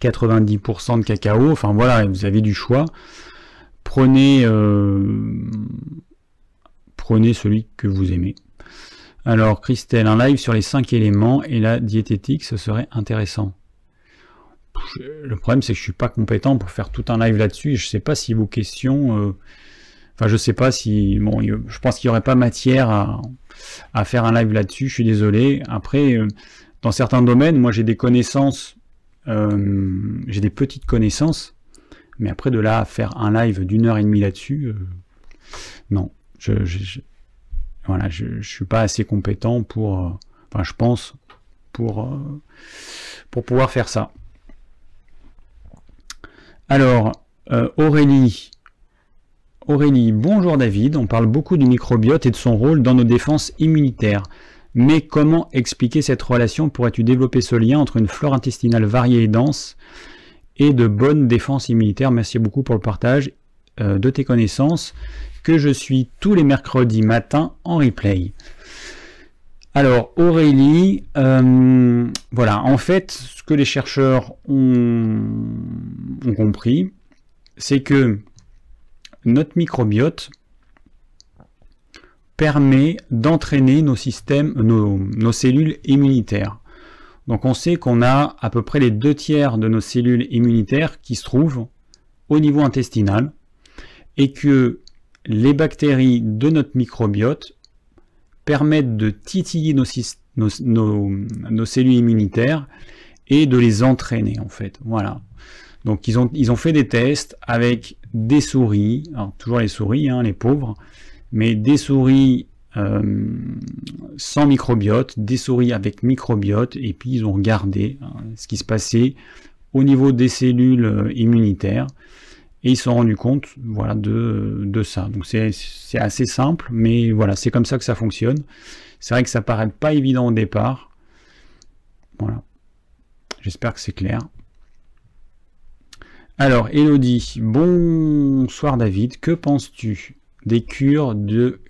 90% de cacao. Enfin voilà, vous avez du choix. Prenez, euh, prenez celui que vous aimez. Alors Christelle, un live sur les 5 éléments et la diététique, ce serait intéressant. Le problème c'est que je suis pas compétent pour faire tout un live là-dessus. Je sais pas si vos questions euh, Enfin, je sais pas si. Bon, je pense qu'il n'y aurait pas matière à, faire un live là-dessus. Je suis désolé. Après, euh, dans certains domaines, moi j'ai des connaissances, euh, j'ai des petites connaissances, mais après de là à faire un live d'une heure et demie là-dessus, non. Je, voilà, je, suis pas assez compétent pour. enfin, je pense pour pour pouvoir faire ça. Alors, Aurélie. Aurélie, bonjour David, on parle beaucoup du microbiote et de son rôle dans nos défenses immunitaires. Mais comment expliquer cette relation? Pourrais-tu développer ce lien entre une flore intestinale variée et dense et de bonnes défenses immunitaires? Merci beaucoup pour le partage euh, de tes connaissances que je suis tous les mercredis matin en replay. Alors Aurélie, euh, voilà, en fait, ce que les chercheurs ont compris, c'est que notre microbiote permet d'entraîner nos systèmes, nos, cellules immunitaires. Donc on sait qu'on a à peu près les deux tiers de nos cellules immunitaires qui se trouvent au niveau intestinal et que les bactéries de notre microbiote permettent de titiller nos, cellules immunitaires et de les entraîner en fait. Voilà. Donc ils ont, ils ont fait des tests avec des souris, toujours les souris, hein, les pauvres, mais des souris euh, sans microbiote, des souris avec microbiote, et puis ils ont regardé hein, ce qui se passait au niveau des cellules euh, immunitaires, ils se sont rendus compte voilà, de, de ça. Donc c'est assez simple, mais voilà, c'est comme ça que ça fonctionne. C'est vrai que ça paraît pas évident au départ. Voilà. J'espère que c'est clair. Alors, Elodie, bonsoir David, que penses-tu des cures de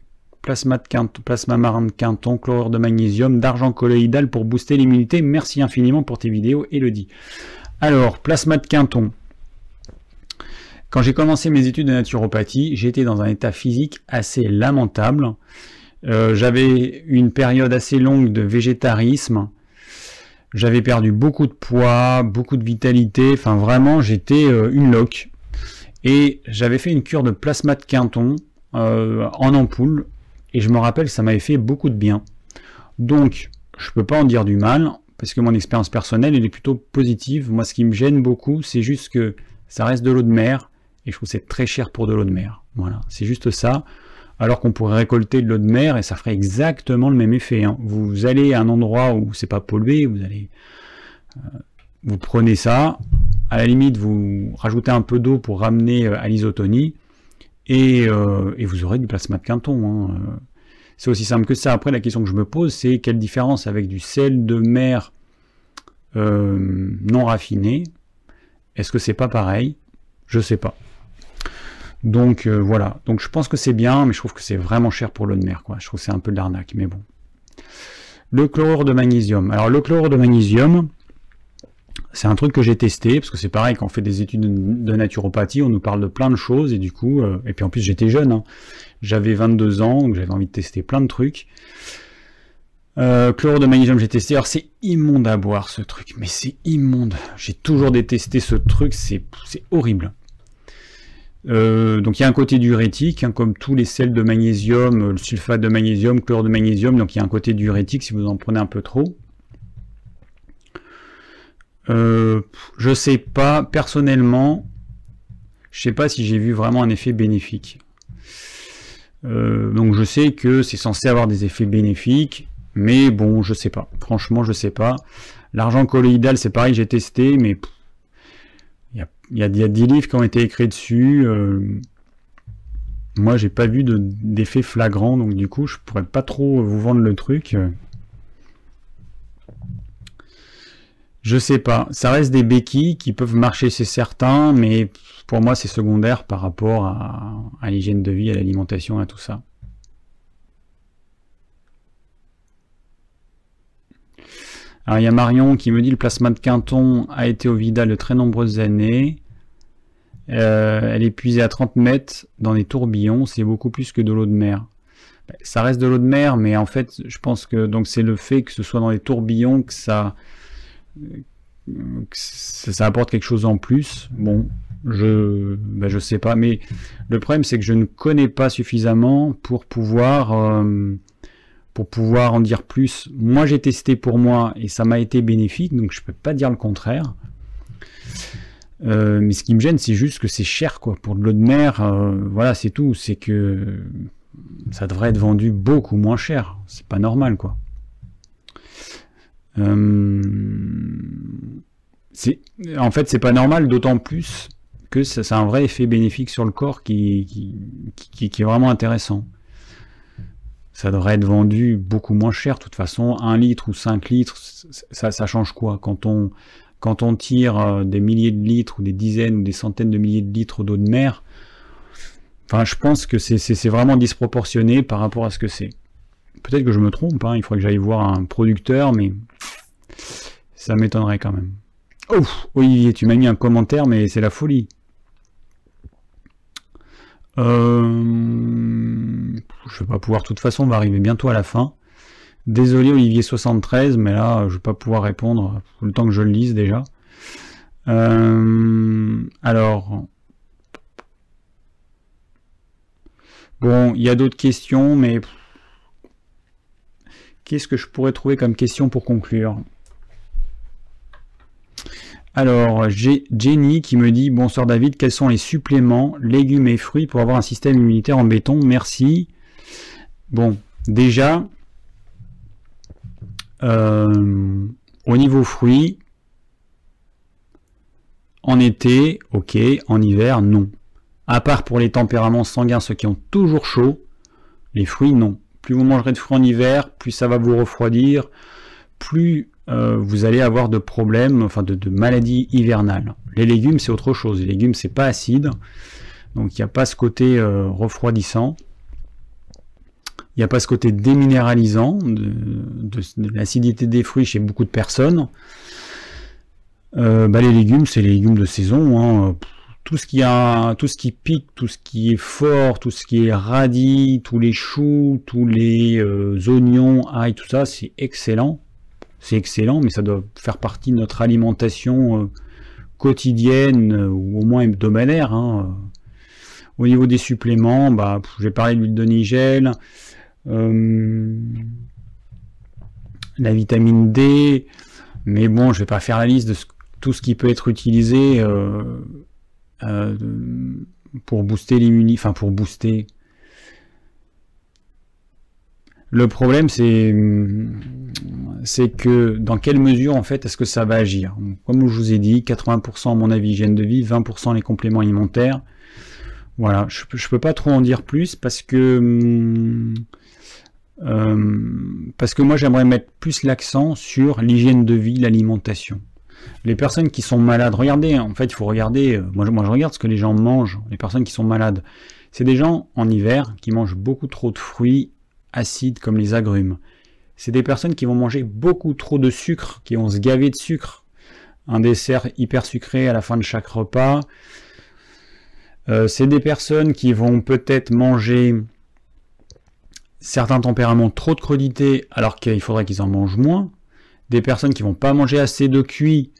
plasma, de quinton, plasma marin de quinton, chlorure de magnésium, d'argent colloïdal pour booster l'immunité? Merci infiniment pour tes vidéos, Elodie. Alors, plasma de quinton. Quand j'ai commencé mes études de naturopathie, j'étais dans un état physique assez lamentable. Euh, j'avais une période assez longue de végétarisme. J'avais perdu beaucoup de poids, beaucoup de vitalité, enfin vraiment j'étais euh, une loque. Et j'avais fait une cure de plasma de quinton euh, en ampoule, et je me rappelle ça m'avait fait beaucoup de bien. Donc je peux pas en dire du mal, parce que mon expérience personnelle elle est plutôt positive. Moi ce qui me gêne beaucoup, c'est juste que ça reste de l'eau de mer, et je trouve c'est très cher pour de l'eau de mer. Voilà, c'est juste ça alors qu'on pourrait récolter de l'eau de mer et ça ferait exactement le même effet. Hein. Vous allez à un endroit où c'est pas pollué, vous allez, euh, vous prenez ça, à la limite vous rajoutez un peu d'eau pour ramener euh, à l'isotonie euh, et, vous aurez du plasma de quinton. Hein. C'est aussi simple que ça. Après la question que je me pose c'est quelle différence avec du sel de mer non raffiné? Est-ce que c'est pas pareil? Je sais pas. Donc euh, voilà, donc je pense que c'est bien, mais je trouve que c'est vraiment cher pour l'eau de mer, quoi. Je trouve que c'est un peu de l'arnaque, mais bon. Le chlorure de magnésium. Alors le chlorure de magnésium, c'est un truc que j'ai testé, parce que c'est pareil, quand on fait des études de naturopathie, on nous parle de plein de choses, et du coup, euh, et puis en plus j'étais jeune, hein. j'avais 22 ans, donc j'avais envie de tester plein de trucs. Euh, chlorure de magnésium, j'ai testé. Alors c'est immonde à boire ce truc, mais c'est immonde. J'ai toujours détesté ce truc, c'est horrible. Euh, donc il y a un côté diurétique, hein, comme tous les sels de magnésium, euh, le sulfate de magnésium, chlore de magnésium, donc il y a un côté diurétique si vous en prenez un peu trop. Euh, je sais pas, personnellement, je sais pas si j'ai vu vraiment un effet bénéfique. donc je sais que c'est censé avoir des effets bénéfiques, mais bon, je sais pas. Franchement, je sais pas. L'argent colloïdal, c'est pareil, j'ai testé, mais il y a, 10 livres qui ont été écrits dessus. Euh, moi, j'ai pas vu d'effet flagrant, donc du coup, je pourrais pas trop vous vendre le truc. Je sais pas. Ça reste des béquilles qui peuvent marcher, c'est certain, mais pour moi, c'est secondaire par rapport à l'hygiène de vie, à l'alimentation, à tout ça. Alors il y a Marion qui me dit le plasma de Quinton a été au Vidal de très nombreuses années. Euh, elle est puisée à 30 mètres dans des tourbillons, c'est beaucoup plus que de l'eau de mer. Ça reste de l'eau de mer, mais en fait, je pense que c'est le fait que ce soit dans des tourbillons que ça, ça, apporte quelque chose en plus. Bon, je ben je sais pas, mais le problème c'est que je ne connais pas suffisamment pour pouvoir euh, pour pouvoir en dire plus. Moi, j'ai testé pour moi et ça m'a été bénéfique, donc je peux pas dire le contraire. Euh, mais ce qui me gêne, c'est juste que c'est cher, quoi. Pour de l'eau de mer, euh, voilà, c'est tout. C'est que ça devrait être vendu beaucoup moins cher. C'est pas normal, quoi. Euh, en fait, c'est pas normal, d'autant plus que ça, a un vrai effet bénéfique sur le corps qui, est vraiment intéressant ça devrait être vendu beaucoup moins cher. De toute façon, 1 litre ou 5 litres, ça, change quoi quand on, quand on tire euh, des milliers de litres ou des dizaines ou des centaines de milliers de litres d'eau de mer, enfin, je pense que c'est vraiment disproportionné par rapport à ce que c'est. Peut-être que je me trompe, hein, il faudrait que j'aille voir un producteur, mais ça m'étonnerait quand même. Oh, Olivier, tu m'as mis un commentaire, mais c'est la folie. Euh, je vais pas pouvoir, de toute façon, on va arriver bientôt à la fin. Désolé Olivier73, mais là, je vais pas pouvoir répondre le temps que je le lise déjà. Euh, alors, bon, il y a d'autres questions, mais qu'est-ce que je pourrais trouver comme question pour conclure? Alors, j'ai Jenny qui me dit Bonsoir David, quels sont les suppléments, légumes et fruits pour avoir un système immunitaire en béton? Merci. Bon, déjà, euh, au niveau fruits, en été, ok, en hiver, non. À part pour les tempéraments sanguins, ceux qui ont toujours chaud, les fruits, non. Plus vous mangerez de fruits en hiver, plus ça va vous refroidir, plus euh, vous allez avoir de problèmes, enfin de, maladies hivernales. Les légumes, c'est autre chose. Les légumes, c'est pas acide, donc il n'y a pas ce côté euh, refroidissant. Il n'y a pas ce côté déminéralisant de, l'acidité des fruits chez beaucoup de personnes. Euh, bah, les légumes, c'est les légumes de saison. Hein. Tout ce qui pique, tout ce qui est fort, tout ce qui est radis, tous les choux, tous les oignons, ail, tout ça, c'est excellent c'est excellent, mais ça doit faire partie de notre alimentation euh, quotidienne euh, ou au moins hebdomadaire. Hein. Au niveau des suppléments, bah, j'ai parlé de l'huile de nigel, euh, la vitamine D, mais bon, je vais pas faire la liste de tout ce qui peut être utilisé pour booster l'immunité, enfin pour booster, le problème, c'est que dans quelle mesure en fait est-ce que ça va agir? Comme je vous ai dit, 80% à mon avis hygiène de vie, 20% les compléments alimentaires. Voilà, je, ne peux pas trop en dire plus parce que euh, parce que moi j'aimerais mettre plus l'accent sur l'hygiène de vie, l'alimentation. Les personnes qui sont malades, regardez, en fait il faut regarder, euh, moi je regarde ce que les gens mangent, les personnes qui sont malades. C'est des gens en hiver qui mangent beaucoup trop de fruits acides comme les agrumes. C'est des personnes qui vont manger beaucoup trop de sucre, qui vont se gaver de sucre. Un dessert hyper sucré à la fin de chaque repas. Euh, c'est des personnes qui vont peut-être manger certains tempéraments trop de crudité alors qu'il faudrait qu'ils en mangent moins. Des personnes qui vont pas manger assez de cuit.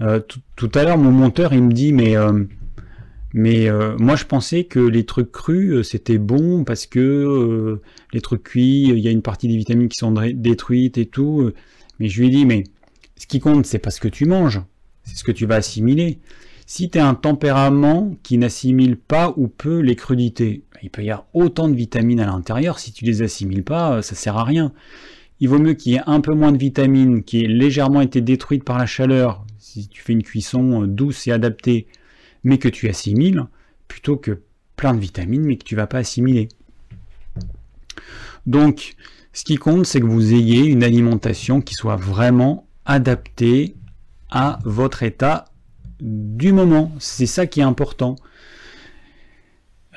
Euh, tout à l'heure, mon monteur, il me dit, mais euh, mais euh, moi, je pensais que les trucs crus, euh, c'était bon parce que euh, les trucs cuits, il y a une partie des vitamines qui sont détruites et tout. Mais je lui ai dit, mais ce qui compte, c'est pas ce que tu manges, c'est ce que tu vas assimiler. Si tu as un tempérament qui n'assimile pas ou peu les crudités, il peut y avoir autant de vitamines à l'intérieur, si tu les assimiles pas, ça sert à rien. il vaut mieux qu'il y ait un peu moins de vitamines, qui ait légèrement été détruite par la chaleur, si tu fais une cuisson douce et adaptée, mais que tu assimiles, plutôt que plein de vitamines, mais que tu vas pas assimiler. Donc, ce qui compte, c'est que vous ayez une alimentation qui soit vraiment adaptée à votre état du moment. C'est ça qui est important.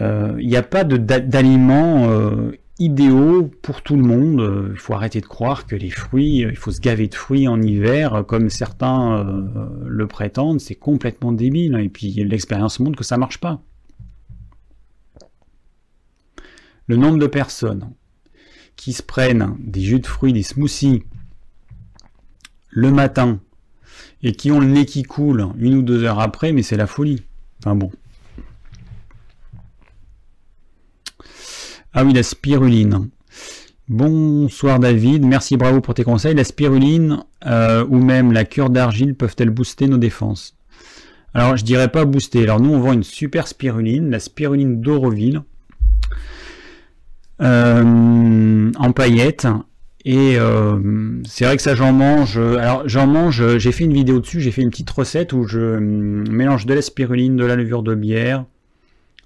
Euh, il n'y a pas d'aliments euh, idéaux pour tout le monde. Il faut arrêter de croire que les fruits, il faut se gaver de fruits en hiver, comme certains euh, le prétendent. C'est complètement débile. Et puis l'expérience montre que ça marche pas. Le nombre de personnes qui se prennent des jus de fruits, des smoothies le matin et qui ont le nez qui coule une ou deux heures après, mais c'est la folie. Enfin bon. Ah oui, la spiruline. Bonsoir David, merci bravo pour tes conseils. La spiruline euh, ou même la cure d'argile peuvent-elles booster nos défenses? Alors je dirais pas booster. Alors nous on vend une super spiruline, la spiruline d'Oroville, euh, en paillettes. Et euh, c'est vrai que ça j'en mange. Alors j'en mange, j'ai fait une vidéo dessus, j'ai fait une petite recette où je mélange de la spiruline, de la levure de bière,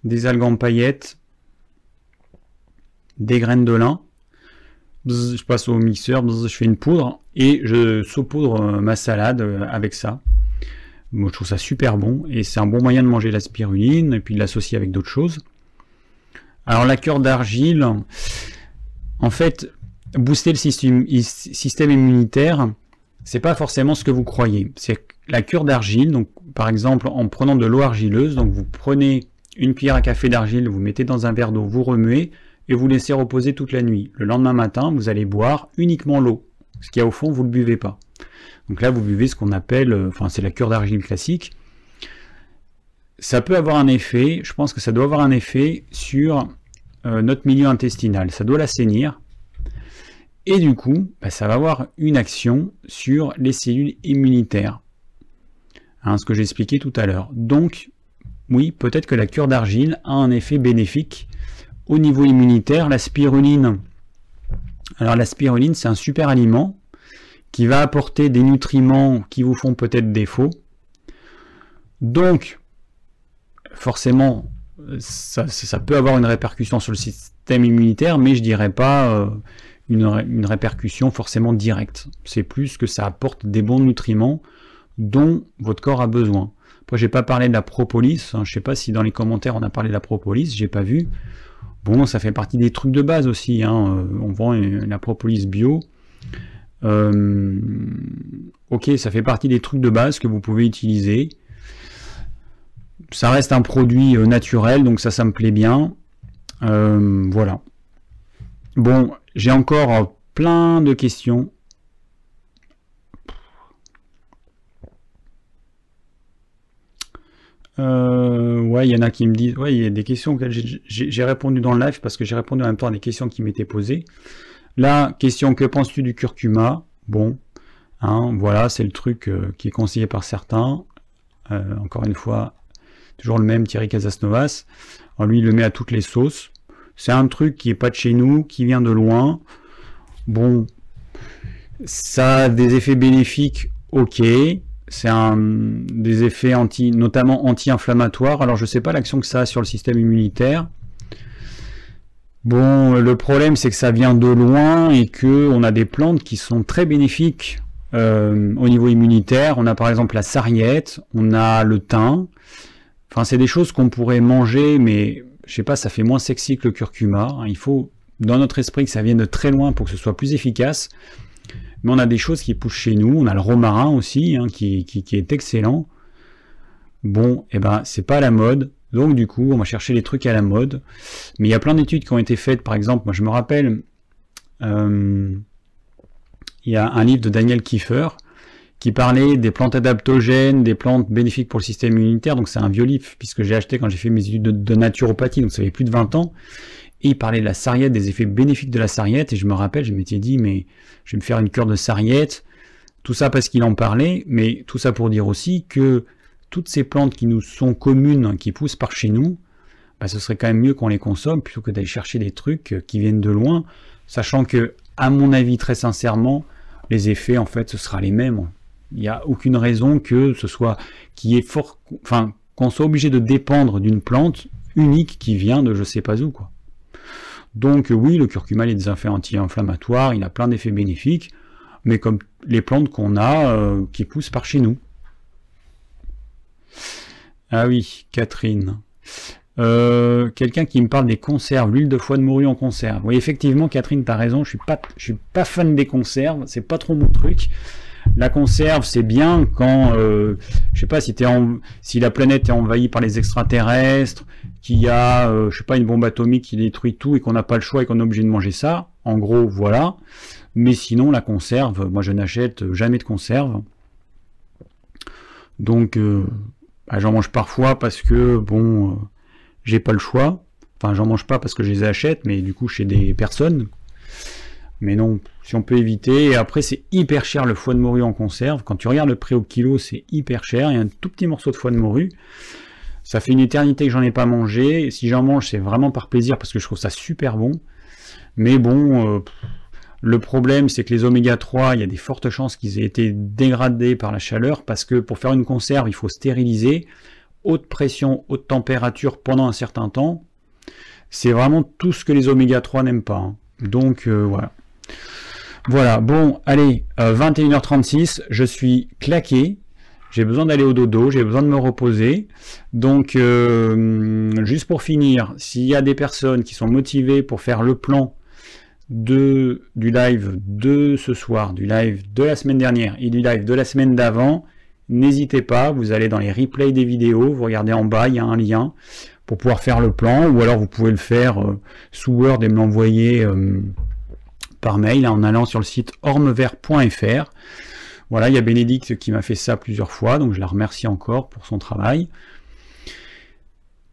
des algues en paillettes, des graines de lin. je passe au mixeur, je fais une poudre et je saupoudre euh, ma salade euh, avec ça. Moi, je trouve ça super bon et c'est un bon moyen de manger la spiruline et puis de l'associer avec d'autres choses. Alors la cure d'argile, en fait, booster le système, système immunitaire, c'est pas forcément ce que vous croyez. C'est la cure d'argile, donc par exemple en prenant de l'eau argileuse, donc vous prenez une cuillère à café d'argile, vous mettez dans un verre d'eau, vous remuez, et vous laissez reposer toute la nuit. Le lendemain matin, vous allez boire uniquement l'eau. Ce qui a au fond, vous ne buvez pas. Donc là, vous buvez ce qu'on appelle, euh, enfin c'est la cure d'argile classique. Ça peut avoir un effet, je pense que ça doit avoir un effet sur euh, notre milieu intestinal. Ça doit l'assainir. Et du coup, bah, ça va avoir une action sur les cellules immunitaires. Hein, ce que j'ai expliqué tout à l'heure. Donc, oui, peut-être que la cure d'argile a un effet bénéfique au niveau immunitaire, la spiruline. Alors la spiruline, c'est un super aliment qui va apporter des nutriments qui vous font peut-être défaut. Donc, forcément, ça, peut avoir une répercussion sur le système immunitaire, mais je dirais pas euh, une, une, répercussion forcément directe. C'est plus que ça apporte des bons nutriments dont votre corps a besoin. Après, j'ai pas parlé de la propolis. Hein. Je sais pas si dans les commentaires on a parlé de la propolis. J'ai pas vu. Bon, ça fait partie des trucs de base aussi. Hein. Euh, on vend la propolis bio. Euh, ok, ça fait partie des trucs de base que vous pouvez utiliser. Ça reste un produit euh, naturel, donc ça, ça me plaît bien. voilà. Bon, j'ai encore plein de questions. Euh, ouais, il y en a qui me disent, ouais, il y a des questions auxquelles j'ai répondu dans le live parce que j'ai répondu en même temps à des questions qui m'étaient posées. La question, que penses-tu du curcuma? Bon, hein, voilà, c'est le truc euh, qui est conseillé par certains. Euh, encore une fois, toujours le même Thierry Casasnovas. lui, il le met à toutes les sauces. C'est un truc qui est pas de chez nous, qui vient de loin. Bon, ça a des effets bénéfiques, ok c'est un des effets notamment anti-inflammatoires. Alors je ne sais pas l'action que ça a sur le système immunitaire. Bon, le problème c'est que ça vient de loin et que on a des plantes qui sont très bénéfiques euh, au niveau immunitaire. On a par exemple la sarriette, on a le thym. Enfin, c'est des choses qu'on pourrait manger, mais je sais pas, ça fait moins sexy que le curcuma. Il faut dans notre esprit que ça vienne de très loin pour que ce soit plus efficace. Mais on a des choses qui poussent chez nous. On a le romarin aussi, hein, qui, est excellent. Bon, et eh ben, c'est pas à la mode. Donc, du coup, on va chercher les trucs à la mode. Mais il y a plein d'études qui ont été faites. Par exemple, moi, je me rappelle, euh, il y a un livre de Daniel Kiefer qui parlait des plantes adaptogènes, des plantes bénéfiques pour le système immunitaire. Donc, c'est un vieux livre, puisque j'ai acheté quand j'ai fait mes études de, de naturopathie. Donc, ça fait plus de 20 ans et il parlait de la sarriette, des effets bénéfiques de la sarriette, et je me rappelle, je m'étais dit, mais je vais me faire une cure de sarriette, tout ça parce qu'il en parlait, mais tout ça pour dire aussi que toutes ces plantes qui nous sont communes, qui poussent par chez nous, bah, ce serait quand même mieux qu'on les consomme plutôt que d'aller chercher des trucs qui viennent de loin, sachant que à mon avis, très sincèrement, les effets, en fait, ce sera les mêmes. Il n'y a aucune raison que ce soit, enfin, qu'on soit obligé de dépendre d'une plante unique qui vient de je sais pas où, quoi. Donc oui, le curcuma est des effets anti-inflammatoires, il a plein d'effets bénéfiques, mais comme les plantes qu'on a euh, qui poussent par chez nous. Ah oui, Catherine. Euh, quelqu'un qui me parle des conserves, l'huile de foie de morue en conserve. Oui, effectivement, Catherine, tu as raison, je suis pas, je suis pas fan des conserves, c'est pas trop mon truc. La conserve, c'est bien quand, euh, je sais pas, si, la planète est envahie par les extraterrestres, qu'il y a, euh, je sais pas, une bombe atomique qui détruit tout et qu'on n'a pas le choix et qu'on est obligé de manger ça. En gros, voilà. Mais sinon, la conserve, moi je n'achète jamais de conserve. Donc, euh, bah, j'en mange parfois parce que, bon, euh, j'ai pas le choix. Enfin, j'en mange pas parce que je les achète, mais du coup, chez des personnes. Mais non, si on peut éviter. Et après, c'est hyper cher le foie de morue en conserve. Quand tu regardes le prix au kilo, c'est hyper cher. Il y a un tout petit morceau de foie de morue. Ça fait une éternité que j'en ai pas mangé. Si j'en mange, c'est vraiment par plaisir parce que je trouve ça super bon. Mais bon, euh, le problème, c'est que les oméga 3, il y a des fortes chances qu'ils aient été dégradés par la chaleur parce que pour faire une conserve, il faut stériliser, haute pression, haute température pendant un certain temps. C'est vraiment tout ce que les oméga 3 n'aiment pas. Hein. Donc euh, voilà. Voilà, bon, allez, 21h36, euh, je suis claqué. J'ai besoin d'aller au dodo, j'ai besoin de me reposer. Donc, euh, juste pour finir, s'il y a des personnes qui sont motivées pour faire le plan de, du live de ce soir, du live de la semaine dernière et du live de la semaine d'avant, n'hésitez pas, vous allez dans les replays des vidéos, vous regardez en bas, il y a un lien pour pouvoir faire le plan, ou alors vous pouvez le faire euh, sous Word et me l'envoyer par mail en allant sur le site ormevert.fr. Voilà, il y a Bénédicte qui m'a fait ça plusieurs fois, donc je la remercie encore pour son travail.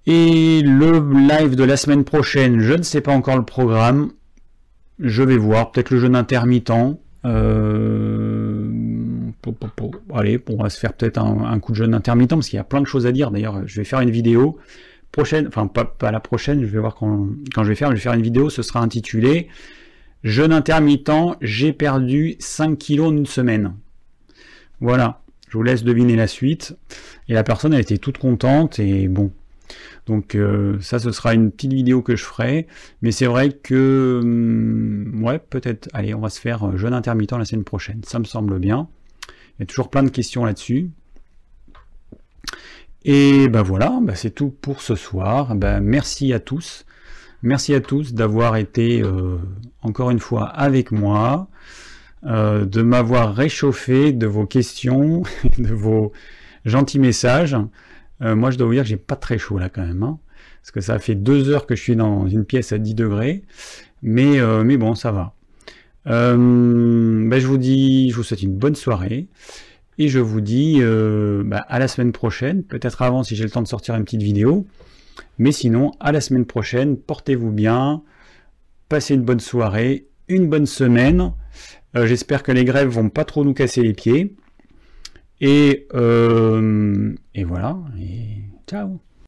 Et le live de la semaine prochaine, je ne sais pas encore le programme. Je vais voir, peut-être le jeûne intermittent. Euh, allez, on va se faire peut-être un, coup de jeûne intermittent parce qu'il y a plein de choses à dire. D'ailleurs, je vais faire une vidéo prochaine, enfin pas, la prochaine, je vais voir quand, quand je vais faire, je vais faire une vidéo, ce sera intitulé Jeûne intermittent, j'ai perdu 5 kilos en une semaine. Voilà, je vous laisse deviner la suite. Et la personne, elle était toute contente et bon, donc euh, ça, ce sera une petite vidéo que je ferai. Mais c'est vrai que, hum, ouais, peut-être, allez, on va se faire euh, jeûne intermittent la semaine prochaine. Ça me semble bien. Il y a toujours plein de questions là-dessus. Et ben voilà, ben c'est tout pour ce soir. Ben merci à tous. Merci à tous d'avoir été euh, encore une fois avec moi, de m'avoir réchauffé de vos questions, de vos gentils messages. Euh, moi, je dois vous dire que j'ai pas très chaud là quand même. Hein, parce que ça fait deux heures que je suis dans une pièce à 10 degrés. Mais, euh, bon, ça va. Euh, ben, je vous dis, je vous souhaite une bonne soirée. Et je vous dis ben, à la semaine prochaine. Peut-être avant si j'ai le temps de sortir une petite vidéo. Mais sinon, à la semaine prochaine. Portez-vous bien. Passez une bonne soirée. Une bonne semaine. J'espère que les grèves vont pas trop nous casser les pieds. Et, euh, et voilà, ciao